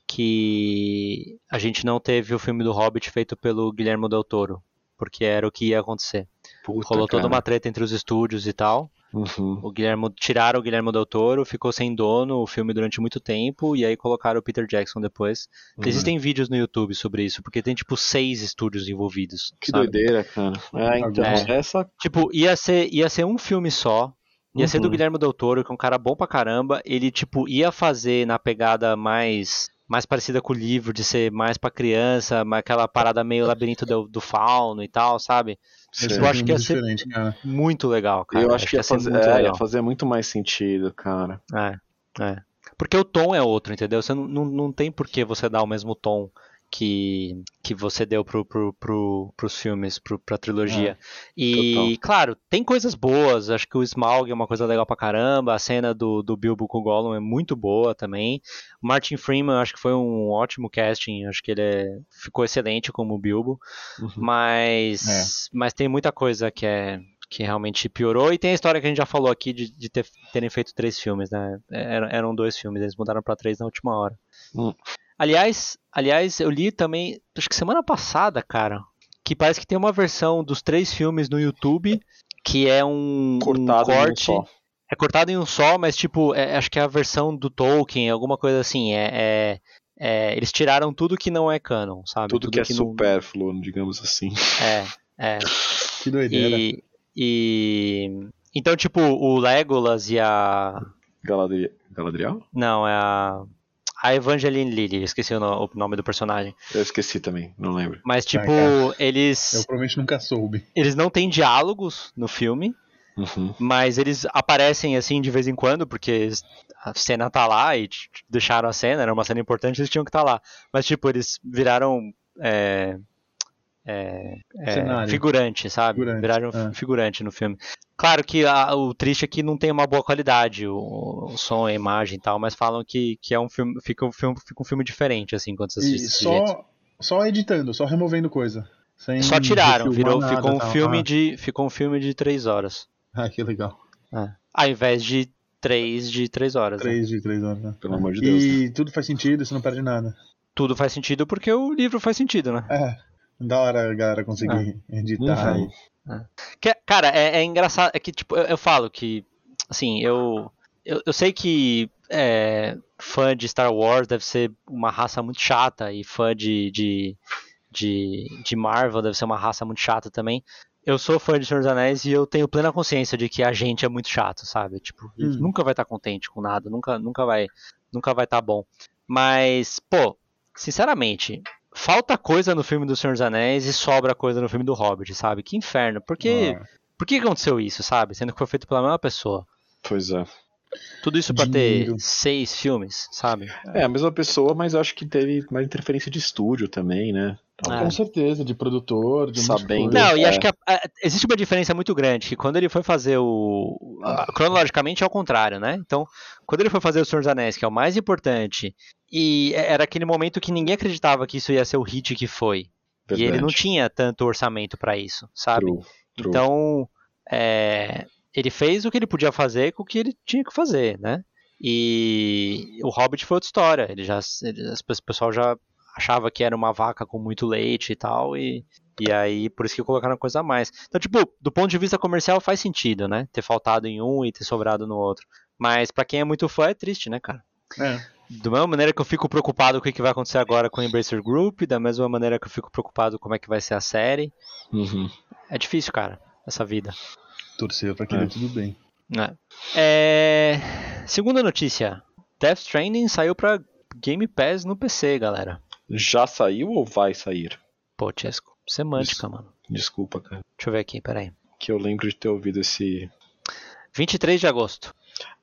que a gente não teve o filme do Hobbit feito pelo Guilherme Del Toro, porque era o que ia acontecer.
Puta,
Rolou toda
cara.
uma treta entre os estúdios e tal.
Uhum.
O Guilherme tiraram o Guilherme Del Toro, ficou sem dono o filme durante muito tempo e aí colocaram o Peter Jackson depois.
Uhum.
Existem vídeos no YouTube sobre isso, porque tem tipo seis estúdios envolvidos.
Que
sabe?
doideira, cara. É, então,
É.
essa.
Tipo, ia ser, ia ser um filme só. Ia ser do
Uhum.
Guilherme Del Toro, que é um cara bom pra caramba. Ele, tipo, ia fazer na pegada mais mais parecida com o livro, de ser mais pra criança, aquela parada meio labirinto do, do fauno e tal, sabe? Eu acho que ia ser-
cara.
Muito legal, cara.
eu acho que ia fazer,
muito
é,
legal.
ia fazer muito mais sentido, cara.
É, é. Porque o tom é outro, entendeu? Você não, não, não tem por que você dar o mesmo tom que, que você deu pro, pro, pro, pros filmes, pro, pra trilogia. e,
total.
claro, tem coisas boas. Acho que o Smaug é uma coisa legal pra caramba. A cena do, do Bilbo com o Gollum é muito boa também. O Martin Freeman, acho que foi um ótimo casting. Acho que ele é- ficou excelente como Bilbo.
Uhum.
Mas, mas tem muita coisa que é que realmente piorou. E tem a história que a gente já falou aqui de, de ter- terem feito três filmes, né? Eram, eram dois filmes, eles mudaram pra três na última hora.
Hum.
Aliás, aliás, eu li também, acho que semana passada, cara, que parece que tem uma versão dos três filmes no YouTube que é um, um
Cortado em um
corte.
só.
É cortado em um só, mas tipo, é- acho que é a versão do Tolkien, alguma coisa assim. É, é- é, eles tiraram tudo que não é canon, sabe?
Tudo, que é
não-
supérfluo, digamos assim.
É, é.
Que doideira.
E, e- então, tipo, o Legolas e a.
Galadri... Galadriel?
Não, é a. A Evangeline Lilly, esqueci o no- o nome do personagem.
Eu esqueci também, não lembro.
Mas, tipo,
cara.
eles.
Eu provavelmente nunca soube.
Eles não têm diálogos no filme,
Uhum.
mas eles aparecem assim de vez em quando, porque a cena tá lá e deixaram a cena, era uma cena importante, eles tinham que estar lá. Mas, tipo, eles viraram. é, é, é, figurante, sabe?
Figurante,
Viraram
é.
figurante no filme. Claro que a- o triste é que não tem uma boa qualidade, o, o som, a imagem e tal, mas falam que, que é um filme fica, um filme. fica um filme diferente, assim, quando você
E
assiste jeito.
só, só editando, só removendo coisa. Sem
Só tiraram, virou,
nada,
ficou um
tal.
filme
ah,
de. Ficou um filme de três horas.
Ah, que legal.
Ao invés de três de três horas. né?
Três de três horas, né?
Pelo amor de Deus.
E tudo faz sentido, você não perde nada.
Tudo faz sentido porque o livro faz sentido, né?
É, da hora a galera conseguir editar.
Uhum.
Que- cara, é, é engraçado. É que, tipo, eu, eu falo que. Assim, eu. eu, eu sei que é, fã de Star Wars deve ser uma raça muito chata e fã de, de, de, de Marvel deve ser uma raça muito chata também. Eu sou fã de Senhor dos Anéis e eu tenho plena consciência de que a gente é muito chato, sabe? Tipo,
Hum.
nunca vai estar contente com nada, nunca, nunca vai nunca vai estar bom. Mas, pô, sinceramente, falta coisa no filme do Senhor dos Anéis e sobra coisa no filme do Hobbit, sabe? Que inferno. Por que,
Ah,
por que aconteceu isso, sabe? Sendo que foi feito pela mesma pessoa.
Pois é.
Tudo isso pra
Dinheiro.
ter seis filmes, sabe?
É a mesma pessoa, mas eu acho que teve mais interferência de estúdio também, né?
Ah.
Com certeza, de produtor, de
Sabendo.
Não, e
É.
acho que a- a- existe uma diferença muito grande, que quando ele foi fazer o. a- cronologicamente é ao contrário, né? Então, quando ele foi fazer o Senhor dos Anéis, que é o mais importante, e é- era aquele momento que ninguém acreditava que isso ia ser o hit que foi. E ele não
Verdade.
tinha tanto orçamento pra isso, sabe?
True, true.
Então, é, ele fez o que ele podia fazer com o que ele tinha que fazer, né? E o Hobbit foi outra história. Ele já, ele- o pessoal já achava que era uma vaca com muito leite e tal, e, e aí por isso que colocaram coisa a mais. Então, tipo, do ponto de vista comercial faz sentido, né? Ter faltado em um e ter sobrado no outro. Mas pra quem é muito fã é triste, né, cara?
É.
Da mesma maneira que eu fico preocupado com o que vai acontecer agora com o Embracer Group, da mesma maneira que eu fico preocupado com como é que vai ser a série.
Uhum.
É difícil, cara, essa vida.
Torcer pra que dê tudo bem.
É. É, Segunda notícia: Death Stranding saiu pra Game Pass no PC, galera.
Já saiu ou vai sair?
Pô, Chesco, semântica,
Isso.
mano.
Desculpa, cara.
Deixa eu ver aqui, peraí.
Que eu lembro de ter ouvido esse.
23 de agosto.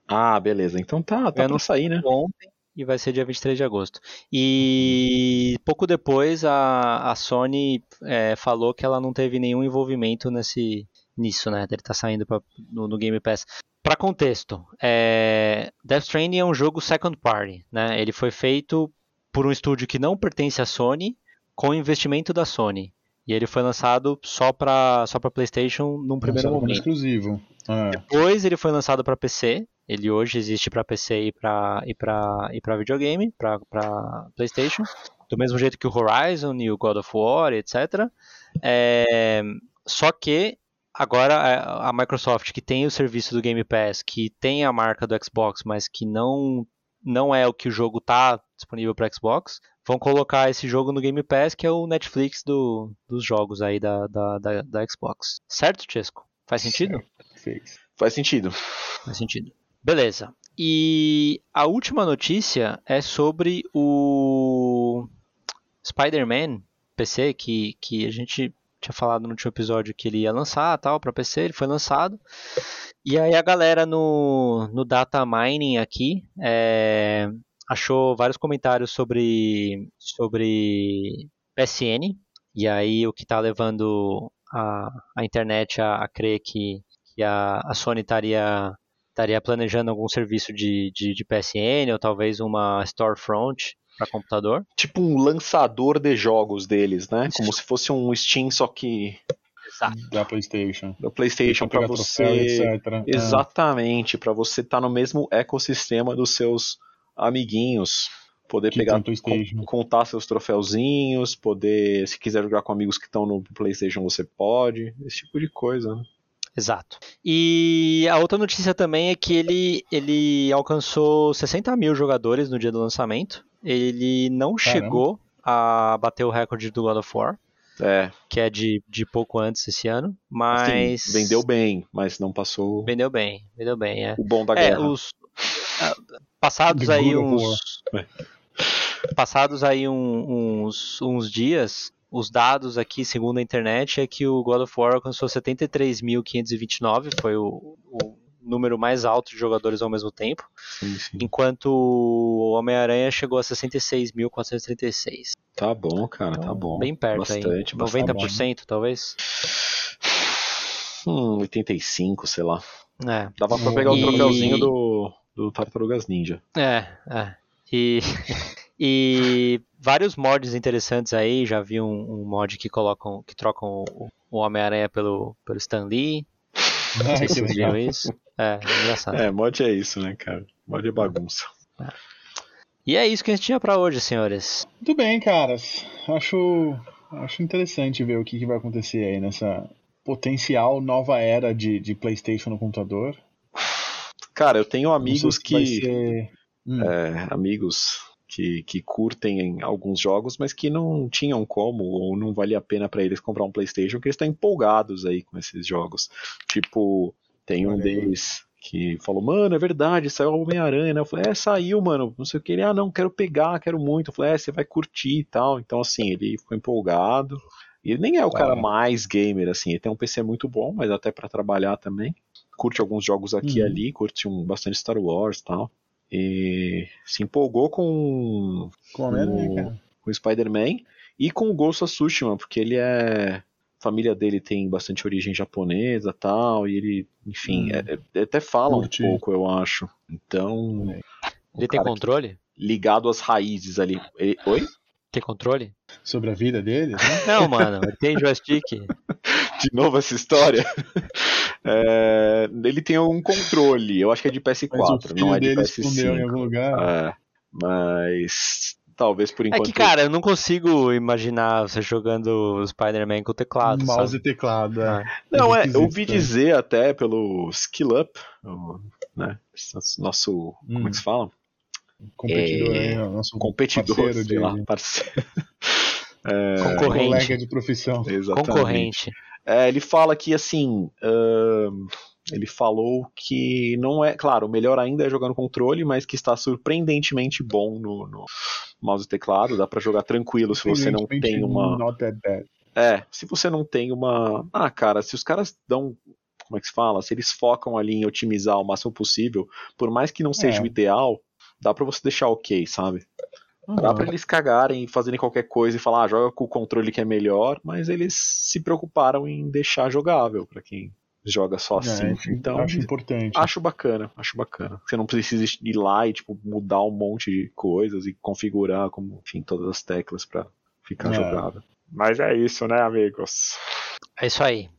Ah, beleza. Então tá, tá
Eu
pra
não-
sair, né?
Ontem e vai ser dia 23 de agosto. E pouco depois a, a Sony é, falou que ela não teve nenhum envolvimento nesse, nisso, né? Ele tá saindo pra, no, no Game Pass. Pra contexto, é, Death Stranding é um jogo second party, né? Ele foi feito por um estúdio que não pertence à Sony, com investimento da Sony. E ele foi lançado só pra, só pra PlayStation num primeiro
Lançado
momento.
exclusivo. É.
Depois ele foi lançado para PC. Ele hoje existe para PC e para e para e para videogame, para PlayStation, do mesmo jeito que o Horizon e o God of War, etc. É, só que agora a a Microsoft que tem o serviço do Game Pass, que tem a marca do Xbox, mas que não não é o que o jogo tá disponível para Xbox, vão colocar esse jogo no Game Pass, que é o Netflix do, dos jogos aí da, da, da, da Xbox. Certo, Chesco? Faz sentido?
Fez.
Faz sentido.
Faz sentido. Beleza. E a última notícia é sobre o Spider-Man PC, que, que a gente tinha falado no último episódio que ele ia lançar tal para PC, ele foi lançado. E aí a galera no, no data mining aqui é, achou vários comentários sobre, sobre PSN. E aí o que está levando a, a internet a, a crer que, que a, a Sony estaria estaria planejando algum serviço de, de, de PSN ou talvez uma storefront para computador.
Tipo um lançador de jogos deles, né? Como se fosse um Steam, só que
Exato.
Da PlayStation.
da PlayStation
Pra
para você.
troféu, etc. É.
Exatamente, para você estar no mesmo ecossistema dos seus amiguinhos. Poder
Que
pegar, contar seus troféuzinhos, poder, se quiser jogar com amigos que estão no PlayStation, você pode, esse tipo de coisa. Né?
Exato. E a outra notícia também é que ele, ele alcançou 60 mil jogadores no dia do lançamento. Ele não
Caramba.
chegou a bater o recorde do God of War,
É,
que é de, de pouco antes esse ano, mas
assim, vendeu bem, mas não passou
Vendeu bem, vendeu bem, é.
o bom da
É,
guerra.
os ah, passados aí uns passados aí um- uns, uns dias, os dados aqui, segundo a internet, é que o God of War alcançou 73.529, foi o, o número mais alto de jogadores ao mesmo tempo,
Sim, sim.
enquanto o Homem-Aranha chegou a 66.436.
Tá bom, cara, tá bom.
Bem perto
bastante,
aí,
bastante.
90% talvez.
Hum, 85, sei lá.
É,
Dava pra pegar o
E-
troféuzinho do, do Tartarugas Ninja.
É, é. E, e vários mods interessantes aí. Já vi um, um mod que colocam, que trocam o, o Homem-Aranha pelo, pelo Stan Lee. Não sei se vocês viram isso. É, engraçado.
É, mod é isso, né, cara? Mod é bagunça.
E é isso que a gente tinha pra hoje, senhores.
Muito bem, caras. Acho, acho interessante ver o que, que vai acontecer aí nessa potencial nova era de, de PlayStation no computador.
Cara, eu tenho amigos
se
que.
ser- Hum,
é, amigos que, que curtem alguns jogos, mas que não tinham como, ou não valia a pena pra eles comprar um PlayStation, que eles estão empolgados aí com esses jogos. Tipo, tem um deles que falou, mano, é verdade, saiu o Homem-Aranha, né? Eu falei, é, saiu, mano, não sei o que. Ele, ah, não, quero pegar, quero muito. Eu falei, é, você vai curtir e tal. Então, assim, ele ficou empolgado. E ele nem é o cara mais gamer, assim, ele tem um PC muito bom, mas até pra trabalhar também. Curte alguns jogos aqui e
Uhum.
ali, curte um, bastante Star Wars e tal. E se empolgou com
com
o- o Spider-Man e com o Ghost of Tsushima, porque ele é. A família dele tem bastante origem japonesa tal, e ele, enfim,
Hum.
é- é- até fala
Curte.
um pouco, eu acho. Então,
Ele tem controle?
ligado às raízes ali. Ele- Oi?
Tem controle?
Sobre a vida dele, né?
Não, mano, ele tem joystick.
De novo essa história? É, ele tem um controle, eu acho que é de
Mas o
PS4,
filho
não é de
dele escondeu em
PS5.
algum lugar.
É, mas talvez por
É
enquanto.
que, cara, eu não consigo imaginar você jogando o Spider-Man com teclado,
Mouse
sabe?
e teclado, é.
Não, é, eu ouvi
né?
dizer até pelo Skill Up, né, nosso, como é
Hum.
que se fala?
Competidor
É,
aí, ó, nosso
Competidor,
parceiro
sei
de,
lá, parceiro.
Concorrente.
colega de profissão.
Exatamente.
Concorrente.
É, ele fala que, assim, ahn, ele falou que não é, claro, o melhor ainda é jogar no controle, mas que está surpreendentemente bom no, no mouse e teclado, dá pra jogar tranquilo se você não tem uma... É, se você não tem uma. Ah, cara, se os caras dão. Como é que se fala? Se eles focam ali em otimizar o máximo possível, por mais que não seja
É.
o ideal, dá pra você deixar ok, sabe? Dá
Uhum.
pra eles cagarem e fazerem qualquer coisa e falar, ah, joga com o controle que é melhor, mas eles se preocuparam em deixar jogável pra quem joga só assim.
É, acho,
então,
acho importante.
acho bacana, acho bacana. Você não precisa ir lá e tipo mudar um monte de coisas e configurar como, enfim, todas as teclas pra ficar
É.
jogável. Mas é isso, né, amigos?
É isso aí.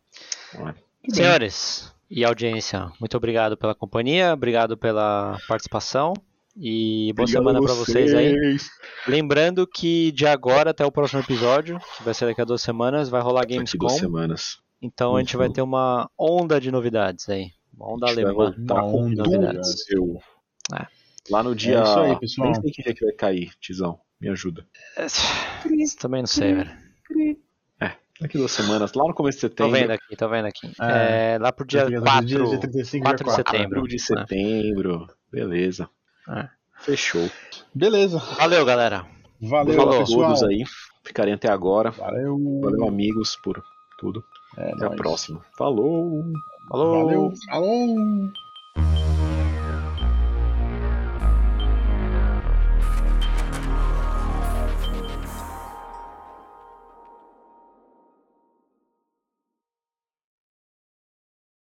Bem.
Senhores e audiência, muito obrigado pela companhia, obrigado pela participação e boa
Obrigado
semana
a
pra vocês aí.
vocês.
Lembrando que de agora até o próximo episódio, que vai ser daqui a duas semanas, vai rolar
Daqui
Gamescom.
duas semanas.
Então a gente vai ter uma onda de novidades aí. Uma onda alemã.
Uma
com
onda,
tudo,
novidades. É.
Lá no dia.
isso aí, pessoal.
Nem sei que dia que vai cair, Tizão. Me ajuda.
Também não sei, velho.
Daqui duas semanas, lá no começo de
Tô
setembro.
vendo aqui, tô vendo aqui.
É.
É, lá pro dia
Dia
4,
dia 35,
4 de setembro.
4 de
né?
setembro. Beleza.
É.
Fechou.
Beleza.
Valeu, galera.
Valeu,
Falou.
Pessoal.
todos aí. Ficarem até agora.
Valeu.
Valeu, amigos, por tudo.
É
Até a
nóis.
próxima. Falou!
Falou.
Valeu. Falou.